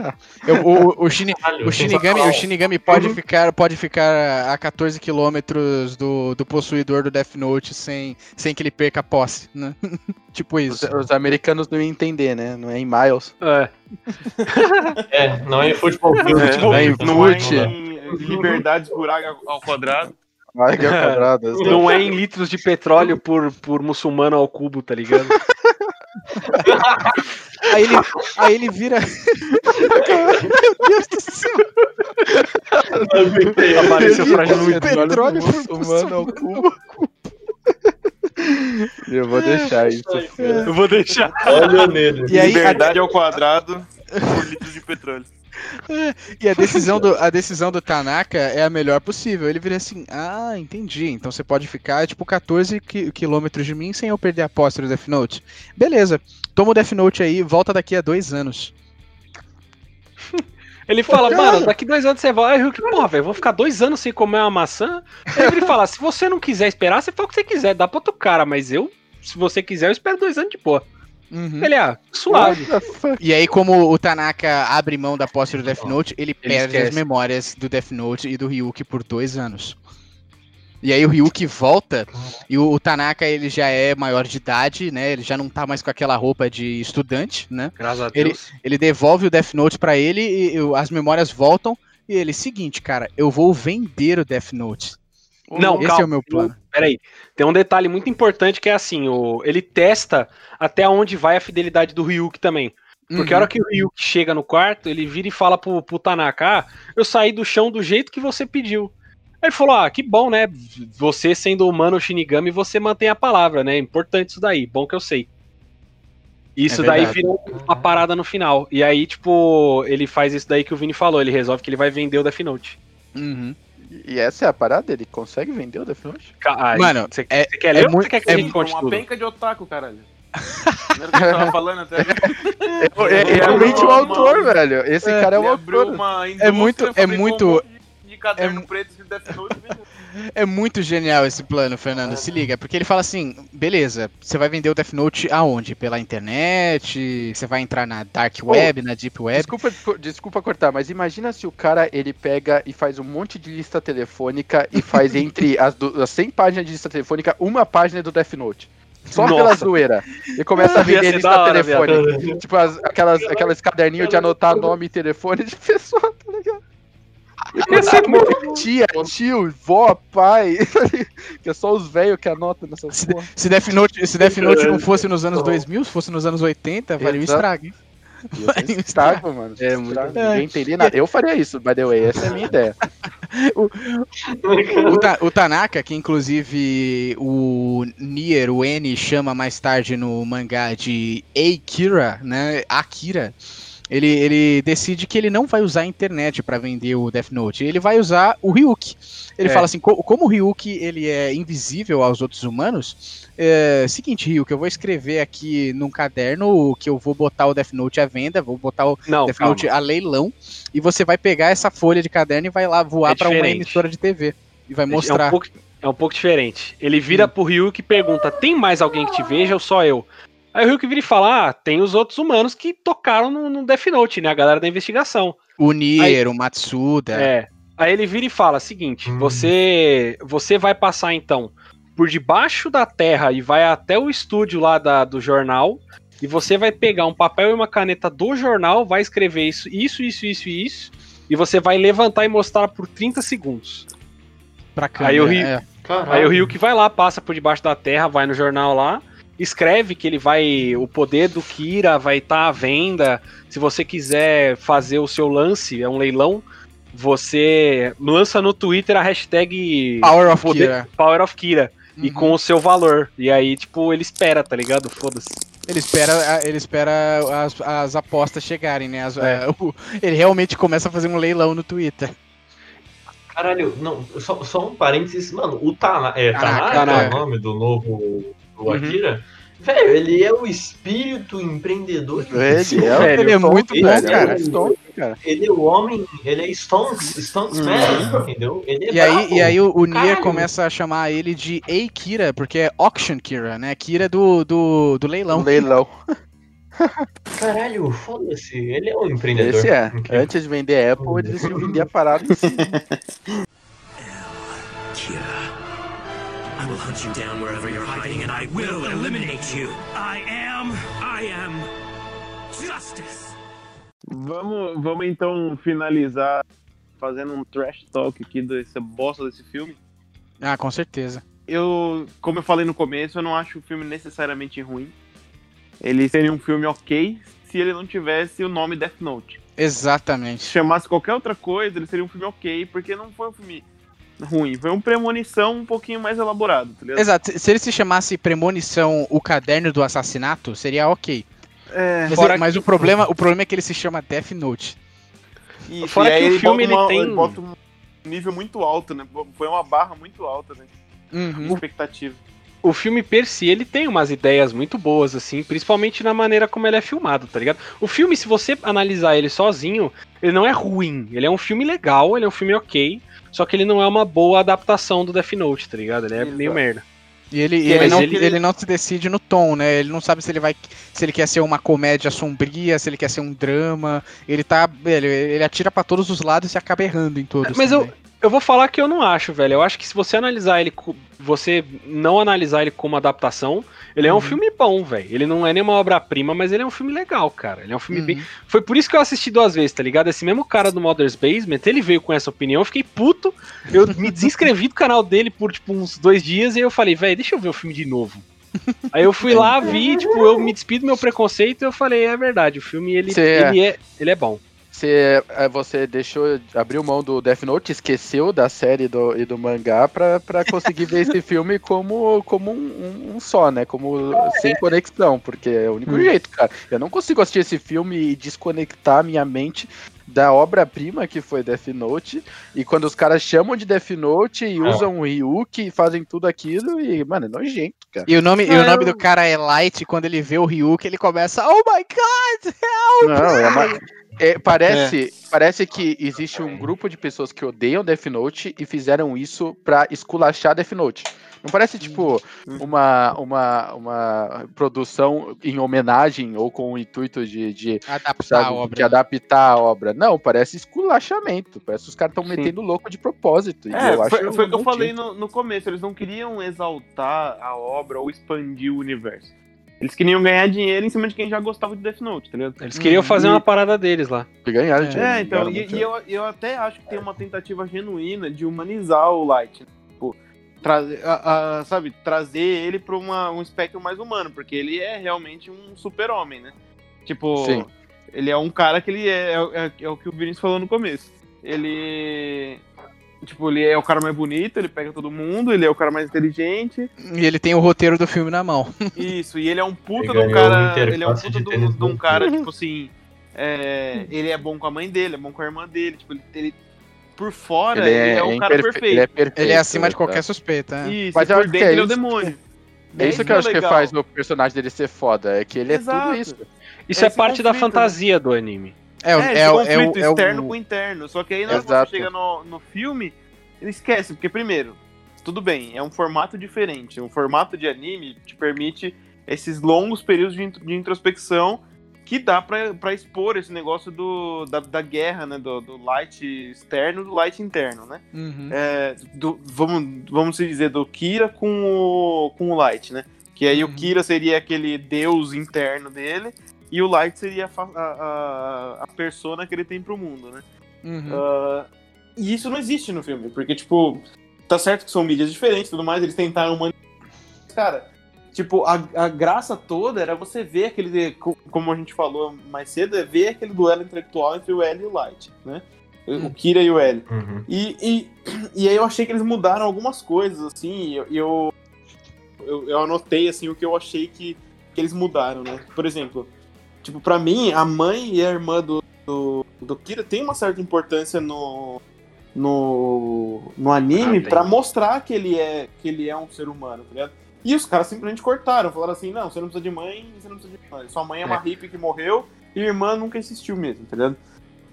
S1: Eu- o, o, Shini- o Shinigami, o Shinigami pode ficar, pode ficar a 14 quilômetros do, do possuidor do Death Note sem, sem que ele perca a posse, né? [LAUGHS] tipo
S2: Os,
S1: isso.
S2: os americanos não iam entender, né? Não é em miles.
S3: É. [LAUGHS]
S5: É, não é futebol
S4: É,
S2: é,
S5: não
S4: não é
S2: Fute.
S4: em liberdades por água ao quadrado.
S2: Águia quadrada.
S3: Não é em litros de petróleo por, por muçulmano ao cubo, tá ligado? [LAUGHS] [LAUGHS]
S1: Aí ele, aí ele vira. [LAUGHS] Meu Deus do céu!
S3: Apareceu pra Jesus.
S1: petróleo
S2: muçulmano ao cubo. Eu vou deixar isso.
S3: Eu vou deixar.
S5: Olha nele.
S1: E aí, a,
S4: Liberdade ao quadrado [LAUGHS] por litros de petróleo.
S1: E a decisão do, a decisão do Tanaka é a melhor possível. Ele vira assim: Ah, entendi. Então você pode ficar tipo 14 qui- quilômetros de mim sem eu perder a posse do Death Note. Beleza, toma o Death Note aí, volta daqui a dois anos.
S3: Ele fala, mano, daqui dois anos você vai. Aí o Ryuki, porra, velho, vou ficar dois anos sem comer uma maçã. Aí ele fala, se você não quiser esperar, você fala o que você quiser, dá pra outro cara, mas eu, se você quiser, eu espero dois anos de boa.
S1: Uhum.
S3: Ele, ah, suave.
S1: E aí, como o Tanaka abre mão da posse do Death Note, ele, perde as
S2: esquece.
S1: memórias do Death Note e do Ryuki por dois anos. E aí o Ryuki volta e o, o Tanaka ele já é maior de idade, né? Ele já não tá mais com aquela roupa de estudante, né?
S3: Graças a
S1: Ele-
S3: Deus.
S1: Ele devolve o Death Note pra ele e, e as memórias voltam. E ele, seguinte, cara, eu vou vender o Death Note.
S3: Não,
S1: Esse
S3: calma.
S1: é o meu plano.
S3: Peraí, tem um detalhe muito importante que é assim, o, ele testa até onde vai a fidelidade do Ryuki também. Porque a
S1: Uhum.
S3: hora que o Ryuki chega no quarto, ele vira e fala pro, pro Tanaka, ah, eu saí do chão do jeito que você pediu. Aí ele falou, ah, que bom, né? Você sendo humano Shinigami, você mantém a palavra, né? Importante isso daí, bom que eu sei. Isso
S1: É
S3: daí virou uma parada no final. E aí, tipo, ele faz isso daí que o Vini falou, ele resolve que ele vai vender o Death Note.
S1: Uhum.
S2: E essa é a parada? Ele consegue vender o Death Note?
S3: Ah,
S1: Mano,
S3: você,
S1: é-
S3: quer ler
S1: é
S3: ou
S1: muito-
S3: você quer que
S1: é
S3: conte
S4: uma
S3: tudo?
S4: penca de otaku, caralho. [LAUGHS] Eu tava falando até?
S2: É, é realmente o
S4: uma-
S2: autor, velho. Esse
S1: É,
S2: cara é o autor.
S4: uma
S1: É muito- é muito-
S4: um monte de- de caderno
S1: é
S4: preto de Death Note e vendeu.
S1: É muito genial esse plano, Fernando. Se liga, porque ele fala assim: beleza, você vai vender o Death Note aonde? Pela internet? Você vai entrar na Dark Web, na Deep Web?
S2: Desculpa, desculpa cortar, mas imagina se o cara ele pega e faz um monte de lista telefônica e faz entre [LAUGHS] as, du- as 100 páginas de lista telefônica uma página do Death Note. Só
S3: Nossa.
S2: pela zoeira. E começa a vender lista
S3: hora,
S2: telefônica. Tipo, as, aquelas, aquelas caderninhos de anotar nome e telefone de [LAUGHS] pessoa, ligado?
S3: Ia ser muito-
S2: Tia, tio, vó, pai. [LAUGHS] que é só os velhos que anotam nessas
S1: Se,
S2: porra.
S1: se Death Note, se Death Note não fosse nos anos 2000, se fosse nos anos 80, faria um
S2: Exato.
S1: estrago, hein?
S2: Ia ser estrago, mano.
S3: É, muito
S2: Estrago, Ninguém entendia nada. Eu faria isso, by the way. Essa é a minha ideia. [LAUGHS]
S1: O, Ta- o Tanaka, que inclusive o Nier, o N, chama mais tarde no mangá de Akira, né? Akira. Ele, ele decide que ele não vai usar a internet para vender o Death Note. Ele vai usar o Ryuki. Ele
S3: É.
S1: fala assim, co- como o Ryuki ele é invisível aos outros humanos, é seguinte, Ryuki, eu vou escrever aqui num caderno que eu vou botar o Death Note à venda, vou botar o
S3: Não,
S1: Death
S3: calma.
S1: Note a leilão, e você vai pegar essa folha de caderno e vai lá voar
S3: É
S1: pra uma emissora de TV. E vai
S3: É
S1: mostrar.
S3: um pouco, é um pouco diferente. Ele vira pro Ryuki e pergunta: tem mais alguém que te veja ou só eu? Aí o Ryuki vira e fala: ah, tem os outros humanos que tocaram no, no Death Note, né? A galera da investigação.
S1: O Nier, o Matsuda.
S3: É. Aí ele vira e fala: seguinte,
S5: Hum.
S3: você você vai passar então por debaixo da terra e vai até o estúdio lá da, do jornal. E você vai pegar um papel e uma caneta do jornal, vai escrever isso, isso, isso, isso e isso. E você vai levantar e mostrar por 30 segundos.
S1: Pra câmera.
S3: Aí o Rio-
S1: é.
S3: Aí o Ryuki vai lá, passa por debaixo da terra, vai no jornal lá, escreve que ele vai. O poder do Kira vai estar à venda. Se você quiser fazer o seu lance, é um leilão, você lança no Twitter a hashtag
S1: Power of
S3: poder-
S1: Kira.
S3: Power of Kira. E
S1: Uhum.
S3: com o seu valor. E aí, tipo, ele espera, tá ligado? Foda-se.
S1: Ele espera, ele espera as, as apostas chegarem, né? As-
S3: É.
S1: é, o- ele realmente começa a fazer um leilão no Twitter.
S5: Caralho, não, só, só um parênteses, mano, o Tana, é,
S1: Tanaka,
S5: Tanaka, é
S1: Tanaka.
S5: o nome do novo do
S3: Uhum.
S5: Akira? Velho, ele é o espírito empreendedor.
S2: Ele é,
S3: Velho,
S1: ele é muito
S5: ele
S1: bom,
S5: é
S1: cara.
S5: o-
S2: Stonk, cara.
S5: Ele é o homem, ele é Stonks, Stonks Man, entendeu? Ele é
S1: E aí, e aí o, o Nier
S5: Caralho.
S1: começa a chamar ele de Ei Kira, porque é Auction Kira, né? Kira do, do, do leilão.
S2: Um leilão. [LAUGHS]
S5: Caralho, foda-se, ele é o empreendedor.
S2: Esse é.
S5: Incrível.
S2: Antes de vender a Apple, ele decidiu vender a parada. [LAUGHS] [LAUGHS]
S6: Kira. I will hunt you down wherever you're hiding and I will eliminate you. I am. I am. Justice.
S4: Vamos, vamos então finalizar fazendo um trash talk aqui dessa bosta desse filme.
S1: Ah, com certeza.
S4: Eu, como eu falei no começo, eu não acho o filme necessariamente ruim. Ele seria um filme ok se ele não tivesse o nome Death Note. Se
S1: Exatamente.
S4: chamasse qualquer outra coisa, ele seria um filme ok, porque não foi um filme ruim. Foi um premonição um pouquinho mais elaborado, tá ligado?
S1: Exato. Se ele se chamasse Premonição O Caderno do Assassinato, seria ok.
S4: É,
S1: Mas,
S3: Fora
S1: mas
S3: que-
S1: o, problema, o problema é que ele se chama Death Note.
S4: Isso,
S3: Fora
S4: e aí
S3: que o
S4: ele
S3: filme,
S4: bota uma-
S3: ele tem-
S4: bota um nível muito alto, né? Foi uma barra muito alta, né? De
S1: Uhum.
S4: expectativa.
S3: o filme per si, ele tem umas ideias muito boas, assim, principalmente na maneira como ele é filmado, tá ligado? O filme, se você analisar ele sozinho, ele não é ruim. Ele é um filme legal, ele é um filme ok, só que ele não é uma boa adaptação do Death Note, tá ligado? Ele é
S4: Exato.
S3: meio merda.
S1: E ele,
S4: Que
S1: ele, não,
S4: ele-
S1: ele não se decide no tom, né? Ele não sabe se ele vai. Se ele quer ser uma comédia sombria, se ele quer ser um drama. Ele tá. Ele, ele atira pra todos os lados e acaba errando em todos.
S3: Mas eu,
S1: também.
S3: eu vou falar que eu não acho, velho. Eu acho que se você analisar ele, você não analisar ele como adaptação, ele é um
S1: Uhum.
S3: filme bom, velho. Ele não é nenhuma obra-prima, mas ele é um filme legal, cara. Ele é um filme
S1: Uhum.
S3: bem. Foi por isso que eu assisti duas vezes, tá ligado? Esse mesmo cara do Mother's Basement, ele veio com essa opinião, eu fiquei puto. Eu me [LAUGHS] desinscrevi do canal dele por, tipo, uns dois dias e eu falei, velho, deixa eu ver o filme de novo. Aí eu fui lá, vi, tipo, eu me despido do meu preconceito e eu falei, é verdade, o filme, ele, ele, é, ele é bom.
S2: Você, é, você deixou, abriu mão do Death Note, esqueceu da série do, e do mangá pra, pra conseguir ver esse [LAUGHS] filme como, como um, um- só, né? Como sem conexão, porque é o único jeito, cara. Eu não consigo assistir esse filme e desconectar minha mente da obra-prima que foi Death Note. E quando os caras chamam de Death Note e
S5: Ah.
S2: usam o Ryuki e fazem tudo aquilo, e, mano, é nojento, cara.
S1: E o nome, e
S3: Ah,
S1: o nome
S3: eu-
S1: do cara é Light, e quando ele vê o Ryuk, ele começa, oh my god!
S2: Não, é uma- é, parece, parece que existe um grupo de pessoas que odeiam Death Note e fizeram isso pra esculachar Death Note. Não parece, tipo, uma, uma, uma produção em homenagem ou com o intuito de, de,
S1: Adaptar
S2: sabe,
S1: a obra.
S2: de adaptar a obra. Não, parece esculachamento. Parece que os caras estão metendo louco de propósito. E
S4: É,
S2: eu
S4: foi, foi o que eu falei no, no começo. Eles não queriam exaltar a obra ou expandir o universo. Eles queriam ganhar dinheiro em cima de quem já gostava de Death Note, tá ligado?
S3: Eles queriam
S1: Uhum.
S3: fazer uma parada deles lá.
S2: Ganharam
S1: É,
S2: dinheiro,
S4: É, então, e, e eu, eu até acho que tem uma tentativa genuína de humanizar o Light. Né? Tipo, trazer, a- a- sabe, trazer ele pra uma, um espectro mais humano, porque ele é realmente um super-homem, né? Tipo,
S2: Sim.
S4: ele é um cara que ele é, é, é o que o Vinícius falou no começo. Ele. Tipo, ele é o cara mais bonito, ele pega todo mundo, ele é o cara mais inteligente.
S1: E ele tem o roteiro do filme na mão. [LAUGHS]
S4: Isso, e ele é um puta
S5: Ele
S4: de um cara. Ele é um puta
S5: de
S4: de um, de um cara, [LAUGHS] tipo assim. é, ele é bom com a mãe dele, é bom com a irmã dele. Tipo, ele, ele- por fora, ele é, um cara
S2: imperfe-
S4: perfeito.
S2: Ele é perfeito.
S1: Ele é acima de qualquer suspeita. é.
S4: Isso,
S2: Mas
S4: e
S2: eu
S4: por
S2: acho que
S4: dentro
S2: é
S4: ele é o demônio.
S2: É isso que eu acho que
S4: legal.
S2: faz o personagem dele ser foda. É que ele é
S4: Exato.
S2: tudo isso.
S3: Isso é
S4: Esse
S3: parte da
S4: conflito, né?
S3: fantasia do anime.
S1: É, o-
S4: É,
S1: é, o- é,
S4: conflito
S1: o- é o-
S4: externo com interno. Só que aí na hora que chega no, no filme, ele esquece, porque primeiro, tudo bem, é um formato diferente. Um formato de anime te permite esses longos períodos de, de introspecção que dá pra, pra expor esse negócio do, da, da guerra, né? Do, do light externo e do light interno, né?
S1: Uhum.
S4: É, do- vamos, vamos se dizer, do Kira com o, com o Light, né? Que aí
S1: Uhum.
S4: o Kira seria aquele deus interno dele, e o Light seria a, a, a, persona que ele tem pro mundo, né?
S1: Uhum.
S4: Ah, e isso não existe no filme, porque, tipo, tá certo que são mídias diferentes e tudo mais, eles tentaram. Cara, tipo, a, a graça toda era você ver aquele. co- Como a gente falou mais cedo, é ver aquele duelo intelectual entre o L e o Light, né? O
S1: Hum.
S4: Kira e o L.
S5: Uhum.
S4: E, e, e aí eu achei que eles mudaram algumas coisas, assim, e eu, eu, eu, anotei, assim, o que eu achei que, que eles mudaram, né? Por exemplo, tipo, pra mim, a mãe e a irmã do, do, do Kira tem uma certa importância no, no, no anime
S3: Ah,
S4: pra mostrar que ele, é, que ele é um ser humano, tá ligado? E os caras simplesmente cortaram, falaram assim, não, você não precisa de mãe, você não precisa de mãe. Sua mãe é uma hippie que morreu e a irmã nunca existiu mesmo, tá ligado?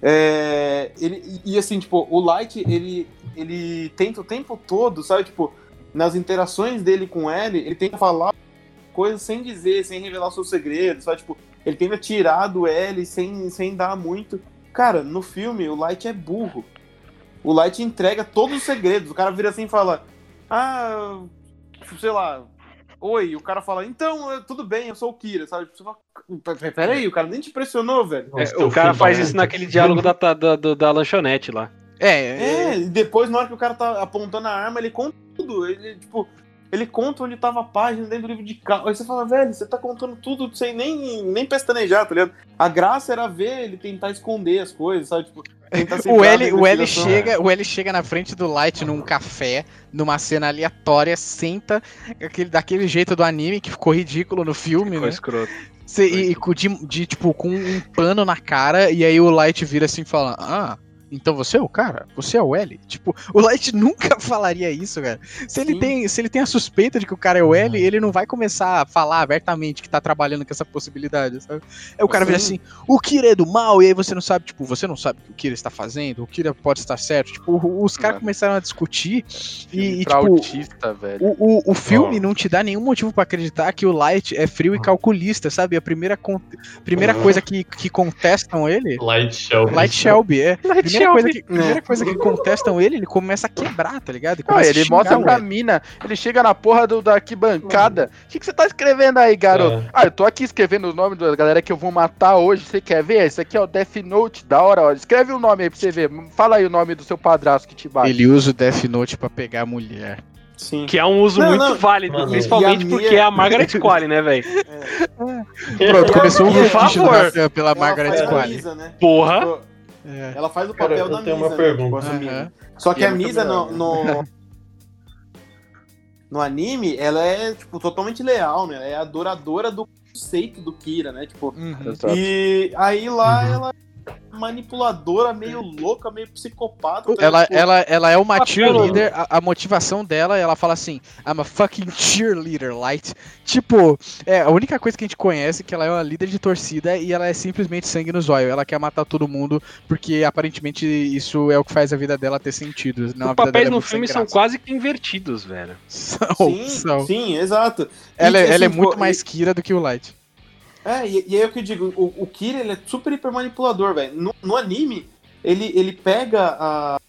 S4: É, ele, e assim, tipo, o Light, ele, ele tenta o tempo todo, sabe, tipo, nas interações dele com ele, ele tenta falar coisas sem dizer, sem revelar seus segredos, sabe, tipo, ele tenta tirar do L sem, sem dar muito. Cara, no filme, o Light é burro. O Light entrega todos os segredos. O cara vira assim e fala, ah, sei lá, oi. O cara fala, então, eu- tudo bem, eu sou o Kira, sabe? Você fala, "P- Peraí, o cara nem te pressionou, velho.
S3: É, o cara faz isso naquele diálogo da, da, da, da lanchonete lá.
S1: É, é,
S4: É, e depois, na hora que o cara tá apontando a arma, ele conta tudo. Ele, tipo, ele conta onde tava a página dentro do livro de carro. Aí você fala, velho, você tá contando tudo sem nem, nem pestanejar, tá ligado? A graça era ver ele tentar esconder as coisas, sabe? Tipo, tentar [LAUGHS] se
S1: O L, o, L chega, o L chega na frente do Light num café, numa cena aleatória, senta aquele, daquele jeito do anime que ficou ridículo no filme,
S3: Ficou
S1: né?
S3: escroto.
S1: Cê- e, de, de, tipo, com um pano na cara, e aí o Light vira assim e fala: Ah, Então você é o cara? Você é o L? Tipo, o Light [LAUGHS] nunca falaria isso, cara. Se ele, tem, se ele tem a suspeita de que o cara é o L, ele não vai começar a falar abertamente que tá trabalhando com essa possibilidade, sabe? Aí o cara vira
S4: Sim.
S1: assim, o Kira é do mal, e aí você não sabe, tipo, você não sabe o que o Kira está fazendo, o Kira pode estar certo. Tipo, os caras
S2: É.
S1: começaram a discutir e, e, tipo,
S2: autista, velho.
S1: o, o, o filme
S5: Ó.
S1: não te dá nenhum motivo pra acreditar que o Light é frio e
S5: Ó.
S1: calculista, sabe? A primeira, primeira
S5: Aham.
S1: coisa que, que contestam ele.
S5: Light Shelby.
S1: Light Shelby, é.
S3: Light
S1: primeira. Coisa que, primeira coisa que contestam ele, ele começa a quebrar, tá ligado?
S2: Ah,
S1: começa a
S2: ele mostra pra mina, ele chega na porra do, da arquibancada. O que, que você tá escrevendo aí, garoto?
S5: É.
S2: Ah, eu tô aqui escrevendo o nome da galera que eu vou matar hoje. Você quer ver? Esse aqui é o Death Note, da hora, ó. Escreve o nome aí pra você ver. Fala aí o nome do seu padrasto que te bate.
S1: Ele usa o Death Note pra pegar a mulher.
S4: Sim.
S3: Que é um uso
S4: Não,
S3: muito
S4: não.
S3: válido,
S5: Mano,
S3: principalmente
S4: a
S3: porque é a Margaret [LAUGHS] Qualley, né, velho?
S1: Pronto, começou o
S4: Por
S1: litígio
S3: favor.
S1: da- pela
S4: Ela
S1: Margaret Qualley.
S4: Né?
S3: Porra!
S1: É.
S4: Ela faz o
S5: Cara,
S4: papel
S5: eu
S4: da
S5: tenho
S4: Misa,
S5: uma
S4: né?
S5: pergunta.
S4: Tipo.
S1: Aham.
S4: Só que
S2: E é
S4: a
S2: muito
S4: Misa no,
S2: melhor,
S4: no, [LAUGHS] no anime, ela é, tipo, totalmente leal, né? Ela é adoradora do conceito do Kira, né? Tipo,
S1: Uhum.
S4: E aí lá
S5: Uhum.
S4: ela é manipuladora, meio louca, meio psicopata. tá?
S1: Ela,
S4: Tipo,
S1: ela, ela é uma cheerleader, a, a motivação dela, ela fala assim, I'm a fucking cheerleader, light. Tipo, é a única coisa que a gente conhece é que ela é uma líder de torcida e ela é simplesmente sangue no zóio. Ela quer matar todo mundo porque aparentemente isso é o que faz a vida dela ter sentido. Não, a
S3: Os
S1: vida
S3: papéis
S1: dela é
S3: no filme são quase que invertidos, velho.
S1: São,
S4: Sim,
S1: são.
S4: sim, exato. E,
S1: Ela, é-
S4: assim,
S1: ela é
S4: tipo,
S1: muito mais Kira do que o Light.
S4: É, e, e aí é o que eu digo, o, o Kira ele é super hiper manipulador, velho. No, no anime, ele, ele pega a,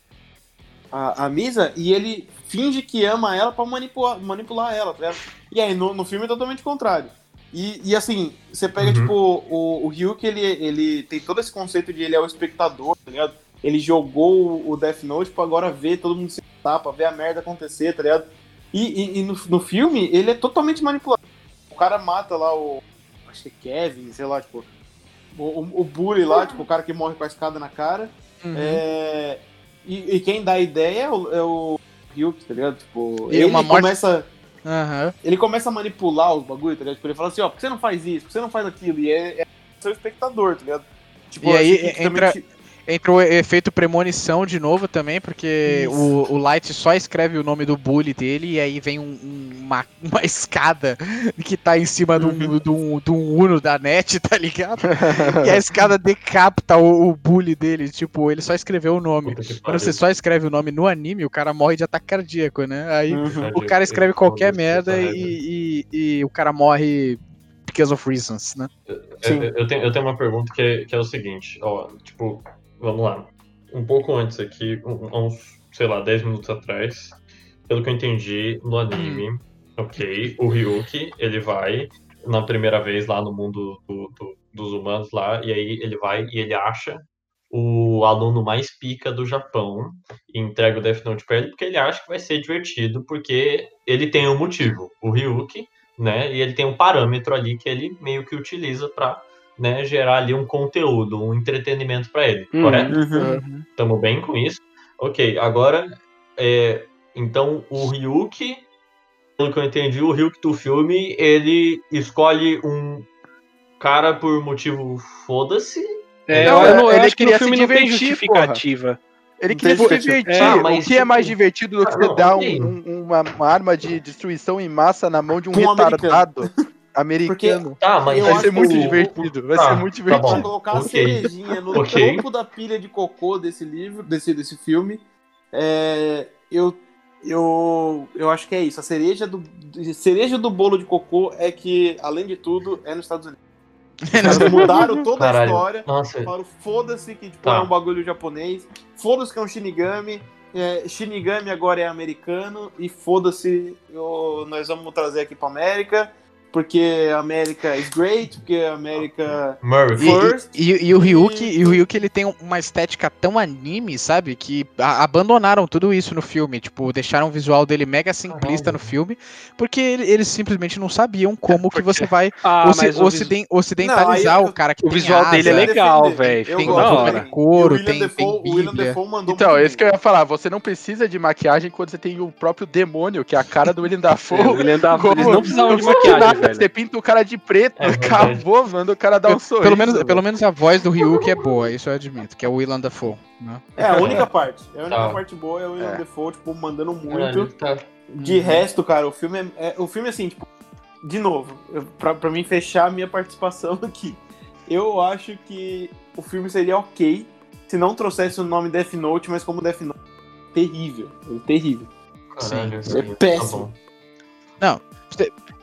S4: a, a Misa e ele finge que ama ela pra manipular, manipular ela, tá ligado? E aí no, no filme é totalmente contrário. E, e assim, você pega,
S5: Uhum.
S4: tipo, o, o Ryuk, ele, ele tem todo esse conceito de ele é o espectador, tá ligado? Ele jogou o- Death Note pra agora ver todo mundo se tapa, ver a merda acontecer, tá ligado? E, e- e no, no filme, ele é totalmente manipulador. O cara mata lá o. Acho que é Kevin, sei lá, tipo. O, o, o bully lá, tipo, o cara que morre com a escada na cara.
S1: Uhum.
S4: É, e, e quem dá a ideia é o, é o Ryuk, tá ligado? Tipo,
S1: E
S4: ele
S1: morte-
S4: começa.
S1: Aham.
S4: Ele começa a manipular os bagulho, tá ligado? Tipo, ele fala assim, ó, por que você não faz isso? Por que você não faz aquilo? E é, é seu espectador, tá ligado? Tipo,
S1: E aí entra-
S4: também-
S1: Entra o efeito premonição de novo também, porque o, o Light só escreve o nome do bully dele e aí vem um- um- uma, [LAUGHS] uma escada que tá em cima de um,
S4: Uhum.
S1: de um- de um Uno da net, tá ligado? [LAUGHS] e a escada decapita o, o bully dele, tipo, ele só escreveu o nome. Quando você só escreve o nome no anime, o cara morre de ataque cardíaco, né? Aí
S4: Uhum.
S1: o cara escreve qualquer merda e, e- e o cara morre because of reasons, né?
S5: Eu, eu tenho, eu tenho uma pergunta que é, que é o seguinte, ó, tipo, vamos lá. Um pouco antes aqui, uns, sei lá, 10 minutos atrás, pelo que eu entendi no anime, ok, o Ryuki, ele vai na primeira vez lá no mundo do- do- dos humanos lá, e aí ele vai e ele acha o aluno mais pica do Japão e entrega o Death Note pra ele porque ele acha que vai ser divertido, porque ele tem um motivo, o Ryuki, né? E ele tem um parâmetro ali que ele meio que utiliza pra né, gerar ali um conteúdo, um entretenimento pra ele,
S3: Uhum.
S5: correto?
S4: Uhum.
S5: Tamo bem com isso? Ok, agora, é, então o Ryuki, pelo que eu entendi, o Ryuki do filme, ele escolhe um cara por motivo foda-se.
S3: É,
S2: Não,
S3: eu, não- eu
S2: ele
S3: acho que no
S2: queria
S3: filme
S2: se
S3: não tem justificativa.
S2: Ele queria se
S4: Tipo,
S2: divertir.
S5: é, mas
S2: o que é
S5: tipo-
S2: mais divertido do que
S5: Ah,
S2: você
S5: não,
S2: dar um- um- uma, arma de destruição em massa na mão de um
S4: um
S2: retardado americano?
S5: Tá, mas
S2: Vai ser muito
S4: o-
S2: divertido. Vai
S5: tá,
S2: ser muito
S5: tá
S2: divertido.
S5: bom.
S4: Pra colocar a
S5: ok.
S4: cerejinha no
S5: Ok.
S4: topo da pilha de cocô desse livro, desse, desse filme, é, eu, eu, eu acho que é isso. A cereja do, a cereja do bolo de cocô é que, além de tudo, é nos Estados Unidos. Os caras mudaram toda a
S5: Caralho.
S4: história.
S5: Nossa,
S4: Falaram, foda-se que tipo,
S5: Tá.
S4: é um bagulho japonês. Foda-se que é um Shinigami. É, Shinigami agora é americano. E foda-se, eu- nós vamos trazer aqui pra América. Porque a América is great. Porque a América.
S5: Murphy.
S1: E,
S4: First,
S1: e, e- e o Ryuki,
S4: e-
S1: e o Ryuki ele tem uma estética tão anime, sabe? Que a- abandonaram tudo isso no filme. Tipo, deixaram o visual dele mega simplista no filme. Porque ele- eles simplesmente não sabiam como que você vai
S3: Ah,
S1: oci- ociden- ocidentalizar
S4: Não, eu-
S1: o cara que
S3: o
S1: tem
S3: visual
S1: asa,
S3: dele é legal, velho.
S1: Tem
S3: hora.
S1: couro,
S4: E o William
S1: tem,
S4: Defoe-
S1: tem bíblia.
S2: Então, é isso que eu ia falar. Você não precisa de maquiagem quando você tem o próprio demônio, que é a cara do William [LAUGHS] Dafoe.
S3: É, o William Dafoe, eles não precisavam de maquiagem, [LAUGHS] velho.
S2: Você pinta o cara de preto,
S5: É [LAUGHS]
S2: acabou, manda o cara dar um sorriso.
S1: pelo, menos,
S2: velho.
S1: pelo menos a voz do Ryuk é boa, isso eu admito, que é o Willem Dafoe. Né?
S4: É a única parte. É a única
S5: Tá.
S4: parte boa é o William
S2: É.
S4: Defoe, tipo, mandando muito.
S5: tá-
S4: De resto, cara, o filme é, é- O filme, assim, tipo, de novo, eu, pra, pra mim fechar a minha participação [LAUGHS] aqui, eu acho que o filme seria ok se não trouxesse o nome Death Note, mas como Death Note. Terrível. é Terrível.
S5: Caralho,
S4: É
S5: sim, tá
S4: péssimo.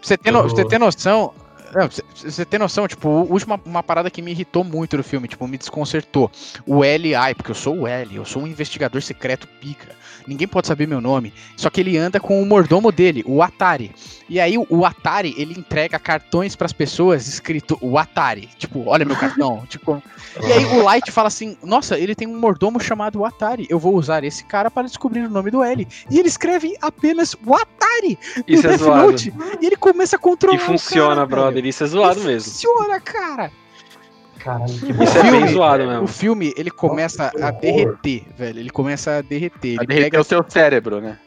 S1: Você tem, no- você tem noção. não, Você você tem noção, tipo, última uma parada que me irritou muito no filme, tipo, me desconcertou. O LI, porque eu sou o L, eu sou um investigador secreto pica. Ninguém pode saber meu nome. Só que ele anda com o mordomo dele, o Atari. E aí o, Atari, ele entrega cartões pras pessoas escrito o Atari. Tipo, olha meu cartão. [LAUGHS] tipo, e aí o Light fala assim: Nossa, ele tem um mordomo chamado Atari. Eu vou usar esse cara para descobrir o nome do L. E ele escreve apenas o Atari
S3: Isso
S1: no
S3: é
S1: Death
S3: zoado.
S1: Note, e ele começa a controlar
S3: E funciona,
S1: cara,
S3: brother. Isso é zoado
S1: E
S3: mesmo.
S1: Funciona, cara.
S5: Caralho, que [LAUGHS]
S1: O
S3: é
S1: filme-
S3: bem zoado
S1: O
S3: mesmo.
S1: filme, ele começa
S5: que
S1: a derreter, velho. Ele começa a derreter.
S2: Vai
S1: Ele
S2: derreter
S1: pega,
S2: o seu cérebro, né?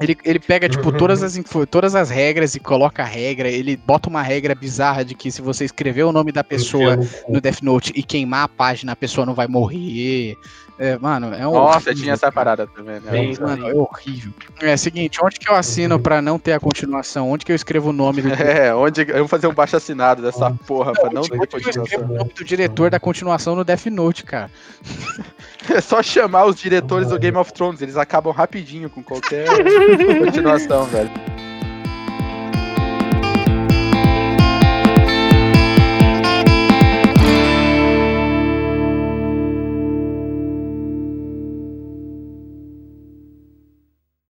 S1: ele, ele pega tipo,
S5: Uhum.
S1: todas as, todas as regras e coloca a regra. Ele bota uma regra bizarra de que se você escrever o nome da pessoa
S5: cu.
S1: no Death Note e queimar a página, a pessoa não vai morrer. É, mano, é um.
S2: Nossa, tinha essa parada também, né?
S3: Bem-
S1: Mano, é horrível. É o seguinte, onde que eu assino pra não ter a continuação? Onde que eu escrevo o nome do [LAUGHS]
S2: É, onde eu vou fazer um baixo assinado dessa porra pra não
S1: Onde
S2: ter
S1: que eu escrevo o
S2: continuação.
S1: nome do diretor da continuação no Death Note, cara? [LAUGHS]
S2: É só chamar os diretores do Game of Thrones, eles acabam rapidinho com qualquer [LAUGHS] continuação, velho.